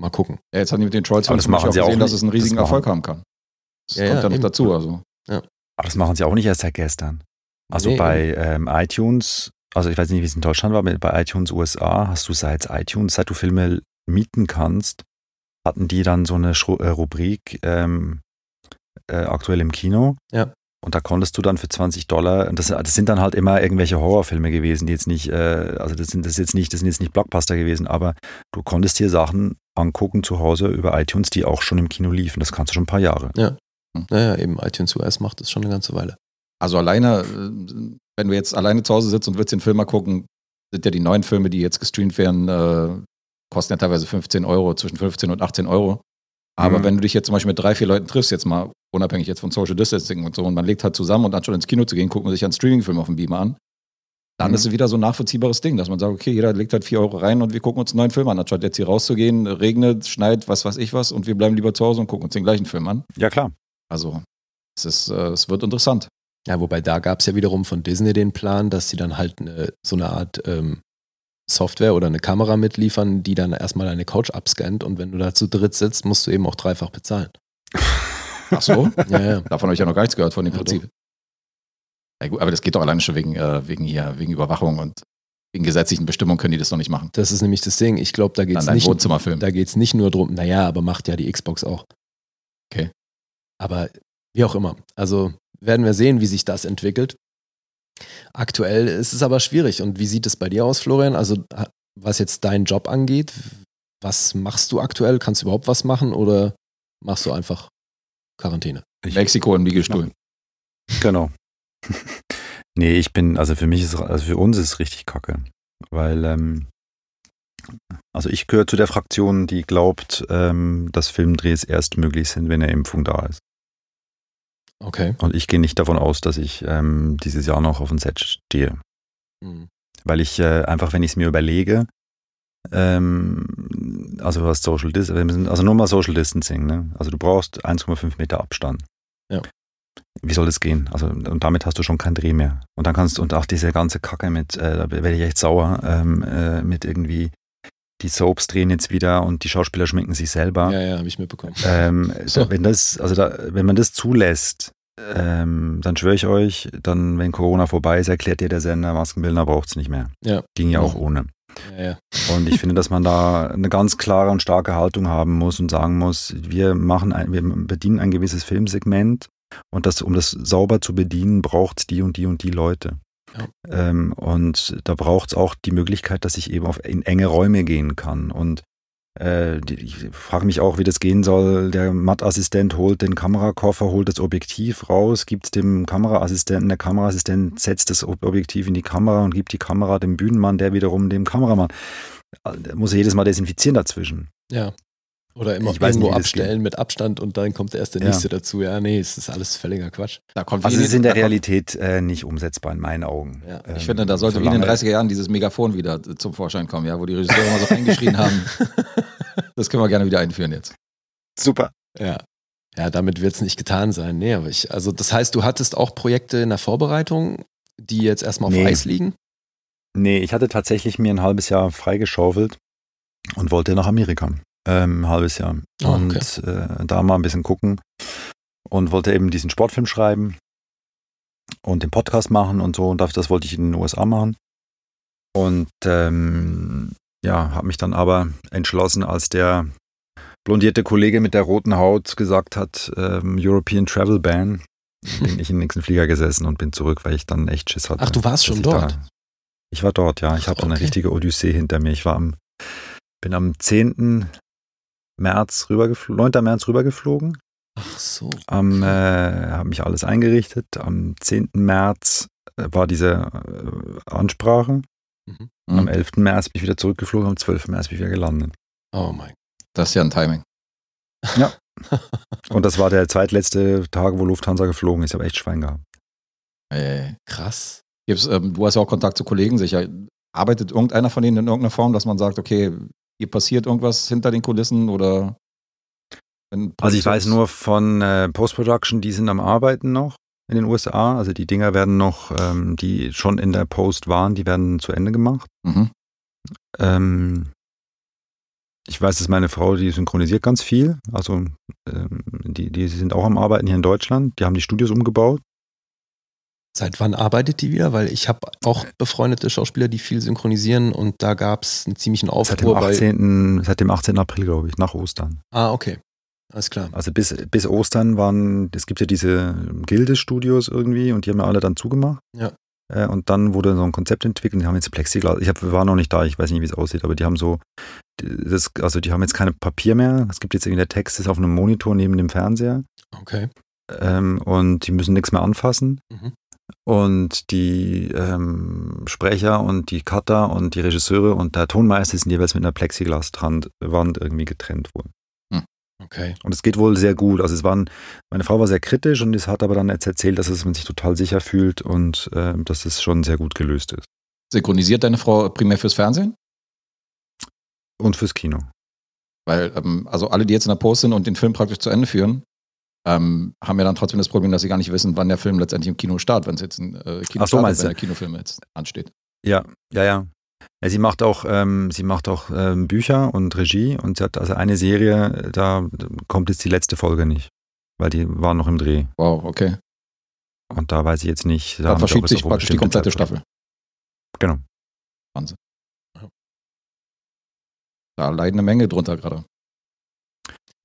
mal gucken. Ja, jetzt haben die mit den Trolls das machen sie auch gesehen, dass nicht. es einen riesigen Erfolg haben kann. Das Ja, kommt ja, ja noch dazu. Also. Aber das machen sie auch nicht erst seit gestern. Also Nee, bei ähm, iTunes, also ich weiß nicht, wie es in Deutschland war, aber bei iTunes USA hast du seit iTunes, seit du Filme mieten kannst, hatten die dann so eine Schru äh, Rubrik ähm, äh, aktuell im Kino. Ja. Und da konntest du dann für 20 Dollar, und das, das sind dann halt immer irgendwelche Horrorfilme gewesen, die jetzt nicht, äh, also das sind das ist jetzt nicht, das sind jetzt nicht Blockbuster gewesen, aber du konntest dir Sachen angucken zu Hause über iTunes, die auch schon im Kino liefen. Das kannst du schon ein paar Jahre. Naja, eben iTunes US macht das schon eine ganze Weile. Also alleine, äh, wenn du jetzt alleine zu Hause sitzt und willst den Film mal gucken, sind ja die neuen Filme, die jetzt gestreamt werden, äh, kosten ja teilweise 15 Euro, zwischen 15 und 18 Euro. Aber Mhm. wenn du dich jetzt zum Beispiel mit drei, vier Leuten triffst, jetzt mal unabhängig jetzt von Social Distancing und so, und man legt halt zusammen und anstatt ins Kino zu gehen, guckt man sich einen Streaming-Film auf dem Beamer an, dann Mhm. ist es wieder so ein nachvollziehbares Ding, dass man sagt, okay, jeder legt halt 4 Euro rein und wir gucken uns einen neuen Film an, anstatt jetzt hier rauszugehen, regnet, schneit, was weiß ich was, und wir bleiben lieber zu Hause und gucken uns den gleichen Film an. Ja, klar. Also, es, ist, äh, es wird interessant. Ja, wobei da gab es ja wiederum von Disney den Plan, dass sie dann halt eine, so eine Art ähm, Software oder eine Kamera mitliefern, die dann erstmal deine Couch abscannt und wenn du da zu dritt sitzt, musst du eben auch dreifach bezahlen. Ach so? [LAUGHS] Ja, ja. Davon habe ich ja noch gar nichts gehört, von dem Ja, Prinzip. Ja, gut, aber das geht doch alleine schon wegen, äh, wegen hier, wegen Überwachung und wegen gesetzlichen Bestimmungen können die das noch nicht machen. Das ist nämlich das Ding. Ich glaube, da geht es nicht, Wohnzimmerfilm. da geht's nicht nur drum, naja, aber macht ja die Xbox auch. Okay. Aber wie auch immer. Also werden wir sehen, wie sich das entwickelt. Aktuell ist es aber schwierig. Und wie sieht es bei dir aus, Florian? Also was jetzt deinen Job angeht, was machst du aktuell? Kannst du überhaupt was machen oder machst du einfach Quarantäne? Mexiko im Liegestuhl. Genau. [LAUGHS] nee, ich bin, also für mich ist, also für uns ist es richtig kacke. Weil, ähm, also ich gehöre zu der Fraktion, die glaubt, ähm, dass Filmdrehs erst möglich sind, wenn eine Impfung da ist. Okay. Und ich gehe nicht davon aus, dass ich ähm, dieses Jahr noch auf dem Set stehe. Hm. Weil ich äh, einfach, wenn ich es mir überlege, ähm, also was Social Distancing, also nur mal Social Distancing, ne? Also du brauchst 1,5 Meter Abstand. Ja. Wie soll das gehen? Also und damit hast du schon keinen Dreh mehr. Und dann kannst du, und auch diese ganze Kacke mit, äh, da werde ich echt sauer, ähm, äh, mit irgendwie die Soaps drehen jetzt wieder und die Schauspieler schminken sich selber. Ja, ja, habe ich mitbekommen. Ähm, [LAUGHS] So. wenn das, also da, wenn man das zulässt, ähm, dann schwöre ich euch, dann, wenn Corona vorbei ist, erklärt dir der Sender, Maskenbildner braucht es nicht mehr. Ja. Ging ja auch Ja. ohne. Ja, ja. Und ich finde, dass man da eine ganz klare und starke Haltung haben muss und sagen muss, wir machen ein, wir bedienen ein gewisses Filmsegment und das, um das sauber zu bedienen, braucht es die und die und die Leute. Ja. Ähm, und da braucht es auch die Möglichkeit, dass ich eben auf, in enge Räume gehen kann. Und äh, ich frage mich auch, wie das gehen soll. Der Mattassistent holt den Kamerakoffer, holt das Objektiv raus, gibt es dem Kameraassistenten, der Kameraassistent setzt das Ob- Objektiv in die Kamera und gibt die Kamera dem Bühnenmann, der wiederum dem Kameramann. Also, muss jedes Mal desinfizieren dazwischen. ja. Oder immer Ich weiß irgendwo das abstellen mit Abstand und dann kommt erst der Ja. nächste dazu. Ja, nee, es ist alles völliger Quatsch. Da kommt Also es ist in der [LAUGHS] Realität äh, nicht umsetzbar in meinen Augen. Ja. Ähm, Ich finde, da sollte wie in den solange- 30er Jahren dieses Megafon wieder zum Vorschein kommen, ja, wo die Regisseure immer so eingeschrien [LAUGHS] haben. Das können wir gerne wieder einführen jetzt. Super. Ja. Ja, damit wird es nicht getan sein. Nee, aber ich, also das heißt, du hattest auch Projekte in der Vorbereitung, die jetzt erstmal auf Nee. Eis liegen? Nee, ich hatte tatsächlich mir ein halbes Jahr freigeschaufelt und wollte nach Amerika. Ähm, ein halbes Jahr. Ah, und okay. äh, da mal ein bisschen gucken. Und wollte eben diesen Sportfilm schreiben und den Podcast machen und so. Und das, wollte ich in den USA machen. Und ähm, ja, habe mich dann aber entschlossen, als der blondierte Kollege mit der roten Haut gesagt hat, ähm, European Travel Ban, [LAUGHS] bin ich in den nächsten Flieger gesessen und bin zurück, weil ich dann echt Schiss hatte. Ach, du warst schon ich dort? Da, ich war dort, ja. Ich habe dann eine Okay. richtige Odyssee hinter mir. Ich war am, bin am 10. März rübergeflogen, 9. März rübergeflogen. Ach so. Am, äh, habe mich alles eingerichtet. Am 10. März äh, war diese äh, Ansprache. Mhm. Am 11. März bin ich wieder zurückgeflogen. Am 12. März bin ich wieder gelandet. Oh mein Das ist ja ein Timing. [LAUGHS] Und das war der zweitletzte Tag, wo Lufthansa geflogen ist. Ich habe echt Schwein gehabt. Ey. Krass. Gibt's, ähm, du hast ja auch Kontakt zu Kollegen sicher. Arbeitet irgendeiner von denen in irgendeiner Form, dass man sagt, okay, hier passiert irgendwas hinter den Kulissen oder Also ich weiß nur von äh, Post-Production, die sind am Arbeiten noch in den USA. Also die Dinger werden noch, ähm, die schon in der Post waren, die werden zu Ende gemacht. Mhm. Ähm, ich weiß, dass meine Frau, die synchronisiert ganz viel. Also ähm, die, die sind auch am Arbeiten hier in Deutschland. Die haben die Studios umgebaut. Seit wann arbeitet die wieder? Weil ich habe auch befreundete Schauspieler, die viel synchronisieren und da gab es einen ziemlichen Seit dem, Aufruhr bei. 18., seit dem 18. April, glaube ich, nach Ostern. Ah, okay. Alles klar. Also bis, bis Ostern waren, es gibt ja diese Gilde-Studios irgendwie und die haben ja alle dann zugemacht. Ja. Äh, und dann wurde so ein Konzept entwickelt, die haben jetzt Plexiglas. Ich hab, war noch nicht da, ich weiß nicht, wie es aussieht, aber die haben so, das, also die haben jetzt keine Papier mehr. Es gibt jetzt irgendwie der Text ist auf einem Monitor neben dem Fernseher Okay. ähm, und die müssen nichts mehr anfassen. Mhm. Und die ähm, Sprecher und die Cutter und die Regisseure und der Tonmeister sind jeweils mit einer Plexiglaswand Wand irgendwie getrennt worden. Okay. Und es geht wohl sehr gut. Also es waren, meine Frau war sehr kritisch und es hat aber dann jetzt erzählt, dass es man sich total sicher fühlt und äh, dass es schon sehr gut gelöst ist. Synchronisiert deine Frau primär fürs Fernsehen? Und fürs Kino. Weil, ähm, also alle, die jetzt in der Post sind und den Film praktisch zu Ende führen, ähm, haben ja dann trotzdem das Problem, dass sie gar nicht wissen, wann der Film letztendlich im Kino startet, wenn es jetzt ein äh, Kino so, startet, wenn der Kinofilm jetzt ansteht. Ja, ja, ja. ja sie macht auch, ähm, sie macht auch ähm, Bücher und Regie und sie hat also eine Serie, da kommt jetzt die letzte Folge nicht, weil die war noch im Dreh. Wow, okay. Und da weiß ich jetzt nicht. Da auch verschiebt sich praktisch die komplette Staffel. Genau. Wahnsinn. Da leiden eine Menge drunter gerade.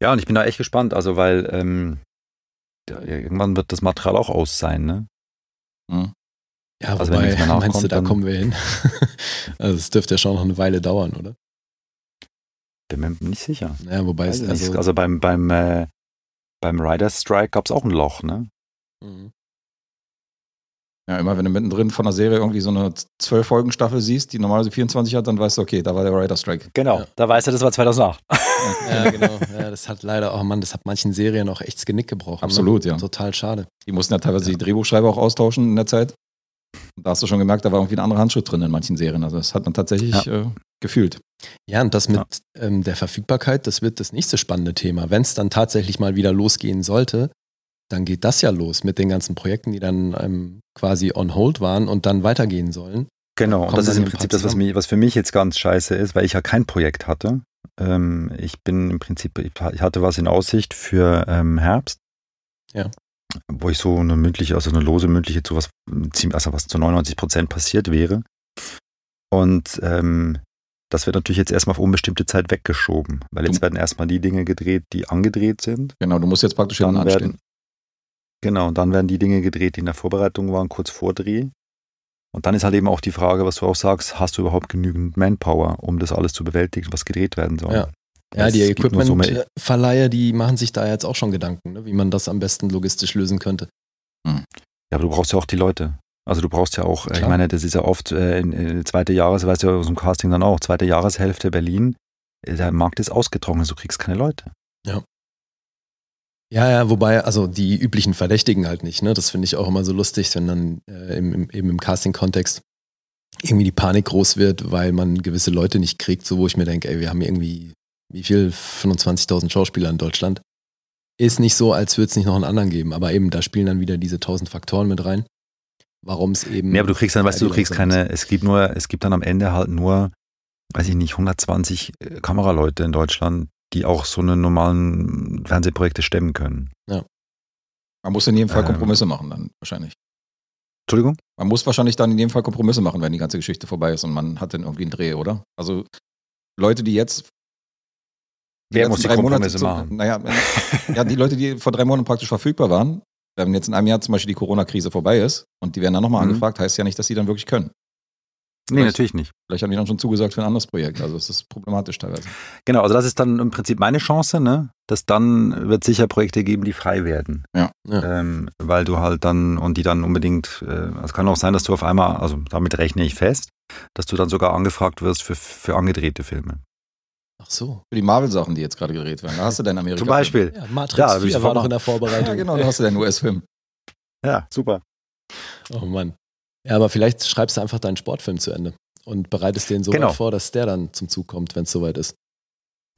Ja, und ich bin da echt gespannt, also weil ähm, irgendwann wird das Material auch aus sein, ne? Mhm. Ja, Also wenn wobei, mehr meinst du, da kommen wir hin? [LAUGHS] also es dürfte ja schon noch eine Weile dauern, oder? Bin mir nicht sicher. Ja, wobei es also, Also, beim, beim, äh, beim Riders Strike gab es auch ein Loch, ne? Mhm. Ja, immer wenn du mittendrin von der Serie irgendwie so eine zwölf Folgen Staffel siehst, die normalerweise 24 hat, dann weißt du, okay, da war der Writer Strike. Genau, Ja. da weißt du, das war 2008. [LAUGHS] Ja, genau. Ja, das hat leider, oh Mann, das hat manchen Serien auch echt das Genick gebrochen. Absolut, ne? ja. Total schade. Die mussten ja teilweise Ja. die Drehbuchschreiber auch austauschen in der Zeit. Und da hast du schon gemerkt, da war irgendwie eine andere Handschrift drin in manchen Serien. Also das hat man tatsächlich äh, gefühlt. Ja, und das mit Ja. ähm, der Verfügbarkeit, das wird das nächste spannende Thema. Wenn es dann tatsächlich mal wieder losgehen sollte, dann geht das ja los mit den ganzen Projekten, die dann ähm, quasi on hold waren und dann weitergehen sollen. Genau, und das ist im Prinzip das, was, mich, was für mich jetzt ganz scheiße ist, weil ich ja kein Projekt hatte. Ähm, ich bin im Prinzip, ich hatte was in Aussicht für ähm, Herbst. Ja. Wo ich so eine mündliche, also eine lose mündliche zu was, also was zu 99 Prozent passiert wäre. Und ähm, das wird natürlich jetzt erstmal auf unbestimmte Zeit weggeschoben, weil jetzt Du- werden erstmal die Dinge gedreht, die angedreht sind. Genau, du musst jetzt praktisch hinten Dann anstehen. werden, genau, und dann werden die Dinge gedreht, die in der Vorbereitung waren, kurz vor Dreh. Und dann ist halt eben auch die Frage, was du auch sagst, hast du überhaupt genügend Manpower, um das alles zu bewältigen, was gedreht werden soll? Ja. Ja, Es die nur so Equipment-Verleiher, die machen sich da jetzt auch schon Gedanken, ne, wie man das am besten logistisch lösen könnte. Ja, aber du brauchst ja auch die Leute. Also du brauchst ja auch, äh, ich Klar. meine, das ist ja oft äh, in, in zweite Jahres, weißt du ja aus dem Casting dann auch, zweite Jahreshälfte Berlin, äh, der Markt ist ausgetrocknet, du kriegst keine Leute. Ja, ja, wobei, also die üblichen Verdächtigen halt nicht, ne? Das finde ich auch immer so lustig, wenn dann äh, im, im, eben im Casting-Kontext irgendwie die Panik groß wird, weil man gewisse Leute nicht kriegt, so wo ich mir denke, ey, wir haben irgendwie, wie viel? 25.000 Schauspieler in Deutschland. Ist nicht so, als würde es nicht noch einen anderen geben, aber eben, da spielen dann wieder diese tausend Faktoren mit rein, warum es eben. Nee, aber du kriegst dann, weißt du, du kriegst keine, es gibt nur, es gibt dann am Ende halt nur, weiß ich nicht, 120 äh, Kameraleute in Deutschland, die auch so eine normalen Fernsehprojekte stemmen können. Man muss in jedem Fall Ähm. Kompromisse machen, dann wahrscheinlich. Entschuldigung? Man muss wahrscheinlich dann in jedem Fall Kompromisse machen, wenn die ganze Geschichte vorbei ist und man hat dann irgendwie einen Dreh, oder? Also Leute, die jetzt. die Wer muss die Kompromisse zum- machen? Naja, [LAUGHS] ja, die Leute, die vor drei Monaten praktisch verfügbar waren, wenn jetzt in einem Jahr zum Beispiel die Corona-Krise vorbei ist und die werden dann nochmal Mhm. angefragt, heißt ja nicht, dass sie dann wirklich können. Nee, Vielleicht- natürlich nicht. Vielleicht haben die dann schon zugesagt für ein anderes Projekt. Also es ist problematisch teilweise. Genau, also das ist dann im Prinzip meine Chance, ne? Dass dann wird sicher Projekte geben, die frei werden. Ja. Ja. Ähm, weil du halt dann und die dann unbedingt, äh, es kann auch sein, dass du auf einmal, also damit rechne ich fest, dass du dann sogar angefragt wirst für, für angedrehte Filme. Ach so. Für die Marvel-Sachen, die jetzt gerade gedreht werden. Da hast du deinen Amerika. Zum Beispiel. Ja, Matrix Ja, will ich 4 war noch in der Ja, Vorbereitung. genau, da hast du deinen US-Film. Ja, super. Oh Mann. Ja, aber vielleicht schreibst du einfach deinen Sportfilm zu Ende und bereitest den so Genau. weit vor, dass der dann zum Zug kommt, wenn es soweit ist.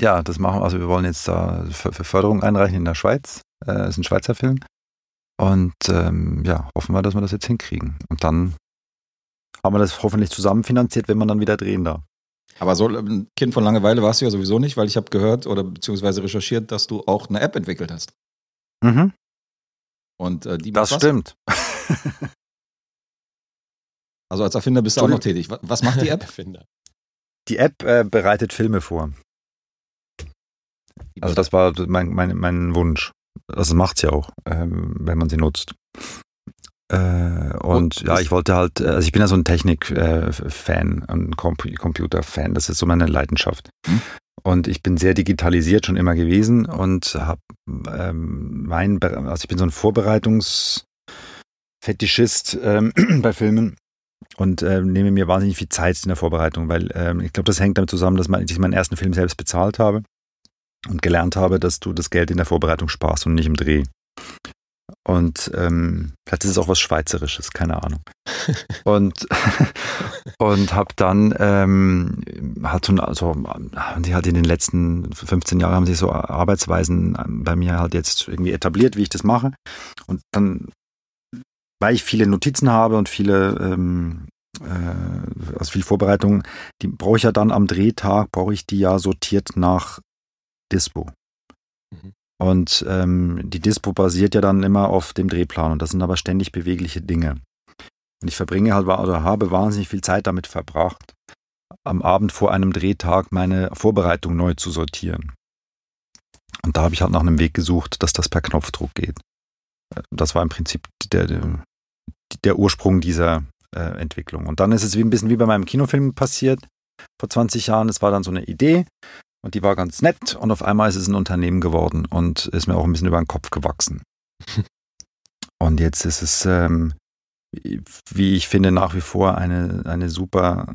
Ja, das machen wir. Also wir wollen jetzt da für, für Förderung einreichen in der Schweiz. Äh, Das ist ein Schweizer Film. Und ähm, ja, hoffen wir, dass wir das jetzt hinkriegen. Und dann haben wir das hoffentlich zusammen finanziert, wenn man dann wieder drehen darf. Aber so ein Kind von Langeweile warst du ja sowieso nicht, weil ich habe gehört oder beziehungsweise recherchiert, dass du auch eine App entwickelt hast. Mhm, Und äh, die das stimmt. [LAUGHS] Also als Erfinder bist du auch noch tätig. Wa- Was macht die [LAUGHS] App? Erfinder. Die App äh, bereitet Filme vor. Also das war mein, mein, mein Wunsch. Das macht sie auch, ähm, wenn man sie nutzt. Äh, und Und ja, ich wollte halt, äh, also ich bin ja so ein Technik-Fan, ein Compu- Computer-Fan, das ist so meine Leidenschaft. Hm. Und ich bin sehr digitalisiert schon immer gewesen und habe ähm, mein, also ich bin so ein Vorbereitungsfetischist ähm, [CLEARS THROAT] bei Filmen und ähm, nehme mir wahnsinnig viel Zeit in der Vorbereitung, weil ähm, ich glaube, das hängt damit zusammen, dass ich meinen ersten Film selbst bezahlt habe und gelernt habe, dass du das Geld in der Vorbereitung sparst und nicht im Dreh. Und ähm, vielleicht ist es auch was Schweizerisches, keine Ahnung. [LAUGHS] Und, [LAUGHS] und habe dann ähm, so, also, haben die halt in den letzten 15 Jahren haben sich so Arbeitsweisen bei mir halt jetzt irgendwie etabliert, wie ich das mache. Und dann, weil ich viele Notizen habe und viele, ähm, äh, also viel Vorbereitung, die brauche ich ja dann am Drehtag, brauche ich die ja sortiert nach Dispo. Mhm. Und ähm, die Dispo basiert ja dann immer auf dem Drehplan und das sind aber ständig bewegliche Dinge. Und ich verbringe halt oder habe wahnsinnig viel Zeit damit verbracht, am Abend vor einem Drehtag meine Vorbereitung neu zu sortieren. Und da habe ich halt nach einem Weg gesucht, dass das per Knopfdruck geht. Äh, Das war im Prinzip der, der, der Ursprung dieser äh, Entwicklung. Und dann ist es wie ein bisschen wie bei meinem Kinofilm passiert vor 20 Jahren. Es war dann so eine Idee und die war ganz nett und auf einmal ist es ein Unternehmen geworden und ist mir auch ein bisschen über den Kopf gewachsen. [LAUGHS] Und jetzt ist es, ähm, wie ich finde, nach wie vor eine, eine super,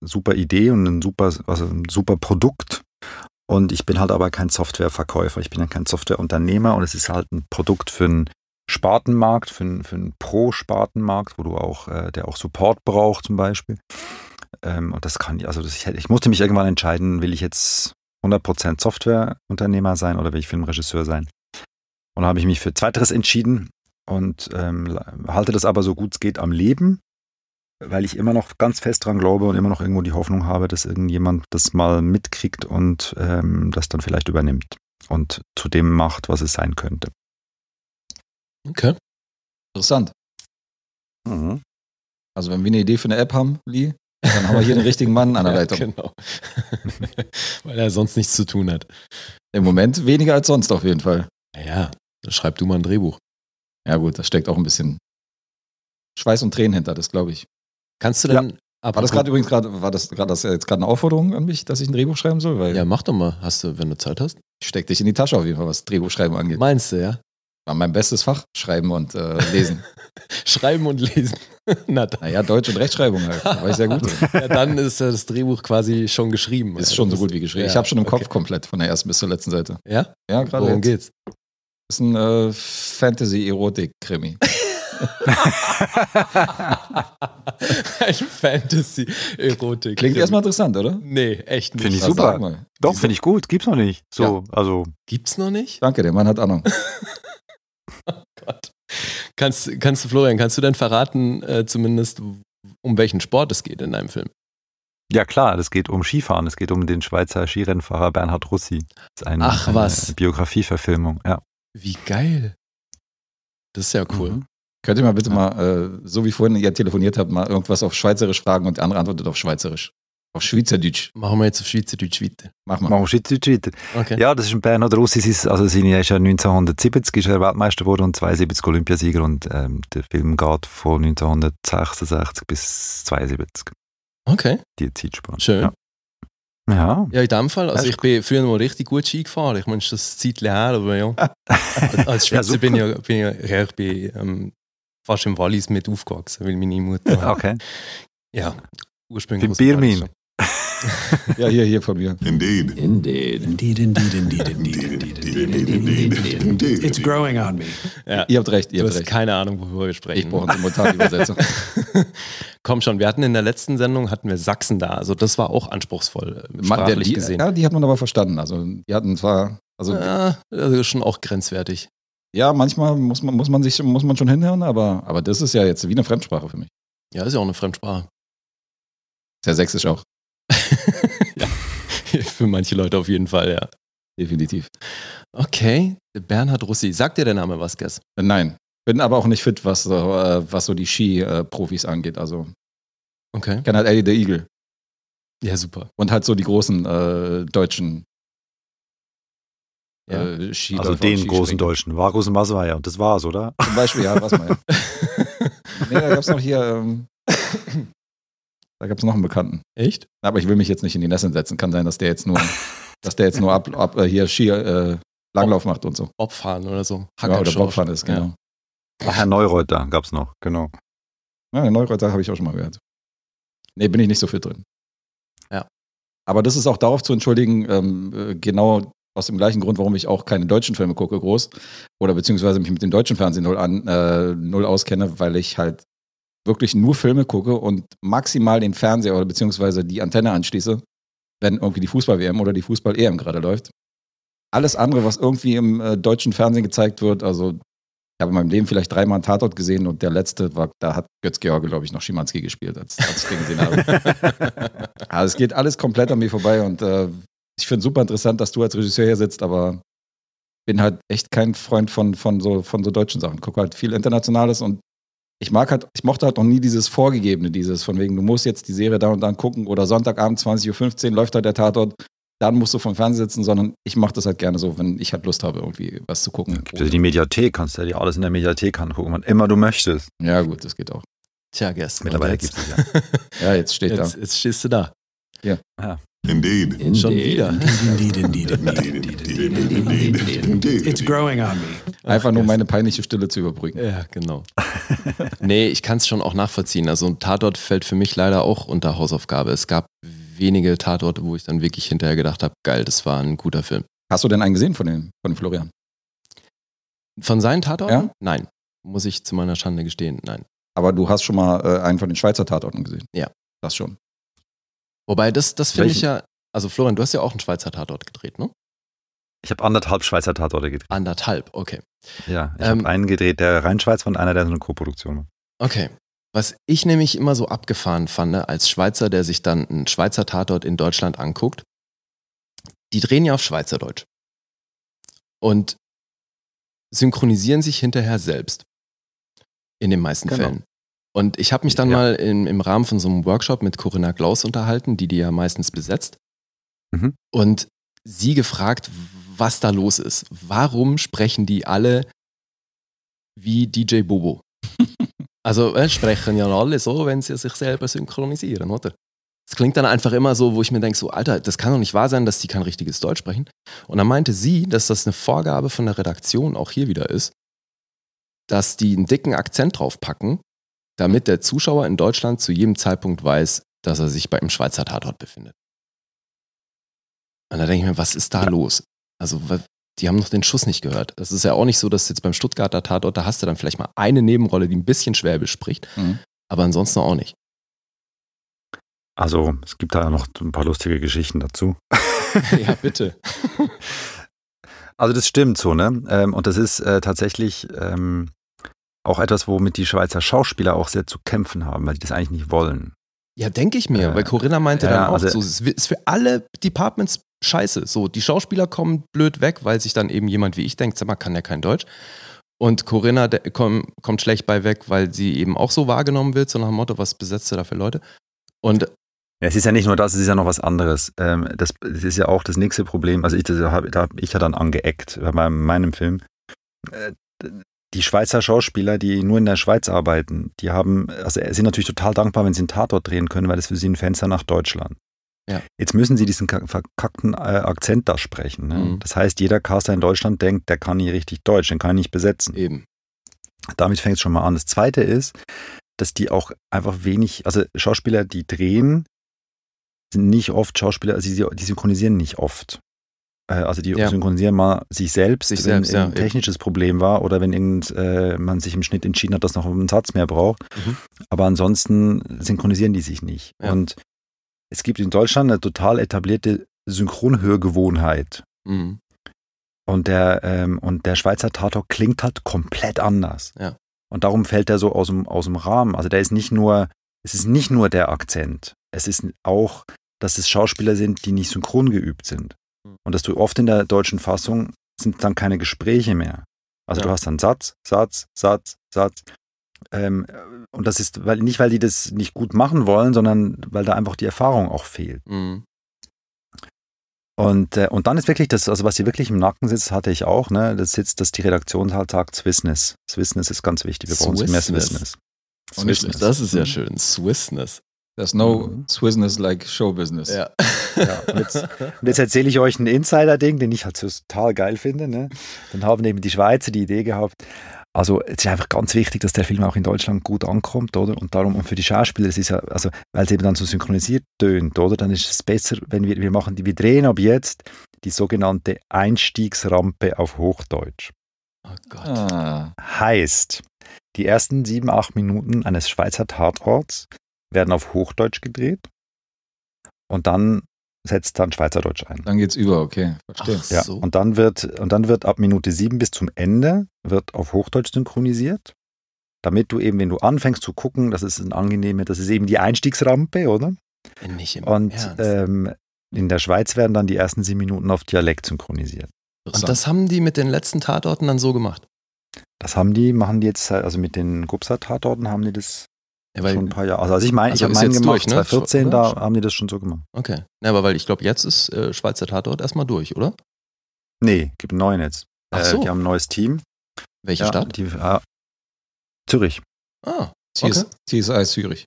super Idee und ein super, also ein super Produkt. Und ich bin halt aber kein Softwareverkäufer, ich bin ja kein Softwareunternehmer und es ist halt ein Produkt für einen Spartenmarkt, für für einen Pro-Spartenmarkt, wo du auch, äh, der auch Support braucht zum Beispiel. Ähm, und das kann ich, also das, ich, ich musste mich irgendwann entscheiden, will ich jetzt 100% Softwareunternehmer sein oder will ich Filmregisseur sein? Und da habe ich mich für Zweiteres entschieden und ähm, halte das aber so gut es geht am Leben, weil ich immer noch ganz fest dran glaube und immer noch irgendwo die Hoffnung habe, dass irgendjemand das mal mitkriegt und ähm, das dann vielleicht übernimmt und zu dem macht, was es sein könnte. Okay. Interessant. Mhm. Also wenn wir eine Idee für eine App haben, Lee, dann haben wir hier den richtigen Mann an der [LAUGHS] Ja, Leitung. genau. [LAUGHS] Weil er sonst nichts zu tun hat. Im Moment weniger als sonst auf jeden Fall. Naja, dann schreib du mal ein Drehbuch. Ja gut, da steckt auch ein bisschen Schweiß und Tränen hinter, das glaube ich. Kannst du Ja. denn. War das gerade übrigens gerade, war das gerade das jetzt gerade eine Aufforderung an mich, dass ich ein Drehbuch schreiben soll? Weil Ja, mach doch mal. Hast du, wenn du Zeit hast? ich steck dich in die Tasche auf jeden Fall, was Drehbuchschreiben angeht. Meinst du, ja? War mein bestes Fach, Schreiben und äh, Lesen. [LAUGHS] Schreiben und lesen. [LAUGHS] Na dann. naja, Deutsch und Rechtschreibung halt. Da war ich sehr gut drin. [LAUGHS] Ja, dann ist ja das Drehbuch quasi schon geschrieben. Ist Ja, schon so das- gut wie geschrieben. ja, ich habe schon im Kopf okay. komplett von der ersten bis zur letzten Seite. Ja? Ja, gerade Worum jetzt. geht's? ist ein äh, Fantasy-Erotik-Krimi. Ein Fantasy-Erotik. Klingt erstmal interessant, oder? Nee, echt nicht. Finde ich super. Doch, finde ich gut. Gibt's noch nicht. So, also Gibt's noch nicht? Danke, der Mann hat Ahnung. Gott. Kannst, kannst du, Florian, kannst du denn verraten, äh, zumindest, um welchen Sport es geht in deinem Film? Ja klar, es geht um Skifahren, es geht um den Schweizer Skirennfahrer Bernhard Russi. Das ist eine, Ach, was. eine Biografieverfilmung, ja. Wie geil. Das ist ja cool. Mhm. Könnt ihr mal bitte mal, äh, so wie vorhin ihr telefoniert habt, mal irgendwas auf Schweizerisch fragen und der andere antwortet auf Schweizerisch. Auf Schweizerdeutsch. Machen wir jetzt auf Schweizerdeutsch weiter. Mach mal. Machen wir Schritt, Schritt. Okay. Ja, das ist ein Bernhard Russi, also seine, er ist ja 1970 ist er Weltmeister geworden und 72 Olympiasieger und ähm, der Film geht von 1966 bis 72, Okay, die Zeitspanne. schön. Ja. Ja, Ja, in dem Fall, also Ja, ich bin früher mal richtig gut Ski gefahren. Ich meine, das ist ein Zeitchen her, aber ja. [LAUGHS] Als Ja, Schweizer super. bin ich, ja- bin ich, ja- ja, ich bin ähm, fast im Wallis mit aufgewachsen, weil meine Mutter. okay. Ja, ursprünglich. Im. Wallis Ja, hier, hier von mir. Indeed. Indeed. Indeed, indeed, indeed, indeed, indeed, indeed, indeed, indeed. It's growing on me. Ja. Ihr habt recht, ihr Du habt hast recht. keine Ahnung, worüber wir Ich sprechen. brauche eine Simultanübersetzung. Komm schon, wir hatten in der letzten Sendung hatten wir Sachsen da. Also das war auch anspruchsvoll, äh, Man- der- sprachlich die, gesehen. Ja, die hat man aber verstanden. Also die hatten zwar, also Ja, also schon auch grenzwertig. ja, manchmal muss man, muss man sich, muss man schon hinhören, aber, aber das ist ja jetzt wie eine Fremdsprache für mich. Ja, ist ja auch eine Fremdsprache. Ist ja sächsisch auch, ja, [LAUGHS] für manche Leute auf jeden Fall, ja. definitiv. Okay, Bernhard Russi. Sagt dir der Name was, Guess? Äh, Nein, bin aber auch nicht fit, was, so, äh, was so die Ski-Profis angeht. Also Okay. ich kenne halt Eddie the Eagle Ja, super. und halt so die großen äh, deutschen Ja. äh, Ski Also den großen Deutschen. Varus Masweier. Und das war's, oder? Zum Beispiel, ja, was mal. [LAUGHS] nee, da gab es noch hier, ähm, da gab es noch einen Bekannten. Echt? Aber ich will mich jetzt nicht in die Nässe setzen. Kann sein, dass der jetzt nur, [LAUGHS] dass der jetzt nur ab, ab äh, hier Ski äh, Langlauf macht und so. Bobfahren oder so. Ja, oder. Bobfahren ist, genau. Ach, Herr Neureuter gab's noch. Genau. Ja, den Neureuter habe ich auch schon mal gehört. Nee, bin ich nicht so fit drin. Ja. Aber das ist auch darauf zu entschuldigen, ähm, äh, genau aus dem gleichen Grund, warum ich auch keine deutschen Filme gucke, groß. Oder beziehungsweise mich mit dem deutschen Fernsehen null, an, äh, null auskenne, weil ich halt wirklich nur Filme gucke und maximal den Fernseher oder beziehungsweise die Antenne anschließe, wenn irgendwie die Fußball-WM oder die Fußball-EM gerade läuft. Alles andere, was irgendwie im äh, deutschen Fernsehen gezeigt wird, also ich habe in meinem Leben vielleicht dreimal einen Tatort gesehen und der letzte war, da hat Götz George, glaube ich, noch Schimanski gespielt, als, als ich den gesehen habe. [LAUGHS] also es geht alles komplett an mir vorbei und äh, ich finde es super interessant, dass du als Regisseur hier sitzt, aber bin halt echt kein Freund von, von, so, von so deutschen Sachen. Gucke halt viel Internationales und ich mag halt, ich mochte halt noch nie dieses Vorgegebene, dieses von wegen, du musst jetzt die Serie da und dann gucken oder Sonntagabend 20.15 Uhr läuft da der Tatort, dann musst du vom Fernseher sitzen, sondern ich mache das halt gerne so, wenn ich halt Lust habe, irgendwie was zu gucken. Gibt ja die Mediathek, kannst du ja dir alles in der Mediathek angucken, wann immer du möchtest. Ja, gut, das geht auch. Tja, Guess. Mittlerweile gibt jetzt, es ja. [LAUGHS] Ja, jetzt steht jetzt, da. jetzt stehst du da. Indeed. Indeed. Schon wieder. Indeed, indeed, indeed, indeed, indeed, indeed, indeed. It's growing on me. Einfach nur meine peinliche Stille zu überbrücken. Ja, genau. nee, ich kann es schon auch nachvollziehen. Also ein Tatort fällt für mich leider auch unter Hausaufgabe. Es gab wenige Tatorte, wo ich dann wirklich hinterher gedacht habe, geil, das war ein guter Film. Hast du denn einen gesehen von den, von Florian? Von seinen Tatorten? Ja? Nein. Muss ich zu meiner Schande gestehen, nein. Aber du hast schon mal äh, einen von den Schweizer Tatorten gesehen. Ja. Das schon. Wobei, das, das finde ich ja, also Florian, du hast ja auch einen Schweizer Tatort gedreht, ne? Ich habe anderthalb Schweizer Tatorte gedreht. Anderthalb, okay. Ja, ich Ähm, habe einen gedreht, der rein Schweiz war und einer, der so eine Co-Produktion war. Okay. Was ich nämlich immer so abgefahren fand, ne, als Schweizer, der sich dann einen Schweizer Tatort in Deutschland anguckt, die drehen ja auf Schweizerdeutsch. Und synchronisieren sich hinterher selbst. In den meisten Genau. Fällen. Und ich habe mich dann Ja. mal im, im Rahmen von so einem Workshop mit Corinna Klaus unterhalten, die die ja meistens besetzt. Mhm. Und sie gefragt, was da los ist. Warum sprechen die alle wie DJ Bobo? [LAUGHS] also äh, sprechen ja alle so, wenn sie sich selber synchronisieren, oder? Es klingt dann einfach immer so, wo ich mir denke, so, Alter, das kann doch nicht wahr sein, dass die kein richtiges Deutsch sprechen. Und dann meinte sie, dass das eine Vorgabe von der Redaktion auch hier wieder ist, dass die einen dicken Akzent draufpacken, damit der Zuschauer in Deutschland zu jedem Zeitpunkt weiß, dass er sich bei einem Schweizer Tatort befindet. Und da denke ich mir, was ist da los? Also, die haben noch den Schuss nicht gehört. Es ist ja auch nicht so, dass jetzt beim Stuttgarter Tatort, da hast du dann vielleicht mal eine Nebenrolle, die ein bisschen Schwäbisch spricht, Mhm. aber ansonsten auch nicht. Also, es gibt da noch ein paar lustige Geschichten dazu. [LAUGHS] ja, bitte. [LAUGHS] Also, das stimmt so, ne? Ähm, Und das ist äh, tatsächlich ähm, auch etwas, womit die Schweizer Schauspieler auch sehr zu kämpfen haben, weil die das eigentlich nicht wollen. Ja, denke ich mir, Äh, weil Corinna meinte ja, dann auch, also- so, es ist für alle Departments scheiße. So, die Schauspieler kommen blöd weg, weil sich dann eben jemand wie ich denkt, sag mal, kann ja kein Deutsch. Und Corinna der, komm, kommt schlecht bei weg, weil sie eben auch so wahrgenommen wird, so nach dem Motto, was besetzt du da für Leute? Und Ja, es ist ja nicht nur das, es ist ja noch was anderes. Ähm, das, das ist ja auch das nächste Problem. Also ich, das hab, da habe ich ja dann angeeckt bei meinem, meinem Film. Äh, Die Schweizer Schauspieler, die nur in der Schweiz arbeiten, die haben, also sind natürlich total dankbar, wenn sie einen Tatort drehen können, weil das für sie ein Fenster nach Deutschland. Ja. Jetzt müssen sie diesen ka- verkackten äh, Akzent da sprechen. Ne? Mhm. Das heißt, jeder Caster in Deutschland denkt, der kann nicht richtig Deutsch, den kann ich nicht besetzen. eben. Damit fängt es schon mal an. Das zweite ist, dass die auch einfach wenig, also Schauspieler, die drehen, sind nicht oft Schauspieler, also die, die synchronisieren nicht oft. Äh, also die Ja. synchronisieren mal sich selbst, Sich wenn selbst, ja, ein technisches Problem war oder wenn irgend, äh, man sich im Schnitt entschieden hat, dass noch einen Satz mehr braucht. Mhm. Aber ansonsten synchronisieren die sich nicht. Ja. Und es gibt in Deutschland eine total etablierte Synchronhörgewohnheit. Mhm. Und der, ähm, und der Schweizer Tatort klingt halt komplett anders. Ja. Und darum fällt er so aus dem, aus dem Rahmen. Also der ist nicht nur, es ist nicht nur der Akzent. Es ist auch, dass es Schauspieler sind, die nicht synchron geübt sind. Mhm. Und dass du oft in der deutschen Fassung sind dann keine Gespräche mehr. Also Ja. du hast dann Satz, Satz, Satz, Satz. Ähm, und das ist weil, nicht, weil die das nicht gut machen wollen, sondern weil da einfach die Erfahrung auch fehlt. Mhm. Und, äh, und dann ist wirklich das, also was hier wirklich im Nacken sitzt, hatte ich auch, ne? Das sitzt, dass die Redaktion halt sagt, Swissness. Swissness ist ganz wichtig. Wir brauchen mehr Swissness. Swissness. Nicht Swissness. Das ist ja schön. Swissness. There's no Mhm. Swissness like show business. Ja. Ja, und jetzt, [LAUGHS] jetzt erzähle ich euch ein Insider-Ding, den ich halt so total geil finde. Ne? Dann haben eben die Schweizer die Idee gehabt. Also es ist einfach ganz wichtig, dass der Film auch in Deutschland gut ankommt, oder? Und darum, und für die Schauspieler, es ist ja, also, weil es eben dann so synchronisiert tönt, oder? Dann ist es besser, wenn wir, wir machen die, wir drehen ab jetzt die sogenannte Einstiegsrampe auf Hochdeutsch. Oh Gott. Ah, Heißt, die ersten sieben, acht Minuten eines Schweizer Tatorts werden auf Hochdeutsch gedreht und dann setzt dann Schweizerdeutsch ein. dann geht's über, okay, verstehe. Ach Ja, so. und dann wird und dann wird ab Minute sieben bis zum Ende wird auf Hochdeutsch synchronisiert, damit du eben, wenn du anfängst zu gucken, das ist ein angenehme, das ist eben die Einstiegsrampe, oder? Nicht im Und Ernst. ähm, in der Schweiz werden dann die ersten sieben Minuten auf Dialekt synchronisiert. Und das haben die mit den letzten Tatorten dann so gemacht. Das haben die, machen die jetzt, also mit den Gupsa-Tatorten haben die das Ja, weil, schon ein paar Jahre. Also, also ich meine, Also ich habe meinen jetzt gemacht, durch, ne? 2014, Oder? da haben die das schon so gemacht. okay. Ja, aber weil ich glaube, jetzt ist äh, Schweizer Tatort erstmal durch, oder? Nee, gibt einen neuen jetzt. Ach so. Äh, die haben ein neues Team. Welche Ja, Stadt? Die, äh, Zürich. Ah, TS, okay. TSI Zürich.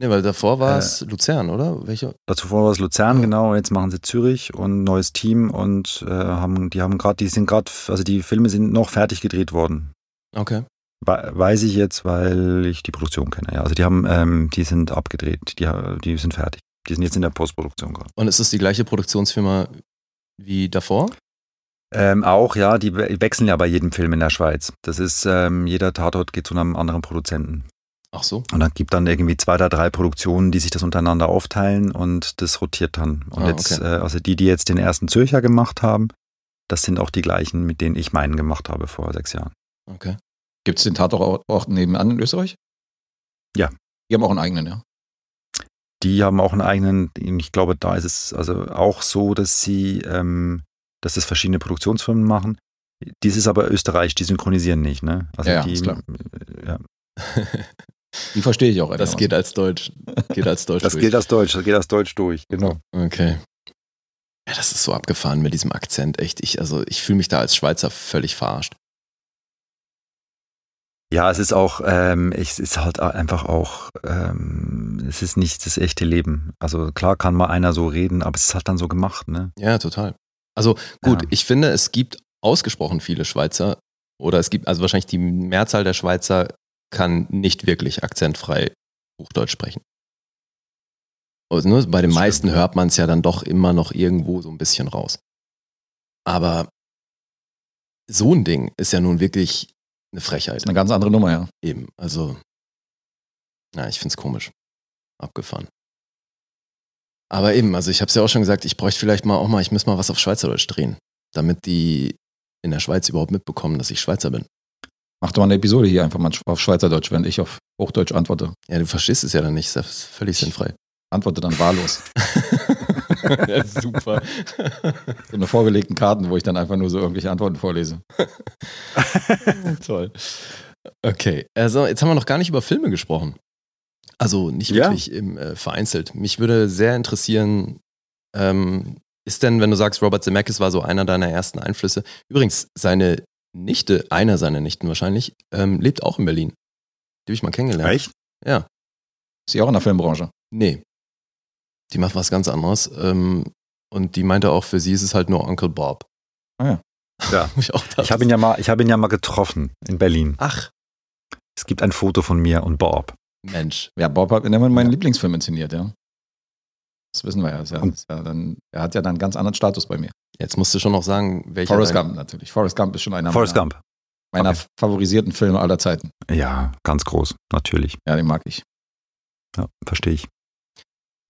Nee, weil davor war Äh, es Luzern, oder? Welche? Dazu vorher war es Luzern, Ja. genau. Und jetzt machen sie Zürich und ein neues Team und äh, haben, die haben gerade, die sind gerade, also die Filme sind noch fertig gedreht worden. Okay. We- Weiß ich jetzt, weil ich die Produktion kenne. Ja, also die haben, ähm, die sind abgedreht, die, die sind fertig. Die sind jetzt in der Postproduktion gerade. Und ist es die gleiche Produktionsfirma wie davor? Ähm, auch, ja, die we- wechseln ja bei jedem Film in der Schweiz. Das ist, ähm, jeder Tatort geht zu einem anderen Produzenten. Ach so. Und dann gibt dann irgendwie zwei oder drei Produktionen, die sich das untereinander aufteilen und das rotiert dann. Und Ah, jetzt, okay. äh, also die, die jetzt den ersten Zürcher gemacht haben, das sind auch die gleichen, mit denen ich meinen gemacht habe vor sechs Jahren. Okay. Gibt es den Tatort auch nebenan in Österreich? Ja. Die haben auch einen eigenen, ja. Die haben auch einen eigenen, ich glaube, da ist es also auch so, dass sie, ähm, dass das verschiedene Produktionsfirmen machen. Dies ist aber Österreich, die synchronisieren nicht, ne? Also Ja, ja, die, ist klar. äh, ja. Die verstehe ich auch. Das einigermaßen. geht als Deutsch. Geht als Deutsch [LAUGHS] Das durch. gilt als Deutsch, das geht als Deutsch durch, genau. Okay. Ja, das ist so abgefahren mit diesem Akzent, echt. Ich, also ich fühle mich da als Schweizer völlig verarscht. Ja, es ist auch, ähm, es ist halt einfach auch, ähm, es ist nicht das echte Leben. Also klar kann mal einer so reden, aber es ist halt dann so gemacht, ne? Ja, total. Also gut, Ja. ich finde, es gibt ausgesprochen viele Schweizer oder es gibt, also wahrscheinlich die Mehrzahl der Schweizer kann nicht wirklich akzentfrei Hochdeutsch sprechen. Also, ne, bei den Das meisten hört man es ja dann doch immer noch irgendwo so ein bisschen raus. Aber so ein Ding ist ja nun wirklich eine Frechheit. ist eine ganz andere Nummer, ja. Eben, also, na, ich find's komisch. Abgefahren. Aber eben, also ich habe es ja auch schon gesagt, ich bräuchte vielleicht mal auch mal, ich muss mal was auf Schweizerdeutsch drehen, damit die in der Schweiz überhaupt mitbekommen, dass ich Schweizer bin. Mach doch mal eine Episode hier einfach mal auf Schweizerdeutsch, wenn ich auf Hochdeutsch antworte. Ja, du verstehst es ja dann nicht, ist ja völlig sinnfrei. Antworte dann wahllos. [LAUGHS] [LAUGHS] ja, super. [LAUGHS] So eine vorgelegten Karten, wo ich dann einfach nur so irgendwelche Antworten vorlese. [LAUGHS] Toll. Okay, also jetzt haben wir noch gar nicht über Filme gesprochen. Also nicht Ja. wirklich im, äh, vereinzelt. Mich würde sehr interessieren, ähm, ist denn, wenn du sagst, Robert Zemeckis war so einer deiner ersten Einflüsse, übrigens, seine Nichte, einer seiner Nichten wahrscheinlich, ähm, lebt auch in Berlin. Die habe ich mal kennengelernt. Echt? Ja. Ist sie auch in der Filmbranche? Nee. Die macht was ganz anderes. Ähm, und die meinte auch, für sie ist es halt nur Uncle Bob. Ah ja. Ja. [LAUGHS] Ich Ich habe ihn ja mal, ich habe ihn ja mal getroffen in Berlin. Ach, Es gibt ein Foto von mir und Bob. Mensch. Ja, Bob hat immer meinen Lieblingsfilm inszeniert, ja. Das wissen wir ja. ja, ja dann, er hat ja dann einen ganz anderen Status bei mir. Jetzt musst du schon noch sagen, welcher. Forrest Gump natürlich. Forrest Gump ist schon einer Forrest meiner, Gump. meiner Okay. favorisierten Filme aller Zeiten. Ja, ganz groß, natürlich. Ja, den mag ich. Ja, verstehe ich.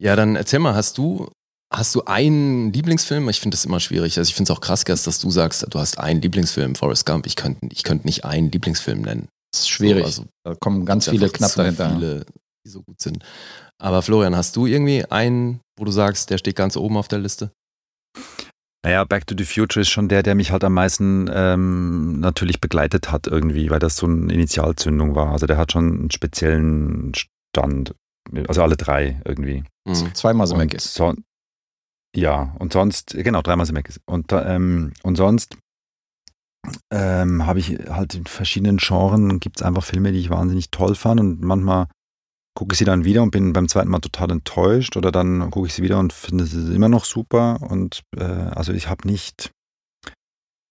Ja, dann erzähl mal, hast du, hast du einen Lieblingsfilm? Ich finde das immer schwierig. Also ich finde es auch krass, Gast, dass du sagst, du hast einen Lieblingsfilm, Forrest Gump. Ich könnte ich könnt nicht einen Lieblingsfilm nennen. Das ist schwierig. So, also da kommen ganz viele knapp dahinter. Viele, die so gut sind. Aber Florian, hast du irgendwie einen, wo du sagst, der steht ganz oben auf der Liste? Naja, Back to the Future ist schon der, der mich halt am meisten ähm, natürlich begleitet hat irgendwie, weil das so eine Initialzündung war. Also der hat schon einen speziellen Stand. Also alle drei irgendwie. Mhm. Zweimal ist. So, ja, und sonst, genau, dreimal ist. Und, ähm, und sonst ähm, habe ich halt in verschiedenen Genren, gibt es einfach Filme, die ich wahnsinnig toll fand und manchmal gucke ich sie dann wieder und bin beim zweiten Mal total enttäuscht oder dann gucke ich sie wieder und finde sie immer noch super und äh, also ich habe nicht,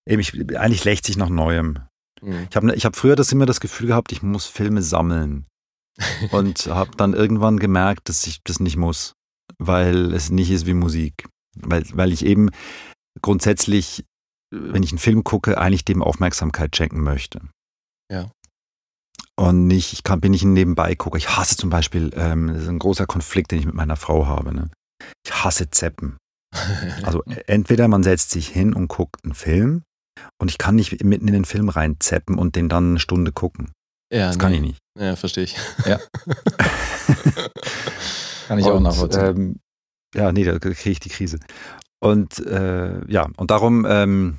eben ich, eigentlich lächt sich nach Neuem. Mhm. Ich habe ich hab früher das immer das Gefühl gehabt, ich muss Filme sammeln [LAUGHS] und habe dann irgendwann gemerkt, dass ich das nicht muss, weil es nicht ist wie Musik. Weil, weil ich eben grundsätzlich, wenn ich einen Film gucke, eigentlich dem Aufmerksamkeit schenken möchte. Ja. Und nicht, ich kann, bin nicht ein Nebenbei-Gucker. Ich hasse zum Beispiel, ähm, das ist ein großer Konflikt, den ich mit meiner Frau habe. Ne? Ich hasse Zeppen. [LAUGHS] Also entweder man setzt sich hin und guckt einen Film und ich kann nicht mitten in den Film reinzeppen und den dann eine Stunde gucken. ja, Das kann nee. ich nicht. Ja, verstehe ich. [LAUGHS] Kann ich auch Und, nachvollziehen. Ähm, ja, nee, da kriege ich die Krise. Und äh, ja, und darum, ähm,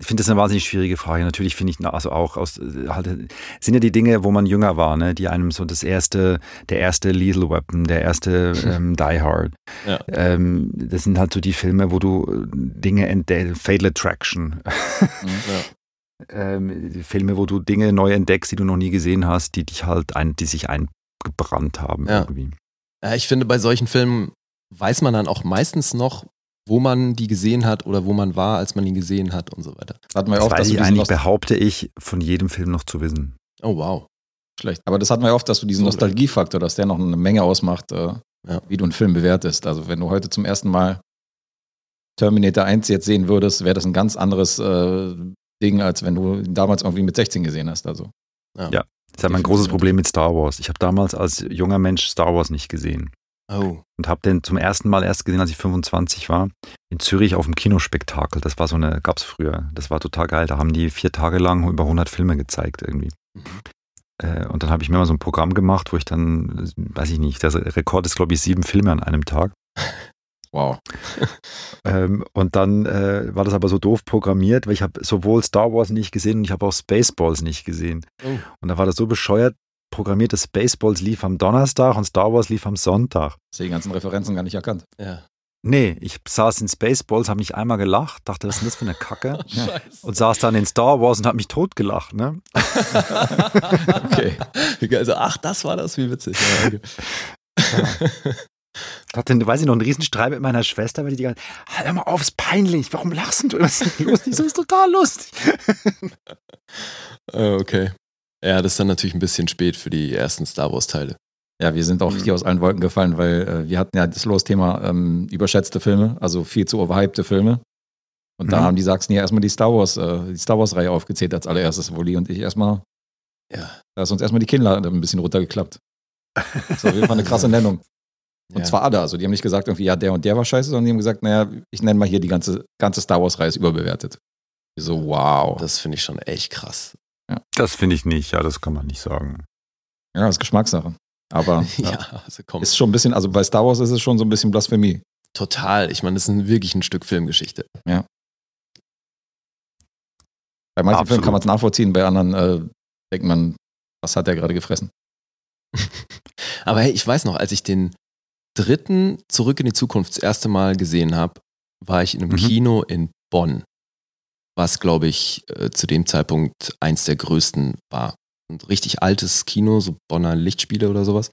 ich finde das eine wahnsinnig schwierige Frage. Natürlich finde ich, also auch aus, äh, halt, sind ja die Dinge, wo man jünger war, ne, die einem so das erste, der erste Lethal Weapon, der erste [LAUGHS] ähm, Die Hard. Ja. Ähm, das sind halt so die Filme, wo du Dinge entdeckst, Fatal Attraction. Ja. Ähm, Filme, wo du Dinge neu entdeckst, die du noch nie gesehen hast, die dich halt ein, die sich eingebrannt haben Ja. irgendwie. Ja, ich finde, bei solchen Filmen weiß man dann auch meistens noch, wo man die gesehen hat oder wo man war, als man ihn gesehen hat und so weiter. Das hatten wir ja Das oft, dass ich eigentlich, behaupte ich, von jedem Film noch zu wissen. Oh, wow. schlecht. Aber das hatten wir ja oft, dass du diesen So. Nostalgiefaktor, dass der noch eine Menge ausmacht, äh, Ja. wie du einen Film bewertest. Also wenn du heute zum ersten Mal Terminator 1 jetzt sehen würdest, wäre das ein ganz anderes äh, Ding, als wenn du ihn damals irgendwie mit 16 gesehen hast. Also Das ist ja mein großes. Problem mit Star Wars. Ich habe damals als junger Mensch Star Wars nicht gesehen. Oh. Und habe den zum ersten Mal erst gesehen, als ich 25 war, in Zürich auf dem Kinospektakel. Das war so eine, gab's früher. Das war total geil. Da haben die vier Tage lang über 100 Filme gezeigt irgendwie. Mhm. Äh, Und dann habe ich mir mal so ein Programm gemacht, wo ich dann, weiß ich nicht, der Rekord ist, glaube ich, sieben Filme an einem Tag. Wow. [LAUGHS] Ähm, und dann äh, war das aber so doof programmiert, weil ich habe sowohl Star Wars nicht gesehen und ich habe auch Spaceballs nicht gesehen. Oh. Und da war das so bescheuert programmiert, dass Spaceballs lief am Donnerstag und Star Wars lief am Sonntag. Hast du die ganzen Referenzen gar nicht erkannt. Ja. Nee, ich saß in Spaceballs, habe nicht einmal gelacht, dachte, was ist denn das für eine Kacke? [LAUGHS] Scheiße. Und saß dann in Star Wars und habe mich totgelacht. Ne? [LAUGHS] Okay. Also, ach, das war das, wie witzig. Ja, okay. Hatte, weiß ich noch, einen riesen Streit mit meiner Schwester, weil die die ganze hör mal auf, ist peinlich, warum lachst du? Was ist? Ich so, ist total lustig. Äh, okay. Ja, das ist dann natürlich ein bisschen spät für die ersten Star Wars-Teile. Ja, wir sind auch Mhm. hier aus allen Wolken gefallen, weil äh, wir hatten ja das Los-Thema ähm, überschätzte Filme, also viel zu overhypte Filme. Und da Mhm. haben die Sachsen ja erstmal die Star Wars, äh, die Star Wars-Reihe aufgezählt als allererstes, wo Lee und ich erstmal, Ja. da ist uns erstmal die Kinnlade ein bisschen runtergeklappt. Das auf jeden Fall eine krasse [LAUGHS] Nennung. Und ja. zwar alle, also die haben nicht gesagt, irgendwie, ja, der und der war scheiße, sondern die haben gesagt, naja, ich nenne mal hier die ganze, ganze Star Wars-Reihe ist überbewertet. Ich So, wow. Das finde ich schon echt krass. Das finde ich nicht, ja, das kann man nicht sagen. ja, das ist Geschmackssache. Aber [LAUGHS] Ja, ja. also komm. ist schon ein bisschen, also bei Star Wars ist es schon so ein bisschen Blasphemie. Total. Ich meine, das ist ein, wirklich ein Stück Filmgeschichte. Bei manchen Absolut. Filmen kann man es nachvollziehen, bei anderen äh, denkt man, was hat der gerade gefressen? [LAUGHS] Aber hey, ich weiß noch, als ich den dritten Zurück in die Zukunft das erste Mal gesehen habe, war ich in einem Mhm. Kino in Bonn, was, glaube ich, äh, zu dem Zeitpunkt eins der größten war. Ein richtig altes Kino, so Bonner Lichtspiele oder sowas.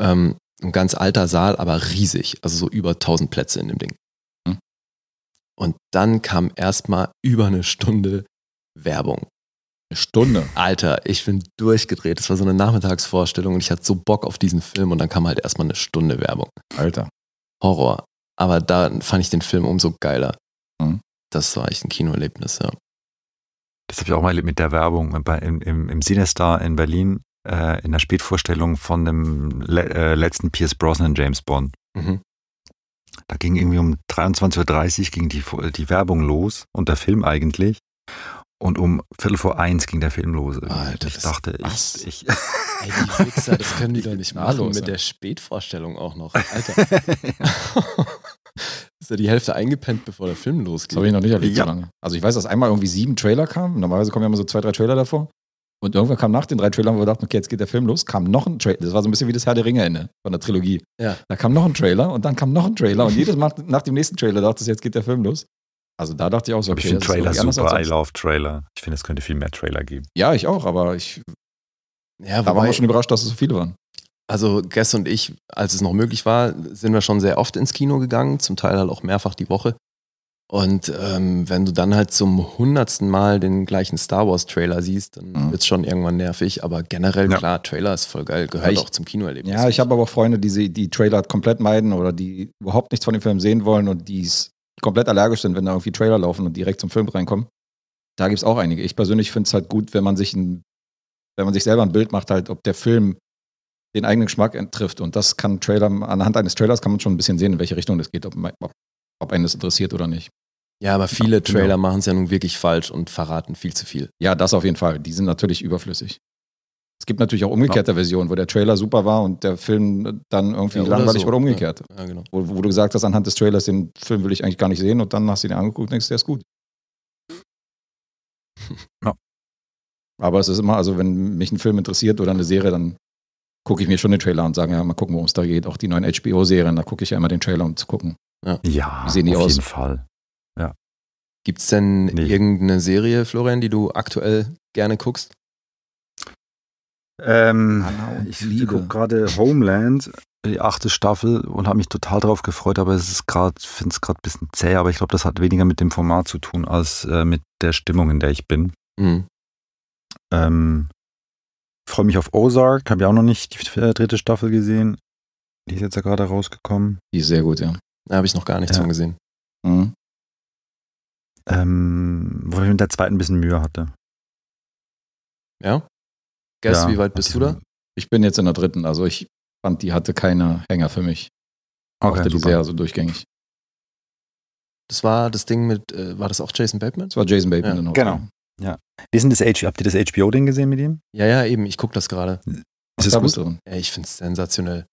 Ähm, ein ganz alter Saal, aber riesig, also so über 1000 Plätze in dem Ding. Hm. Und dann kam erstmal über eine Stunde Werbung. Eine Stunde. Alter, ich bin durchgedreht. Das war so eine Nachmittagsvorstellung und ich hatte so Bock auf diesen Film und dann kam halt erstmal eine Stunde Werbung. Alter. Horror. Aber da fand ich den Film umso geiler. Mhm. Das war echt ein Kinoerlebnis, ja. Das habe ich auch mal erlebt mit der Werbung bei, im, im, im Cinestar in Berlin äh, in der Spätvorstellung von dem le äh, letzten Pierce Brosnan James Bond. Mhm. Da ging irgendwie um 23.30 Uhr ging die, die Werbung los und der Film eigentlich. Und um Viertel vor eins ging der Film los. Alter, ich dachte, was? ich, ich Ey, die Wichser, das können die [LAUGHS] doch nicht machen los, mit der Spätvorstellung auch noch. [LAUGHS] Alter. ist ja die Hälfte eingepennt, bevor der Film Das losgeht. habe ich noch nicht erlebt Ja. so lange. Also ich weiß, dass einmal irgendwie sieben Trailer kamen. Normalerweise kommen ja immer so zwei, drei Trailer davor. Und irgendwann kam nach den drei Trailern, wo wir dachten, okay, jetzt geht der Film los, kam noch ein Trailer. Das war so ein bisschen wie das Herr der Ringe-Ende von der Trilogie. Ja. Da kam noch ein Trailer und dann kam noch ein Trailer. Und jedes Mal nach dem nächsten Trailer dachte ich, jetzt geht der Film los. Also da dachte ich auch so, Aber ich okay, finde Trailer super. I love Trailer. Ich finde, es könnte viel mehr Trailer geben. Ja, ich auch, aber ich, Ja, da waren wir schon überrascht, dass es so viele waren. also Guess und ich, als es noch möglich war, sind wir schon sehr oft ins Kino gegangen, zum Teil halt auch mehrfach die Woche. Und ähm, wenn du dann halt zum hundertsten Mal den gleichen Star Wars Trailer siehst, dann Mhm. wird es schon irgendwann nervig. Aber generell, Ja. klar, Trailer ist voll geil, gehört ich- auch zum Kinoerlebnis. Ja, ich habe aber auch Freunde, die sie- die Trailer komplett meiden oder die überhaupt nichts von dem Film sehen wollen und die es komplett allergisch sind, wenn da irgendwie Trailer laufen und direkt zum Film reinkommen. Da gibt es auch einige. Ich persönlich finde es halt gut, wenn man sich ein, wenn man sich selber ein Bild macht, halt, ob der Film den eigenen Geschmack trifft. Und das kann Trailer, anhand eines Trailers kann man schon ein bisschen sehen, in welche Richtung das geht, ob, ob, ob einen das interessiert oder nicht. Ja, aber viele genau. Trailer machen es ja nun wirklich falsch und verraten viel zu viel. Ja, das auf jeden Fall. Die sind natürlich überflüssig. Es gibt natürlich auch umgekehrte Versionen, wo der Trailer super war und der Film dann irgendwie Ja, oder langweilig so. oder umgekehrt. Ja, genau. Wo, wo du gesagt hast, anhand des Trailers, den Film will ich eigentlich gar nicht sehen und dann hast du den angeguckt und denkst, der ist gut. [LAUGHS] Ja. Aber es ist immer, also wenn mich ein Film interessiert oder eine Serie, dann gucke ich mir schon den Trailer und sage, ja, mal gucken, worum es da geht. Auch die neuen HBO-Serien, da gucke ich ja immer den Trailer, um zu gucken. Ja, Wie sehen die auf aus? jeden Fall. Gibt es denn Nee. irgendeine Serie, Florian, die du aktuell gerne guckst? Ähm, ich Liebe. gucke gerade Homeland, die achte Staffel und habe mich total drauf gefreut, aber es ist gerade, finde es gerade ein bisschen zäh, aber ich glaube, das hat weniger mit dem Format zu tun, als äh, mit der Stimmung, in der ich bin. Mhm. Ähm, freue mich auf Ozark, habe ja auch noch nicht die äh, dritte Staffel gesehen. Die ist jetzt ja gerade rausgekommen. Die ist sehr gut, ja. Da habe ich noch gar nichts Ja. von gesehen. Mhm. Ähm, wo ich mit der zweiten ein bisschen Mühe hatte. Ja? Guess, Ja, wie weit bist du da? Ich bin jetzt in der dritten, also ich fand, die hatte keine Hänger für mich. Okay, Mochte die super. sehr so durchgängig. Das war das Ding mit, äh, war das auch Jason Bateman? Das war Jason Bateman Ja, genau. Hauptrolle. Wie denn das H habt ihr das HBO-Ding gesehen mit ihm? Ja, ja, eben, ich gucke das gerade. Ist es Da gut? drin. Ich finde es sensationell.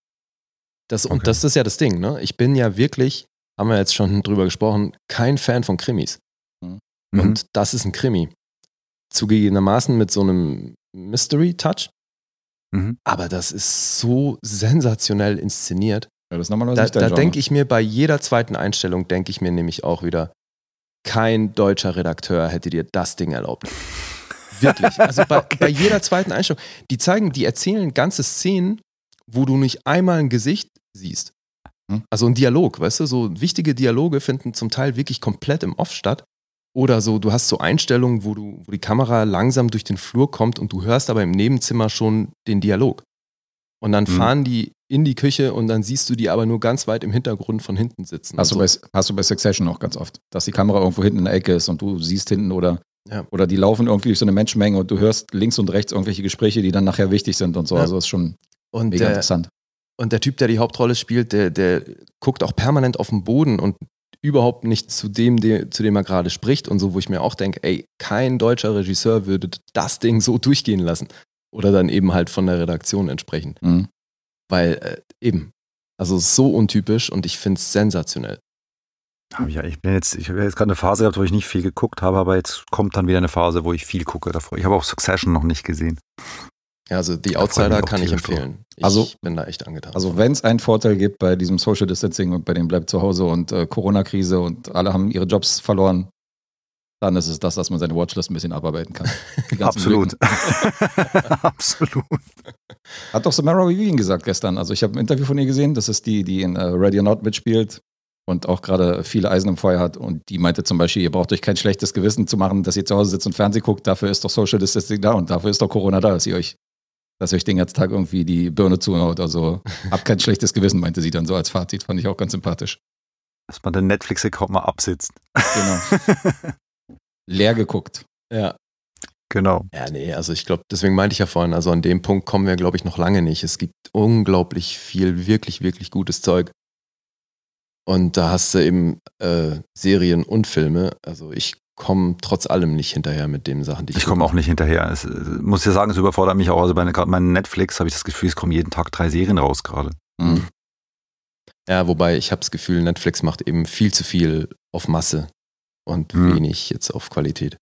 Das, Und Okay. das ist ja das Ding, ne? Ich bin ja wirklich, haben wir jetzt schon drüber gesprochen, kein Fan von Krimis. Mhm. Und das ist ein Krimi. Zugegebenermaßen mit so einem Mystery-Touch. Mhm. Aber das ist so sensationell inszeniert. Ja, das ist normalerweise Da, da denke ich mir bei jeder zweiten Einstellung, denke ich mir nämlich auch wieder, kein deutscher Redakteur hätte dir das Ding erlaubt. [LAUGHS] Wirklich. Also bei, bei jeder zweiten Einstellung. Die zeigen, die erzählen ganze Szenen, wo du nicht einmal ein Gesicht siehst. Hm. Also ein Dialog, weißt du, so wichtige Dialoge finden zum Teil wirklich komplett im Off statt. Oder so, du hast so Einstellungen, wo du, wo die Kamera langsam durch den Flur kommt und du hörst aber im Nebenzimmer schon den Dialog. Und dann Mhm. fahren die in die Küche und dann siehst du die aber nur ganz weit im Hintergrund von hinten sitzen. Hast du, Und so. bei, hast du bei Succession auch ganz oft, dass die Kamera irgendwo hinten in der Ecke ist und du siehst hinten oder, Ja. oder die laufen irgendwie durch so eine Menschenmenge und du hörst links und rechts irgendwelche Gespräche, die dann nachher wichtig sind und so. Ja. Also ist schon und, mega der, interessant. und der Typ, der die Hauptrolle spielt, der, der guckt auch permanent auf den Boden und überhaupt nicht zu dem, der, zu dem er gerade spricht und so, wo ich mir auch denke, ey, kein deutscher Regisseur würde das Ding so durchgehen lassen. Oder dann eben halt von der Redaktion entsprechend. Mhm. Weil äh, eben, also so untypisch und ich finde es sensationell. Ja, ich bin jetzt, ich habe jetzt gerade eine Phase gehabt, wo ich nicht viel geguckt habe, aber jetzt kommt dann wieder eine Phase, wo ich viel gucke davor. Ich habe auch Succession noch nicht gesehen. Ja, also ich Outsider kann ich empfehlen. Ich Also- bin da echt angetan. Also wenn es einen Vorteil gibt bei diesem Social Distancing und bei dem bleibt zu Hause und äh, Corona-Krise und alle haben ihre Jobs verloren, dann ist es das, dass man seine Watchlist ein bisschen abarbeiten kann. [LAUGHS] Absolut. [LAUGHS] Absolut. Hat doch Samara Weaving gesagt gestern. Also ich habe ein Interview von ihr gesehen, das ist die, die in äh, Ready or Not mitspielt und auch gerade viele Eisen im Feuer hat. Und die meinte zum Beispiel, ihr braucht euch kein schlechtes Gewissen zu machen, dass ihr zu Hause sitzt und Fernsehen guckt. Dafür ist doch Social Distancing da und dafür ist doch Corona da, dass ihr euch dass euch den ganzen Tag irgendwie die Birne zuhaut. Also hab kein schlechtes Gewissen, meinte sie dann so als Fazit. Fand ich auch ganz sympathisch. Dass man den Netflix-Account mal absitzt. Genau. [LAUGHS] Leer geguckt. Ja. Genau. Ja, nee, also ich glaube, deswegen meinte ich ja vorhin, also an dem Punkt kommen wir, glaube ich, noch lange nicht. Es gibt unglaublich viel, wirklich, wirklich gutes Zeug. Und da hast du eben äh, Serien und Filme. Also ich komme trotz allem nicht hinterher mit den Sachen, die ich. Ich komme auch nicht hinterher. Es, muss ja sagen, es überfordert mich auch. Also bei gerade meinem Netflix habe ich das Gefühl, es kommen jeden Tag drei Serien raus gerade. Mhm. Ja, wobei ich habe das Gefühl, Netflix macht eben viel zu viel auf Masse und Mhm. wenig jetzt auf Qualität.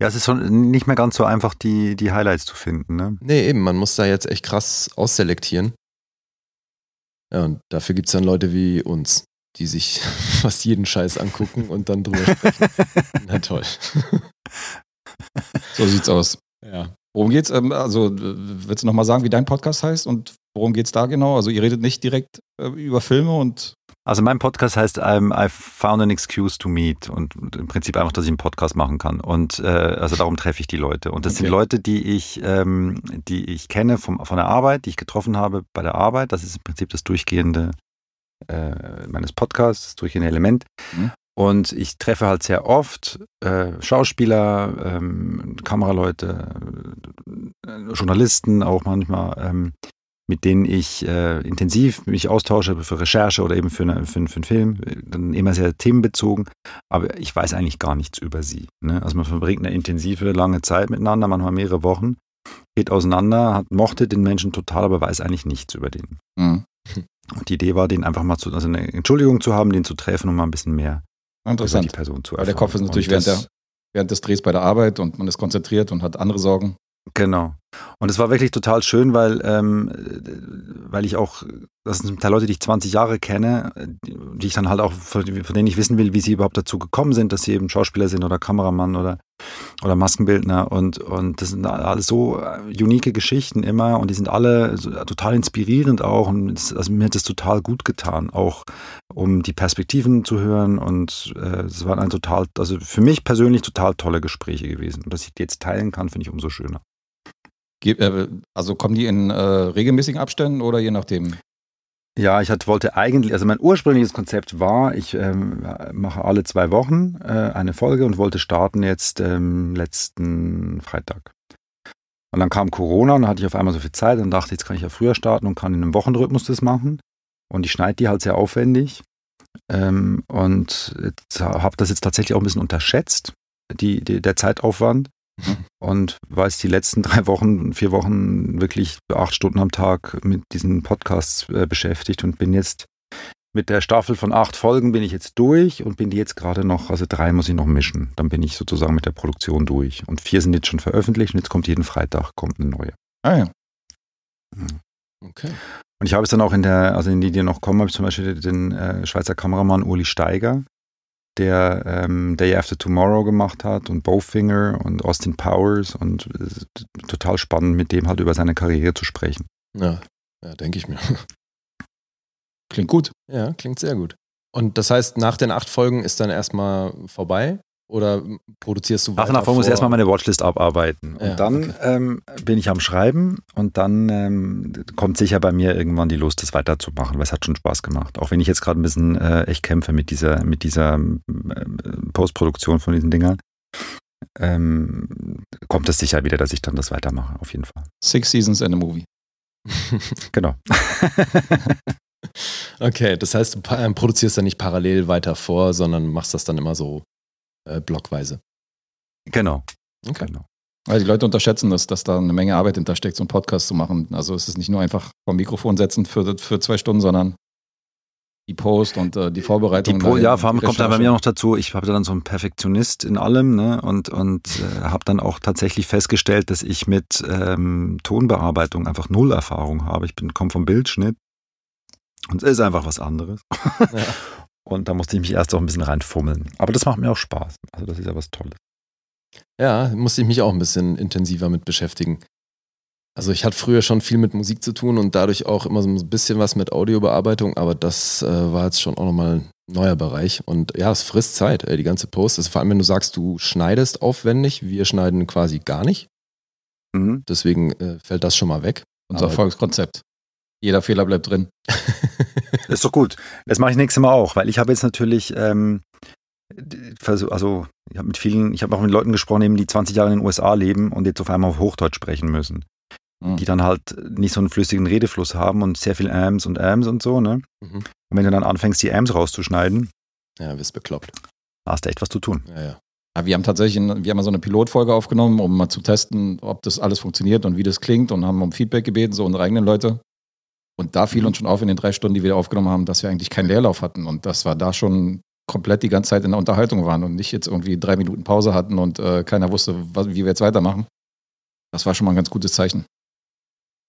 Ja, es ist schon nicht mehr ganz so einfach, die, die Highlights zu finden. Ne? Nee, eben, man muss da jetzt echt krass ausselektieren. Ja, und dafür gibt es dann Leute wie uns, die sich [LAUGHS] fast jeden Scheiß angucken und dann drüber sprechen. [LAUGHS] Na toll. So sieht's aus. Ja. Worum geht's? Ähm, also, willst du nochmal sagen, wie dein Podcast heißt und worum geht's da genau? Also, ihr redet nicht direkt äh, über Filme und. Also mein Podcast heißt I'm, I found an excuse to meet und im Prinzip einfach, dass ich einen Podcast machen kann. Und äh, also darum treffe ich die Leute. Und das Okay. sind Leute, die ich, ähm, die ich kenne vom, von der Arbeit, die ich getroffen habe bei der Arbeit. Das ist im Prinzip das durchgehende äh, meines Podcasts, das durchgehende Element. Mhm. Und ich treffe halt sehr oft äh, Schauspieler, ähm, Kameraleute, äh, Journalisten auch manchmal, ähm, mit denen ich äh, intensiv mich austausche für Recherche oder eben für, eine, für, für einen Film, dann immer sehr themenbezogen, aber ich weiß eigentlich gar nichts über sie. Ne? Also man verbringt eine intensive, lange Zeit miteinander, manchmal mehrere Wochen, geht auseinander, hat, mochte den Menschen total, aber weiß eigentlich nichts über den. Mhm. Und die Idee war, den einfach mal zu, also eine Entschuldigung zu haben, den zu treffen und mal ein bisschen mehr über die Interessant. Person zu Weil erfahren. der Kopf ist natürlich während, der, während des Drehs bei der Arbeit und man ist konzentriert und hat andere Sorgen. Genau. Und es war wirklich total schön, weil, ähm, weil ich auch, das sind zum Teil Leute, die ich 20 Jahre kenne, die ich dann halt auch, von denen ich wissen will, wie sie überhaupt dazu gekommen sind, dass sie eben Schauspieler sind oder Kameramann oder, oder Maskenbildner. Und, und das sind alles so äh, unique Geschichten immer und die sind alle so, äh, total inspirierend auch. Und es, also mir hat das total gut getan, auch um die Perspektiven zu hören. Und äh, es waren ein total, also für mich persönlich total tolle Gespräche gewesen. Und dass ich die jetzt teilen kann, finde ich umso schöner. Äh, Also kommen die in äh, regelmäßigen Abständen oder je nachdem? Ja, ich hatte, wollte eigentlich, also mein ursprüngliches Konzept war, ich ähm, mache alle zwei Wochen äh, eine Folge und wollte starten jetzt ähm, letzten Freitag. Und dann kam Corona und dann hatte ich auf einmal so viel Zeit und dachte, jetzt kann ich ja früher starten und kann in einem Wochenrhythmus das machen. Und ich schneide die halt sehr aufwendig. Ähm, und habe das jetzt tatsächlich auch ein bisschen unterschätzt, die, die, der Zeitaufwand. Und war jetzt die letzten drei Wochen, vier Wochen wirklich acht Stunden am Tag mit diesen Podcasts äh, beschäftigt und bin jetzt mit der Staffel von acht Folgen bin ich jetzt durch und bin die jetzt gerade noch, also drei muss ich noch mischen. Dann bin ich sozusagen mit der Produktion durch. Und vier sind jetzt schon veröffentlicht und jetzt kommt jeden Freitag kommt eine neue. Ah ja. Okay. Und ich habe es dann auch in der, also in die, die noch kommen, habe ich zum Beispiel den äh, Schweizer Kameramann Uli Steiger, der ähm, Day After Tomorrow gemacht hat und Bowfinger und Austin Powers und ist total spannend, mit dem halt über seine Karriere zu sprechen. Ja, ja denke ich mir. [LAUGHS] Klingt gut. Ja, klingt sehr gut. Und das heißt, nach den acht Folgen ist dann erstmal vorbei? Oder produzierst du Nach weiter einer Folge muss ich erstmal meine Watchlist abarbeiten. Ja, und dann okay. ähm, bin ich am Schreiben und dann ähm, kommt sicher bei mir irgendwann die Lust, das weiterzumachen, weil es hat schon Spaß gemacht. Auch wenn ich jetzt gerade ein bisschen äh, echt kämpfe mit dieser, mit dieser ähm, Postproduktion von diesen Dingern, ähm, kommt es sicher wieder, dass ich dann das weitermache, auf jeden Fall. Six Seasons and a Movie. [LAUGHS] [LAUGHS] Genau. okay, das heißt, du ähm, produzierst dann nicht parallel weiter vor, sondern machst das dann immer so äh, blockweise. genau. Okay. genau. Weil die Leute unterschätzen das, dass da eine Menge Arbeit hintersteckt, so einen Podcast zu machen. Also es ist nicht nur einfach vom Mikrofon setzen für, für zwei Stunden, sondern die Post und äh, die Vorbereitung. Die dahin ja, vor allem kommt dann bei mir noch dazu, ich habe dann so einen Perfektionist in allem ne, und, und äh, habe dann auch tatsächlich festgestellt, dass ich mit ähm, Tonbearbeitung einfach null Erfahrung habe. Ich komme vom Bildschnitt und es ist einfach was anderes. Ja. [LAUGHS] Und da musste ich mich erst auch ein bisschen reinfummeln. Aber das macht mir auch Spaß. Also das ist ja was Tolles. Ja, musste ich mich auch ein bisschen intensiver mit beschäftigen. Also ich hatte früher schon viel mit Musik zu tun und dadurch auch immer so ein bisschen was mit Audiobearbeitung, aber das äh, war jetzt schon auch nochmal ein neuer Bereich. Und ja, es frisst Zeit, ey, die ganze Post. Also vor allem, wenn du sagst, du schneidest aufwendig, wir schneiden quasi gar nicht. Mhm. Deswegen äh, fällt das schon mal weg. Unser Erfolgskonzept. Jeder Fehler bleibt drin. das [LAUGHS] ist doch gut. Das mache ich nächstes Mal auch, weil ich habe jetzt natürlich, ähm, also ich habe mit vielen, ich habe auch mit Leuten gesprochen, die 20 Jahre in den USA leben und jetzt auf einmal auf Hochdeutsch sprechen müssen. Mhm. Die dann halt nicht so einen flüssigen Redefluss haben und sehr viel Ams und Ams und so, ne? Mhm. Und wenn du dann anfängst, die Ams rauszuschneiden, ja, wirst bekloppt. Hast du echt was zu tun. Ja, ja. Ja, wir haben tatsächlich, wir haben mal so eine Pilotfolge aufgenommen, um mal zu testen, ob das alles funktioniert und wie das klingt und haben um Feedback gebeten, so unsere eigenen Leute. Und da fiel uns schon auf in den drei Stunden, die wir aufgenommen haben, dass wir eigentlich keinen Leerlauf hatten und dass wir da schon komplett die ganze Zeit in der Unterhaltung waren und nicht jetzt irgendwie drei Minuten Pause hatten und äh, keiner wusste, was, wie wir jetzt weitermachen. Das war schon mal ein ganz gutes Zeichen.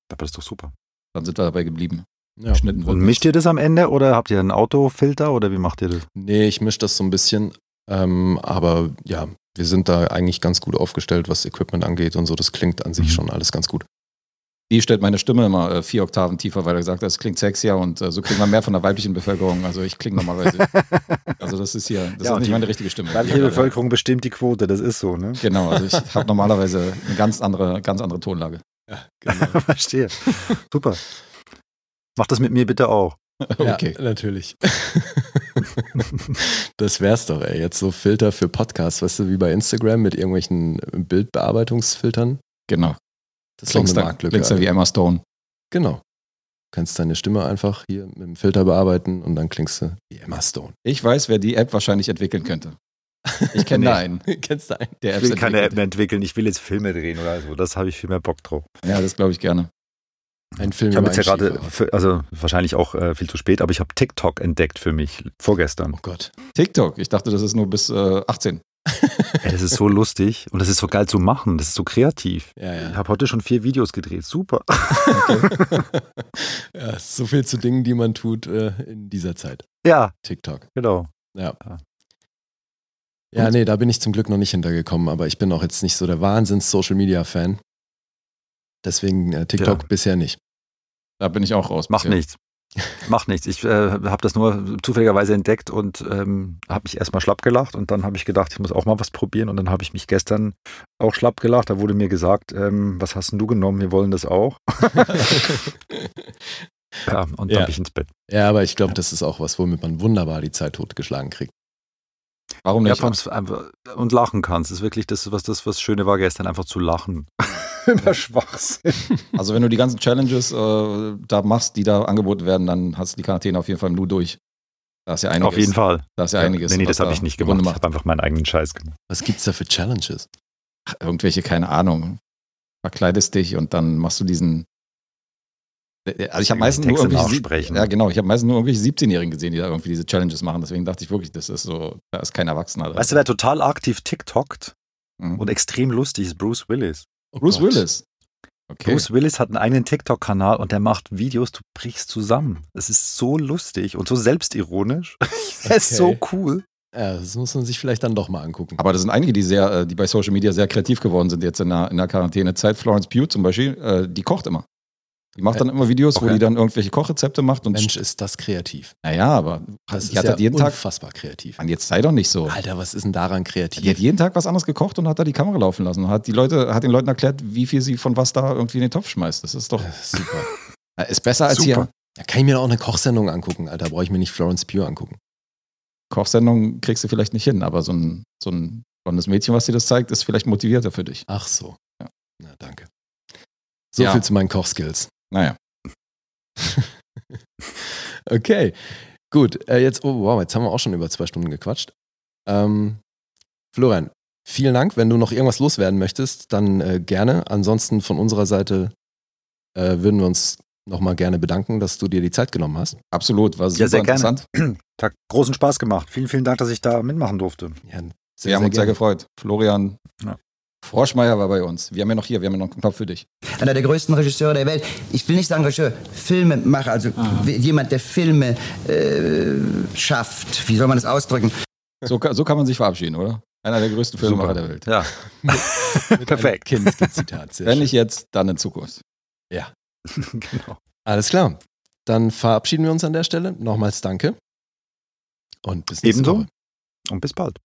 Das ist doch super. Dann sind wir dabei geblieben. Ja. Und mischt ihr das am Ende oder habt ihr einen Autofilter oder wie macht ihr das? Nee, ich mische das so ein bisschen. Ähm, aber ja, wir sind da eigentlich ganz gut aufgestellt, was Equipment angeht und so. Das klingt an sich mhm. schon alles ganz gut. Die stellt meine Stimme immer äh, vier Oktaven tiefer, weil er gesagt hat, es klingt sexier und äh, so kriegt man mehr von der weiblichen Bevölkerung. Also ich klinge normalerweise. [LAUGHS] also das ist hier, das ja, ist nicht meine richtige Stimme. Weibliche Bevölkerung bestimmt die Quote, das ist so, ne? Genau, also ich [LAUGHS] habe normalerweise eine ganz andere, ganz andere Tonlage. Ja, genau. [LAUGHS] Verstehe. Super. Mach das mit mir bitte auch. Okay. Ja, natürlich. das wär's doch, ey. Jetzt so Filter für Podcasts, weißt du, wie bei Instagram mit irgendwelchen Bildbearbeitungsfiltern. Genau. Das ist klingst eine Marktlücke. Klingst wie Emma Stone. Genau. Du kannst deine Stimme einfach hier mit dem Filter bearbeiten und dann klingst du wie Emma Stone. Ich weiß, wer die App wahrscheinlich entwickeln könnte. Ich kenne [LAUGHS] nee. da einen. [LAUGHS] Kennst du einen? Der ich will keine App mehr entwickeln, ich will jetzt Filme drehen oder so. Das habe ich viel mehr Bock drauf. Ja, das glaube ich gerne. Ein Film ich habe jetzt ja gerade, also wahrscheinlich auch äh, viel zu spät, aber ich habe TikTok entdeckt für mich vorgestern. Oh Gott. TikTok? Ich dachte, das ist nur bis äh, 18. Ey, das ist so lustig und das ist so geil zu machen. Das ist so kreativ. Ja, ja. Ich habe heute schon vier Videos gedreht. Super. Okay. [LAUGHS] ja, so viel zu Dingen, die man tut äh, in dieser Zeit. Ja. TikTok. Genau. Ja. Ja, nee, da bin ich zum Glück noch nicht hintergekommen, aber ich bin auch jetzt nicht so der Wahnsinns-Social-Media-Fan. Deswegen äh, TikTok ja. bisher nicht. Da bin ich auch raus. Macht nichts. Macht nichts. Ich äh, habe das nur zufälligerweise entdeckt und ähm, habe mich erstmal schlapp gelacht und dann habe ich gedacht, ich muss auch mal was probieren und dann habe ich mich gestern auch schlapp gelacht. Da wurde mir gesagt, ähm, was hast denn du genommen? Wir wollen das auch. [LAUGHS] ja, und dann ja. bin ich ins Bett. Ja, aber ich glaube, das ist auch was, womit man wunderbar die Zeit totgeschlagen kriegt. Warum nicht? Ja, und lachen kannst. Das ist wirklich das, was das was Schöne war gestern, einfach zu lachen. [LAUGHS] Über Schwachsinn. Also wenn du die ganzen Challenges äh, da machst, die da angeboten werden, dann hast du die Quarantäne auf jeden Fall nur durch. Da ist ja einiges. Auf jeden Fall. Da ist ja, einiges. Nee, nee, das habe ich nicht gemacht. Ich habe einfach meinen eigenen Scheiß gemacht. Was gibt es da für Challenges? Ach, irgendwelche, keine Ahnung. Verkleidest dich und dann machst du diesen äh, also ich habe meistens nur irgendwelche, ja genau, ich habe meistens nur irgendwelche 17-Jährigen gesehen, die da irgendwie diese Challenges machen. Deswegen dachte ich wirklich, das ist so, da ist kein Erwachsener. Drin. Weißt du, wer total aktiv TikTokt mhm. und extrem lustig ist? Bruce Willis. Oh Bruce Gott. Willis. Okay. Bruce Willis hat einen eigenen TikTok-Kanal und der macht Videos, du brichst zusammen. Es ist so lustig und so selbstironisch. [LAUGHS] Er okay. ist so cool. Ja, das muss man sich vielleicht dann doch mal angucken. Aber das sind einige, die sehr, äh, die bei Social Media sehr kreativ geworden sind jetzt in der, in der Quarantänezeit. Florence Pugh zum Beispiel, äh, die kocht immer. Die macht dann immer Videos, okay. wo die dann irgendwelche Kochrezepte macht. Und Mensch, ist das kreativ. Naja, aber das die ist hat ja jeden unfassbar Tag, kreativ. Mann, jetzt sei doch nicht so. Alter, was ist denn daran kreativ? Die hat jeden Tag was anderes gekocht und hat da die Kamera laufen lassen. Und hat, die Leute, hat den Leuten erklärt, wie viel sie von was da irgendwie in den Topf schmeißt. Das ist doch super. [LAUGHS] ist besser als super. hier. Da kann ich mir auch eine Kochsendung angucken, Alter. Brauche ich mir nicht Florence Pure angucken. Kochsendung kriegst du vielleicht nicht hin, aber so ein, so ein blondes Mädchen, was dir das zeigt, ist vielleicht motivierter für dich. Ach so. Ja. Na, danke. So ja. viel zu meinen Kochskills. Naja. [LAUGHS] okay, gut. Äh, jetzt, oh wow, jetzt haben wir auch schon über zwei Stunden gequatscht. Ähm, Florian, vielen Dank. Wenn du noch irgendwas loswerden möchtest, dann äh, gerne. Ansonsten von unserer Seite äh, würden wir uns nochmal gerne bedanken, dass du dir die Zeit genommen hast. Absolut, war super ja, sehr interessant. Gerne. Hat großen Spaß gemacht. Vielen, vielen Dank, dass ich da mitmachen durfte. Ja, sehr, wir haben uns gerne. sehr gefreut. Florian, ja. Froschmeier war bei uns. Wir haben ja noch hier, wir haben ja noch einen Knopf für dich. Einer der größten Regisseure der Welt. Ich will nicht sagen Regisseur, Filmemacher, also Aha. jemand, der Filme äh, schafft. Wie soll man das ausdrücken? So, so kann man sich verabschieden, oder? Einer der größten Filmemacher der Welt. Ja. [LAUGHS] Perfekt. Zitat. Wenn nicht jetzt, dann in Zukunft. Ja. [LAUGHS] genau. Alles klar. Dann verabschieden wir uns an der Stelle. Nochmals danke. Und bis nächste Ebenso. Woche. Und bis bald.